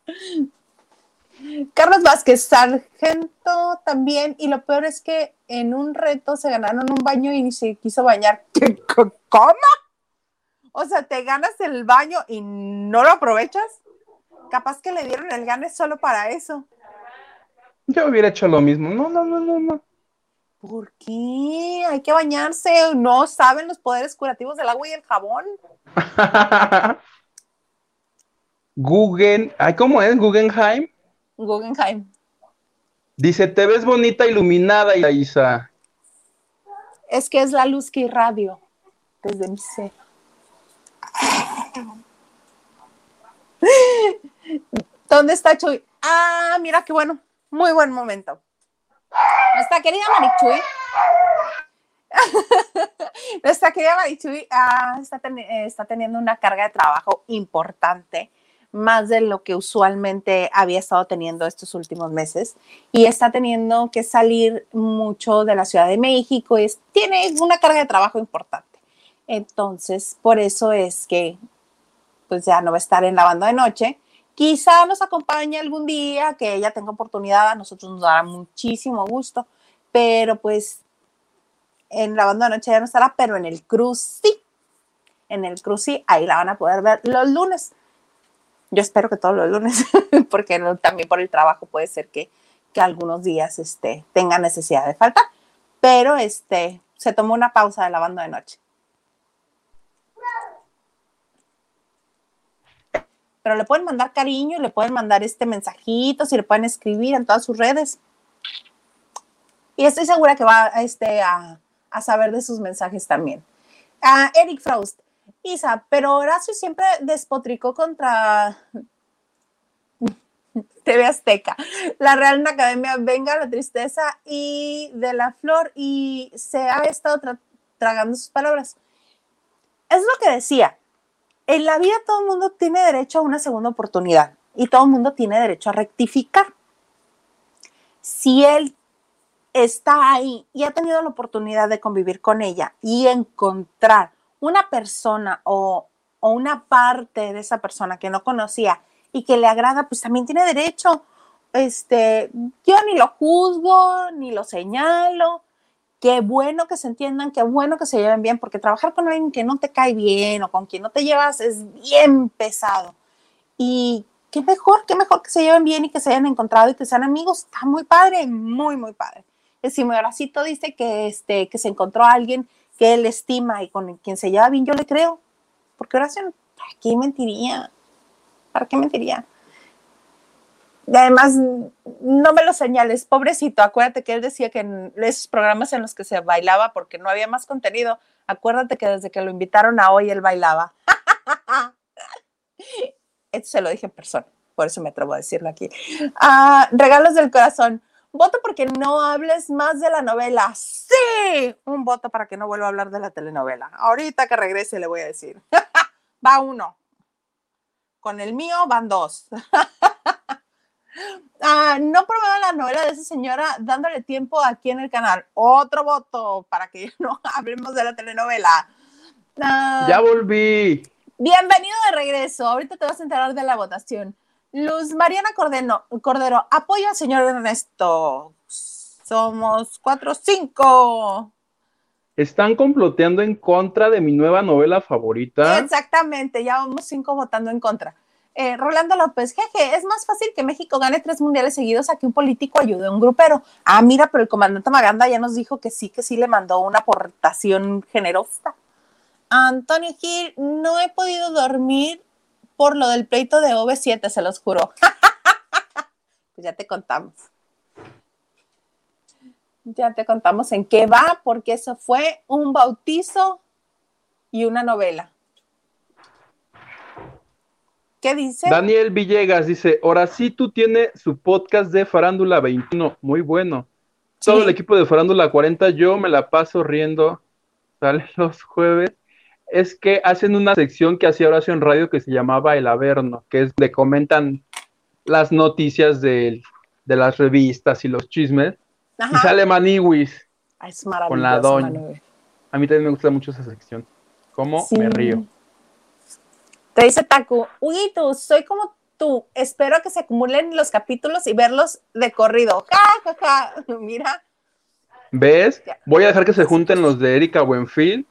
Carlos Vázquez, sargento también, y lo peor es que en un reto se ganaron un baño y ni se quiso bañar. ¿Qué- [laughs] co- ¿Cómo? O sea, te ganas el baño y no lo aprovechas. Capaz que le dieron el gane solo para eso. Yo hubiera hecho lo mismo. No, no, no, no, no. ¿Por qué? Hay que bañarse. No saben los poderes curativos del agua y el jabón. [laughs] Guggen, ay, ¿cómo es? Guggenheim. Guggenheim. Dice, te ves bonita iluminada, Isa. Es que es la luz que irradio desde mi ser. ¿Dónde está Chuy? Ah, mira qué bueno. Muy buen momento. Nuestra querida Marichuy. [laughs] Nuestra querida Marichuy ah, está, ten- eh, está teniendo una carga de trabajo importante, más de lo que usualmente había estado teniendo estos últimos meses. Y está teniendo que salir mucho de la Ciudad de México. Es, tiene una carga de trabajo importante. Entonces, por eso es que pues ya no va a estar en la banda de noche. Quizá nos acompañe algún día, que ella tenga oportunidad, a nosotros nos dará muchísimo gusto, pero pues en la banda de noche ya no estará, pero en el cruz sí. En el cruz sí, ahí la van a poder ver los lunes. Yo espero que todos los lunes, [laughs] porque no- también por el trabajo puede ser que, que algunos días este, tenga necesidad de faltar, pero este, se tomó una pausa de la banda de noche. pero le pueden mandar cariño le pueden mandar este mensajitos y le pueden escribir en todas sus redes. Y estoy segura que va este, a, a saber de sus mensajes también. Ah, Eric Frost, Isa, pero Horacio siempre despotricó contra TV Azteca, la Real Academia Venga la Tristeza y de la Flor y se ha estado tra- tragando sus palabras. Es lo que decía, en la vida todo el mundo tiene derecho a una segunda oportunidad y todo el mundo tiene derecho a rectificar. Si él está ahí y ha tenido la oportunidad de convivir con ella y encontrar una persona o, o una parte de esa persona que no conocía y que le agrada, pues también tiene derecho. Este, yo ni lo juzgo, ni lo señalo. Qué bueno que se entiendan, qué bueno que se lleven bien, porque trabajar con alguien que no te cae bien o con quien no te llevas es bien pesado. Y qué mejor, qué mejor que se lleven bien y que se hayan encontrado y que sean amigos. Está muy padre, muy, muy padre. El si mi Horacito dice que, este, que se encontró a alguien que él estima y con quien se lleva bien, yo le creo. Porque Horacio, ¿para qué mentiría? ¿Para qué mentiría? Y además, no me lo señales, pobrecito. Acuérdate que él decía que en esos programas en los que se bailaba, porque no había más contenido, acuérdate que desde que lo invitaron a hoy, él bailaba. [laughs] Esto se lo dije en persona, por eso me atrevo a decirlo aquí. Ah, regalos del corazón. Voto porque no hables más de la novela. Sí, un voto para que no vuelva a hablar de la telenovela. Ahorita que regrese le voy a decir. [laughs] Va uno. Con el mío van dos. [laughs] Ah, no promuevan la novela de esa señora dándole tiempo aquí en el canal. Otro voto para que [laughs] no hablemos de la telenovela. Ah, Ya volví. Bienvenido de regreso. Ahorita te vas a enterar de la votación. Luz Mariana Cordero, Cordero apoya al señor Ernesto. Somos cuatro, cinco. Están comploteando en contra de mi nueva novela favorita. Exactamente, ya vamos cinco votando en contra. Eh, Rolando López, jeje, es más fácil que México gane tres mundiales seguidos a que un político ayude a un grupero. Ah, mira, pero el comandante Maganda ya nos dijo que sí, que sí le mandó una aportación generosa. Antonio Gil, no he podido dormir por lo del pleito de OV7, se los juro. [laughs] pues ya te contamos. Ya te contamos en qué va, porque eso fue un bautizo y una novela. ¿Qué dice? Daniel Villegas dice, ahora sí tú tienes su podcast de Farándula 21, muy bueno. Todo el equipo de Farándula 40, yo me la paso riendo, sale los jueves. Es que hacen una sección que hacía Horacio en radio que se llamaba El Averno, que es le comentan las noticias de, de las revistas y los chismes. Y sale Maniwis. Es maravilloso. con la doña. Manuel. A mí también me gusta mucho esa sección. ¿Cómo Sí. me río? Te dice Taku, Huguito, soy como tú. Espero que se acumulen los capítulos y verlos de corrido. Ja, ja, ja. [laughs] Mira, ¿Ves? Voy a dejar que se junten los de Erika Buenfil.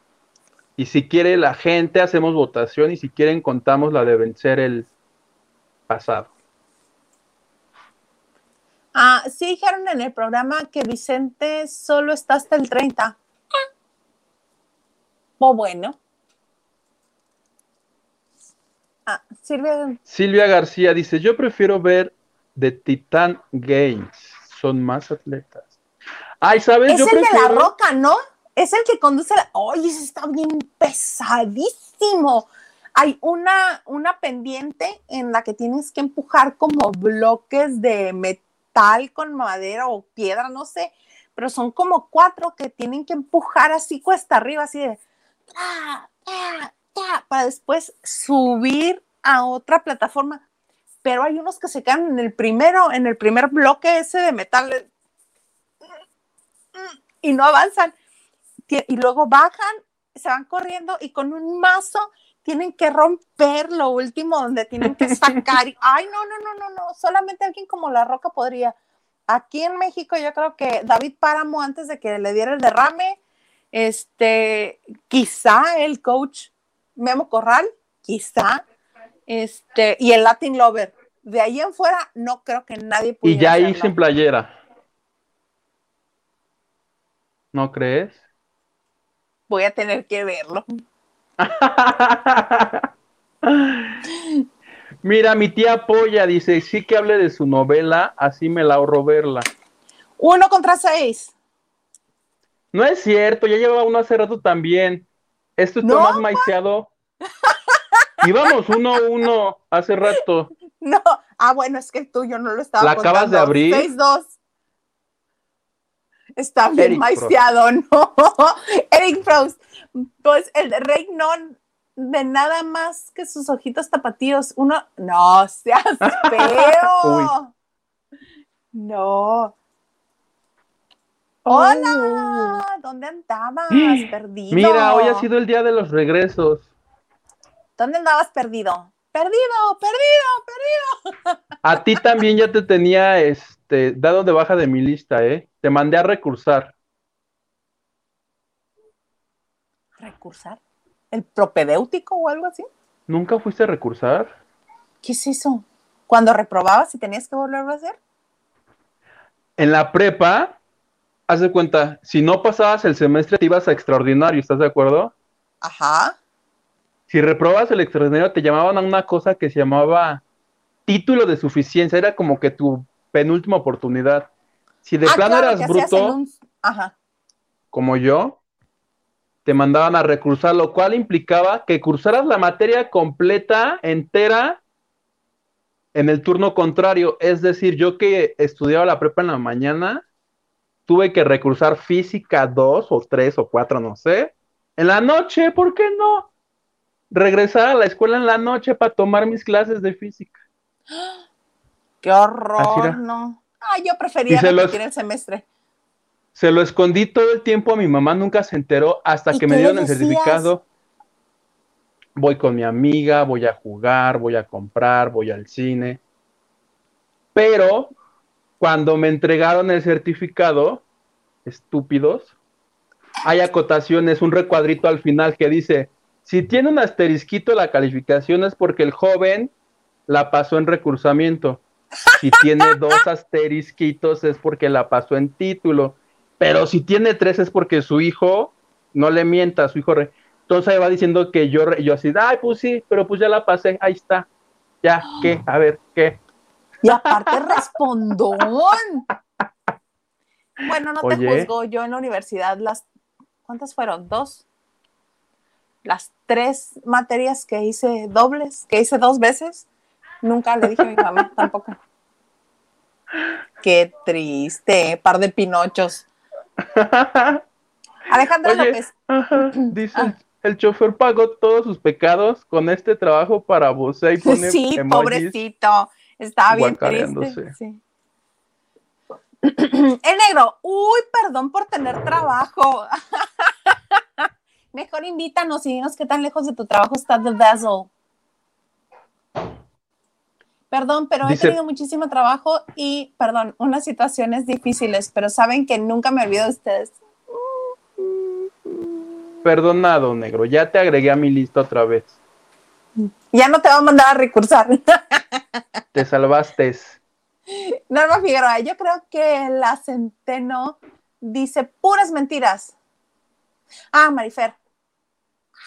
Y si quiere la gente, hacemos votación. Y si quieren, contamos la de vencer el pasado. ah, sí dijeron en el programa que Vicente solo está hasta el 30. O bueno. Ah, Silvia, Silvia García dice: Yo prefiero ver de Titan Games. Son más atletas. Ay, ¿sabes? es Yo el de la roca, ¿no? Es el que conduce la... ¡Oye, está bien pesadísimo! Hay una, una pendiente en la que tienes que empujar como bloques de metal con madera o piedra, no sé, pero son como cuatro que tienen que empujar así cuesta arriba, así de... para después subir a otra plataforma. Pero hay unos que se quedan en el primero, en el primer bloque ese de metal y no avanzan. Y luego bajan, se van corriendo y con un mazo tienen que romper lo último donde tienen que [laughs] sacar. y- Ay, no, no, no, no, no. Solamente alguien como La Roca podría. Aquí en México yo creo que David Páramo antes de que le diera el derrame, este, quizá el coach Memo Corral, quizá, este, y el Latin Lover. De ahí en fuera no creo que nadie pudiera. Y ya ahí sin playera. ¿No crees? Voy a tener que verlo. [laughs] Mira, mi tía Polla dice, sí que hable de su novela, así me la ahorro verla. Uno contra seis. No es cierto, ya llevaba uno hace rato también. Esto está No, más maiceado. Íbamos uno a uno hace rato. [laughs] No, ah, bueno, es que el tuyo no lo estaba ¿La acabas de abrir? Seis, dos. Está bien Eric [laughs] ¿no? Eric Frost. Pues el Rey no, de nada más que sus ojitos tapatíos. Uno, no seas [laughs] feo. no. Hola, ¿dónde andabas? [gasps] Perdido. Mira, hoy ha sido el día de los regresos. ¿Dónde andabas perdido? Perdido, perdido, perdido. A ti también ya te tenía este dado de baja de mi lista, ¿eh? Te mandé a recursar. ¿Recursar? ¿El propedéutico o algo así? ¿Nunca fuiste a recursar? ¿Qué es eso? Cuando reprobabas y tenías que volverlo a hacer. En la prepa, haz de cuenta, si no pasabas el semestre te ibas a extraordinario, ¿estás de acuerdo? Ajá. Si reprobabas el extraordinario te llamaban a una cosa que se llamaba título de suficiencia, era como que tu penúltima oportunidad. Si de Ah, plano claro, eras bruto, en un- Ajá. como yo, te mandaban a recursar, lo cual implicaba que cursaras la materia completa, entera, en el turno contrario. Es decir, yo que estudiaba la prepa en la mañana, tuve que recursar física 2 o 3 o 4, no sé. En la noche, ¿por qué no? Regresar a la escuela en la noche para tomar mis clases de física. [gasps] [gasps] Qué horror, no. Ah, yo prefería los- repetir el semestre. Se lo escondí todo el tiempo a mi mamá, nunca se enteró hasta ¿Y que me dieron el certificado. Voy con mi amiga, voy a jugar, voy a comprar, voy al cine. Pero cuando me entregaron el certificado, estúpidos, hay acotaciones, un recuadrito al final que dice, si tiene un asterisquito la calificación es porque el joven la pasó en recursamiento. Si tiene dos asterisquitos es porque la pasó en título. Pero si tiene tres es porque su hijo, no le mienta, su hijo... re- Entonces ahí va diciendo que yo, yo así, ay, pues sí, pero pues ya la pasé, ahí está. Ya, ¿qué? A ver, ¿qué? Y aparte respondón. Bueno, no te juzgo. Yo en la universidad, las, ¿cuántas fueron? ¿Dos? Las tres materias que hice dobles, que hice dos veces, nunca le dije a mi mamá [laughs] tampoco. Qué triste, par de pinochos. [laughs] Alejandra Oye, López, Ajá, [clears throat] dice, Ah. el chofer pagó todos sus pecados con este trabajo para vos y pone sí, pobrecito, estaba bien triste. sí. [clears throat] El negro, uy, perdón por tener trabajo. [laughs] Mejor invítanos y dinos qué tan lejos de tu trabajo está The Vessel. Perdón, pero Dice- he tenido muchísimo trabajo y, perdón, unas situaciones difíciles, pero saben que nunca me olvido de ustedes. Perdonado, negro, ya te agregué a mi lista otra vez. Ya no te va a mandar a recursar. [laughs] Te salvaste. Norma Figueroa, yo creo que la Centeno dice puras mentiras. Ah, Marifer.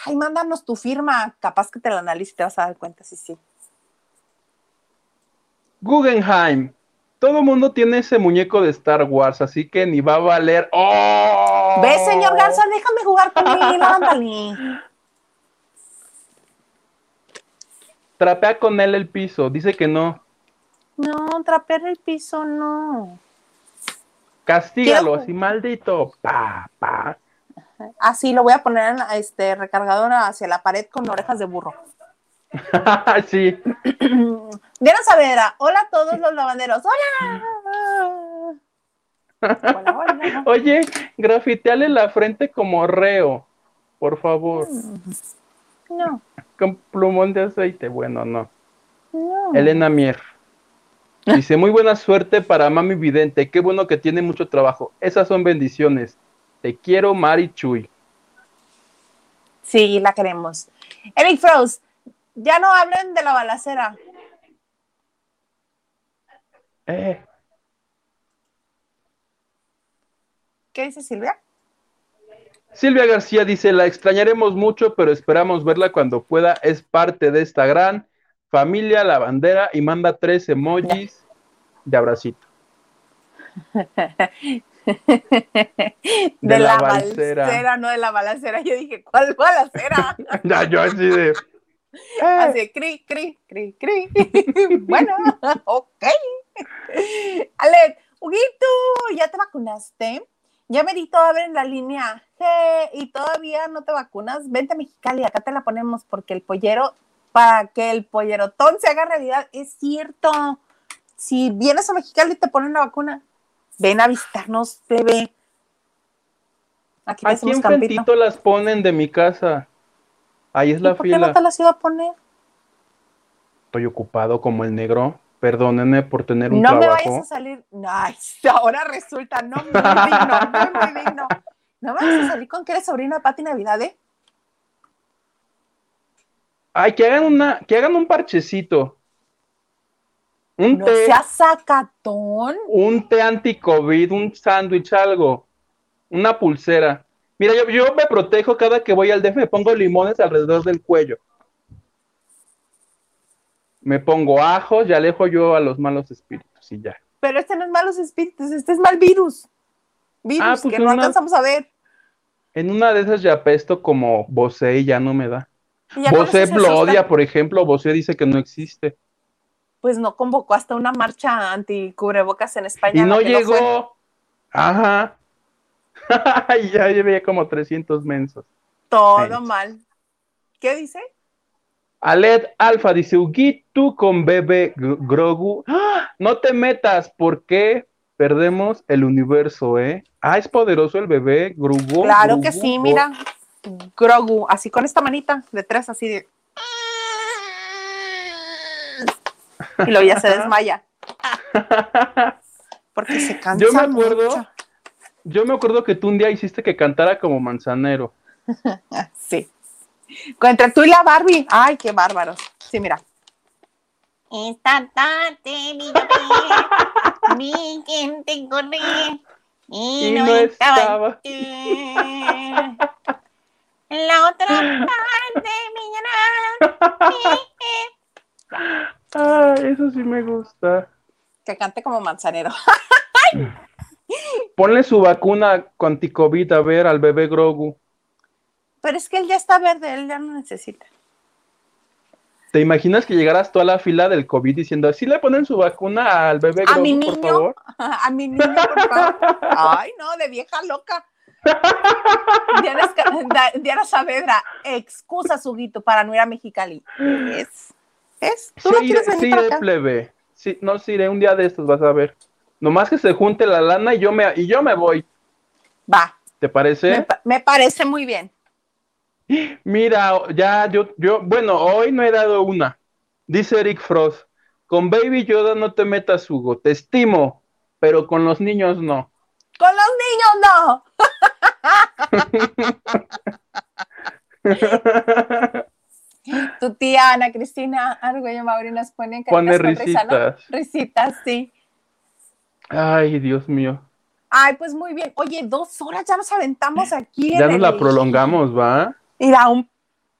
Ay, mándanos tu firma. Capaz que te la analice y te vas a dar cuenta, sí, sí. Guggenheim. Todo mundo tiene ese muñeco de Star Wars, así que ni va a valer. ¡Oh! Ve, señor Garza, déjame jugar con él, [laughs] ándale. Trapea con él el piso. Dice que no. No, trapear el piso, no. Castígalo, así maldito. Pa, pa. Así lo voy a poner en la, este, recargadora hacia la pared con orejas de burro. [laughs] sí. [clears throat] Diana Saavedra, hola a todos los lavanderos. ¡Hola! Hola, hola. [laughs] Oye, grafiteale la frente como reo. Por favor. No, Con plumón de aceite. Bueno, no. no. Elena Mier. Dice, muy buena suerte para Mami Vidente. Qué bueno que tiene mucho trabajo. Esas son bendiciones. Te quiero, Mari Chuy. Sí, la queremos. Eric Frost, ya no hablen de la balacera. Eh, ¿Qué dice Silvia? Silvia García dice, la extrañaremos mucho, pero esperamos verla cuando pueda. Es parte de esta gran familia, la bandera, y manda tres emojis de abracito. [laughs] De, De la, la balacera. balacera. no de la balacera. Yo dije, ¿cuál balacera? [laughs] ya, yo así de... eh, Así, cri, cri, cri, cri. [laughs] bueno, [laughs] ok. Ale, Huguito, ¿ya te vacunaste? Ya merito a ver en la línea. Hey, y todavía no te vacunas. Vente a Mexicali, acá te la ponemos porque el pollero, para que el pollerotón se haga realidad, es cierto. Si vienes a Mexicali y te ponen la vacuna, ven a visitarnos, plebe. Aquí Aquí enfrentito las ponen de mi casa. Ahí es ¿Y la por qué fila. no te las iba a poner? Estoy ocupado como el negro. Perdónenme por tener un no me trabajo. vayas a salir. Ay, [laughs] ahora resulta no muy digno, muy, muy digno. No me vayas a salir con que eres sobrino de Pati Navidad, ¿eh? Ay, que hagan una, que hagan un parchecito. Un No té, seas sacatón. un té anti-COVID, un sándwich, algo. Una pulsera. Mira, yo, yo me protejo cada que voy al DF, me pongo limones alrededor del cuello. Me pongo ajos y alejo yo a los malos espíritus y ya. Pero este no es malos espíritus, este es mal virus. Virus Ah, pues que no una- alcanzamos a ver. En una de esas ya apesto como Bosé y ya no me da. Bosé eso se lo asusta. odia, por ejemplo, Bosé dice que no existe. Pues no convocó hasta una marcha anti-cubrebocas en España. Y no llegó. Ajá. [laughs] Ya llevé como 300 mensos. Todo Sí. mal. ¿Qué dice? Aled Alfa dice, Ugi, tú con bebé Gr- Grogu. ¡Ah! No te metas, porque perdemos el universo, ¿eh? Ah, es poderoso el bebé Grogu. Claro que sí, mira. Grogu, así con esta manita de tres, así de. [laughs] Y luego ya se desmaya. [laughs] Porque se cansa. Yo me acuerdo, mucho. Yo me acuerdo que tú un día hiciste que cantara como manzanero. [laughs] Sí. Entre tú y la Barbie. Ay, qué bárbaros. Sí, mira. Esta tarde mi mi gente corre y, Y no estaba. En la otra parte, Ah, eso sí me gusta. Que cante como manzanero. [laughs] Ponle su vacuna con anti-COVID a ver al bebé Grogu. Pero es que él ya está verde, él ya no necesita. ¿Te imaginas que llegaras toda la fila del COVID diciendo, ¿sí le ponen su vacuna al bebé A Grogu, mi por niño, favor? [laughs] a mi niño, por favor. Ay, no, de vieja loca. Diana, Diana Saavedra excusa su guito para no ir a Mexicali. Es, es, tú no Sí, quieres iré- venir sí para iré, acá. plebe. Sí, no, sí un día de estos, vas a ver. Nomás que se junte la lana y yo me, y yo me voy. Va, ¿Te parece? pa- me parece muy bien. Mira, ya yo, yo, bueno, hoy no he dado una. Dice Eric Frost, con Baby Yoda no te metas, Hugo, te estimo, pero con los niños no. Con los niños no. [laughs] Tu tía Ana Cristina Argüello Mauri nos pone Pone con risa, ¿no? risitas. Risitas, sí. Ay, Dios mío. Ay, pues muy bien. Oye, dos horas ya nos aventamos aquí. Ya en nos la prolongamos, ¿va? Mira, un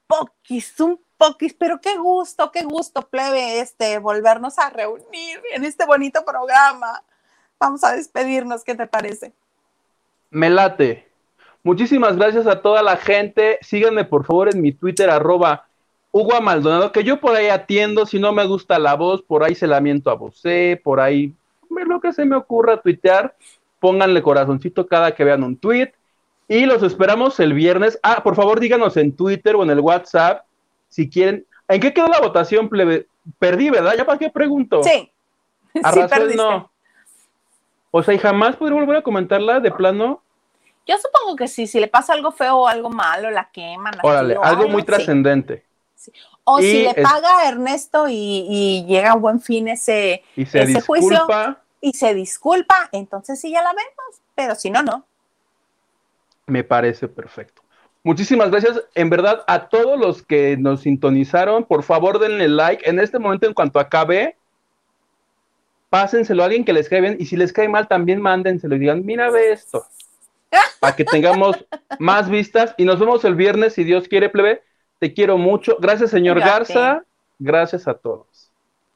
poquis, un poquis, pero qué gusto, qué gusto, plebe, este, volvernos a reunir en este bonito programa. Vamos a despedirnos, ¿qué te parece? Me late. Muchísimas gracias a toda la gente. Síganme por favor en mi Twitter, arroba Hugo Maldonado, que yo por ahí atiendo. Si no me gusta la voz, por ahí se la miento a vocé, por ahí lo que se me ocurra tuitear. Pónganle corazoncito cada que vean un tweet. Y los esperamos el viernes. Ah, por favor, díganos en Twitter o en el WhatsApp si quieren. ¿En qué quedó la votación, plebe? Perdí, ¿verdad? ¿Ya para qué pregunto? Sí. A [laughs] sí, no. O sea, ¿y jamás podré volver a comentarla de plano? Yo supongo que sí, si le pasa algo feo o algo malo, la queman. Órale, algo muy sí. trascendente. O Y si le es- paga a Ernesto y, y llega a buen fin ese Y se Ese disculpa. juicio- y se disculpa, entonces sí ya la vemos, pero si no, no. Me parece perfecto. Muchísimas gracias, en verdad, a todos los que nos sintonizaron. Por favor, denle like. En este momento, en cuanto acabe, pásenselo a alguien que les cae bien. Y si les cae mal, también mándenselo y digan, mira, ve esto. [laughs] Para que tengamos más vistas. Y nos vemos el viernes, si Dios quiere, plebe. Te quiero mucho. Gracias, señor Cuídate. Garza. Gracias a todos.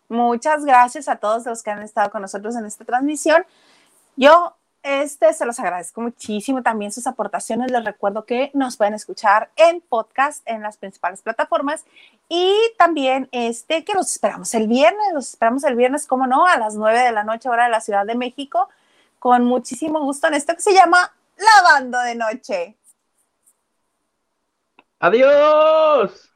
Muchas gracias a todos los que han estado con nosotros en esta transmisión. Yo este, se los agradezco muchísimo también sus aportaciones. Les recuerdo que nos pueden escuchar en podcast en las principales plataformas y también este, que los esperamos el viernes. Los esperamos el viernes, como no, a las 9 de la noche, hora de la Ciudad de México, con muchísimo gusto en esto que se llama Lavando de Noche. Adiós.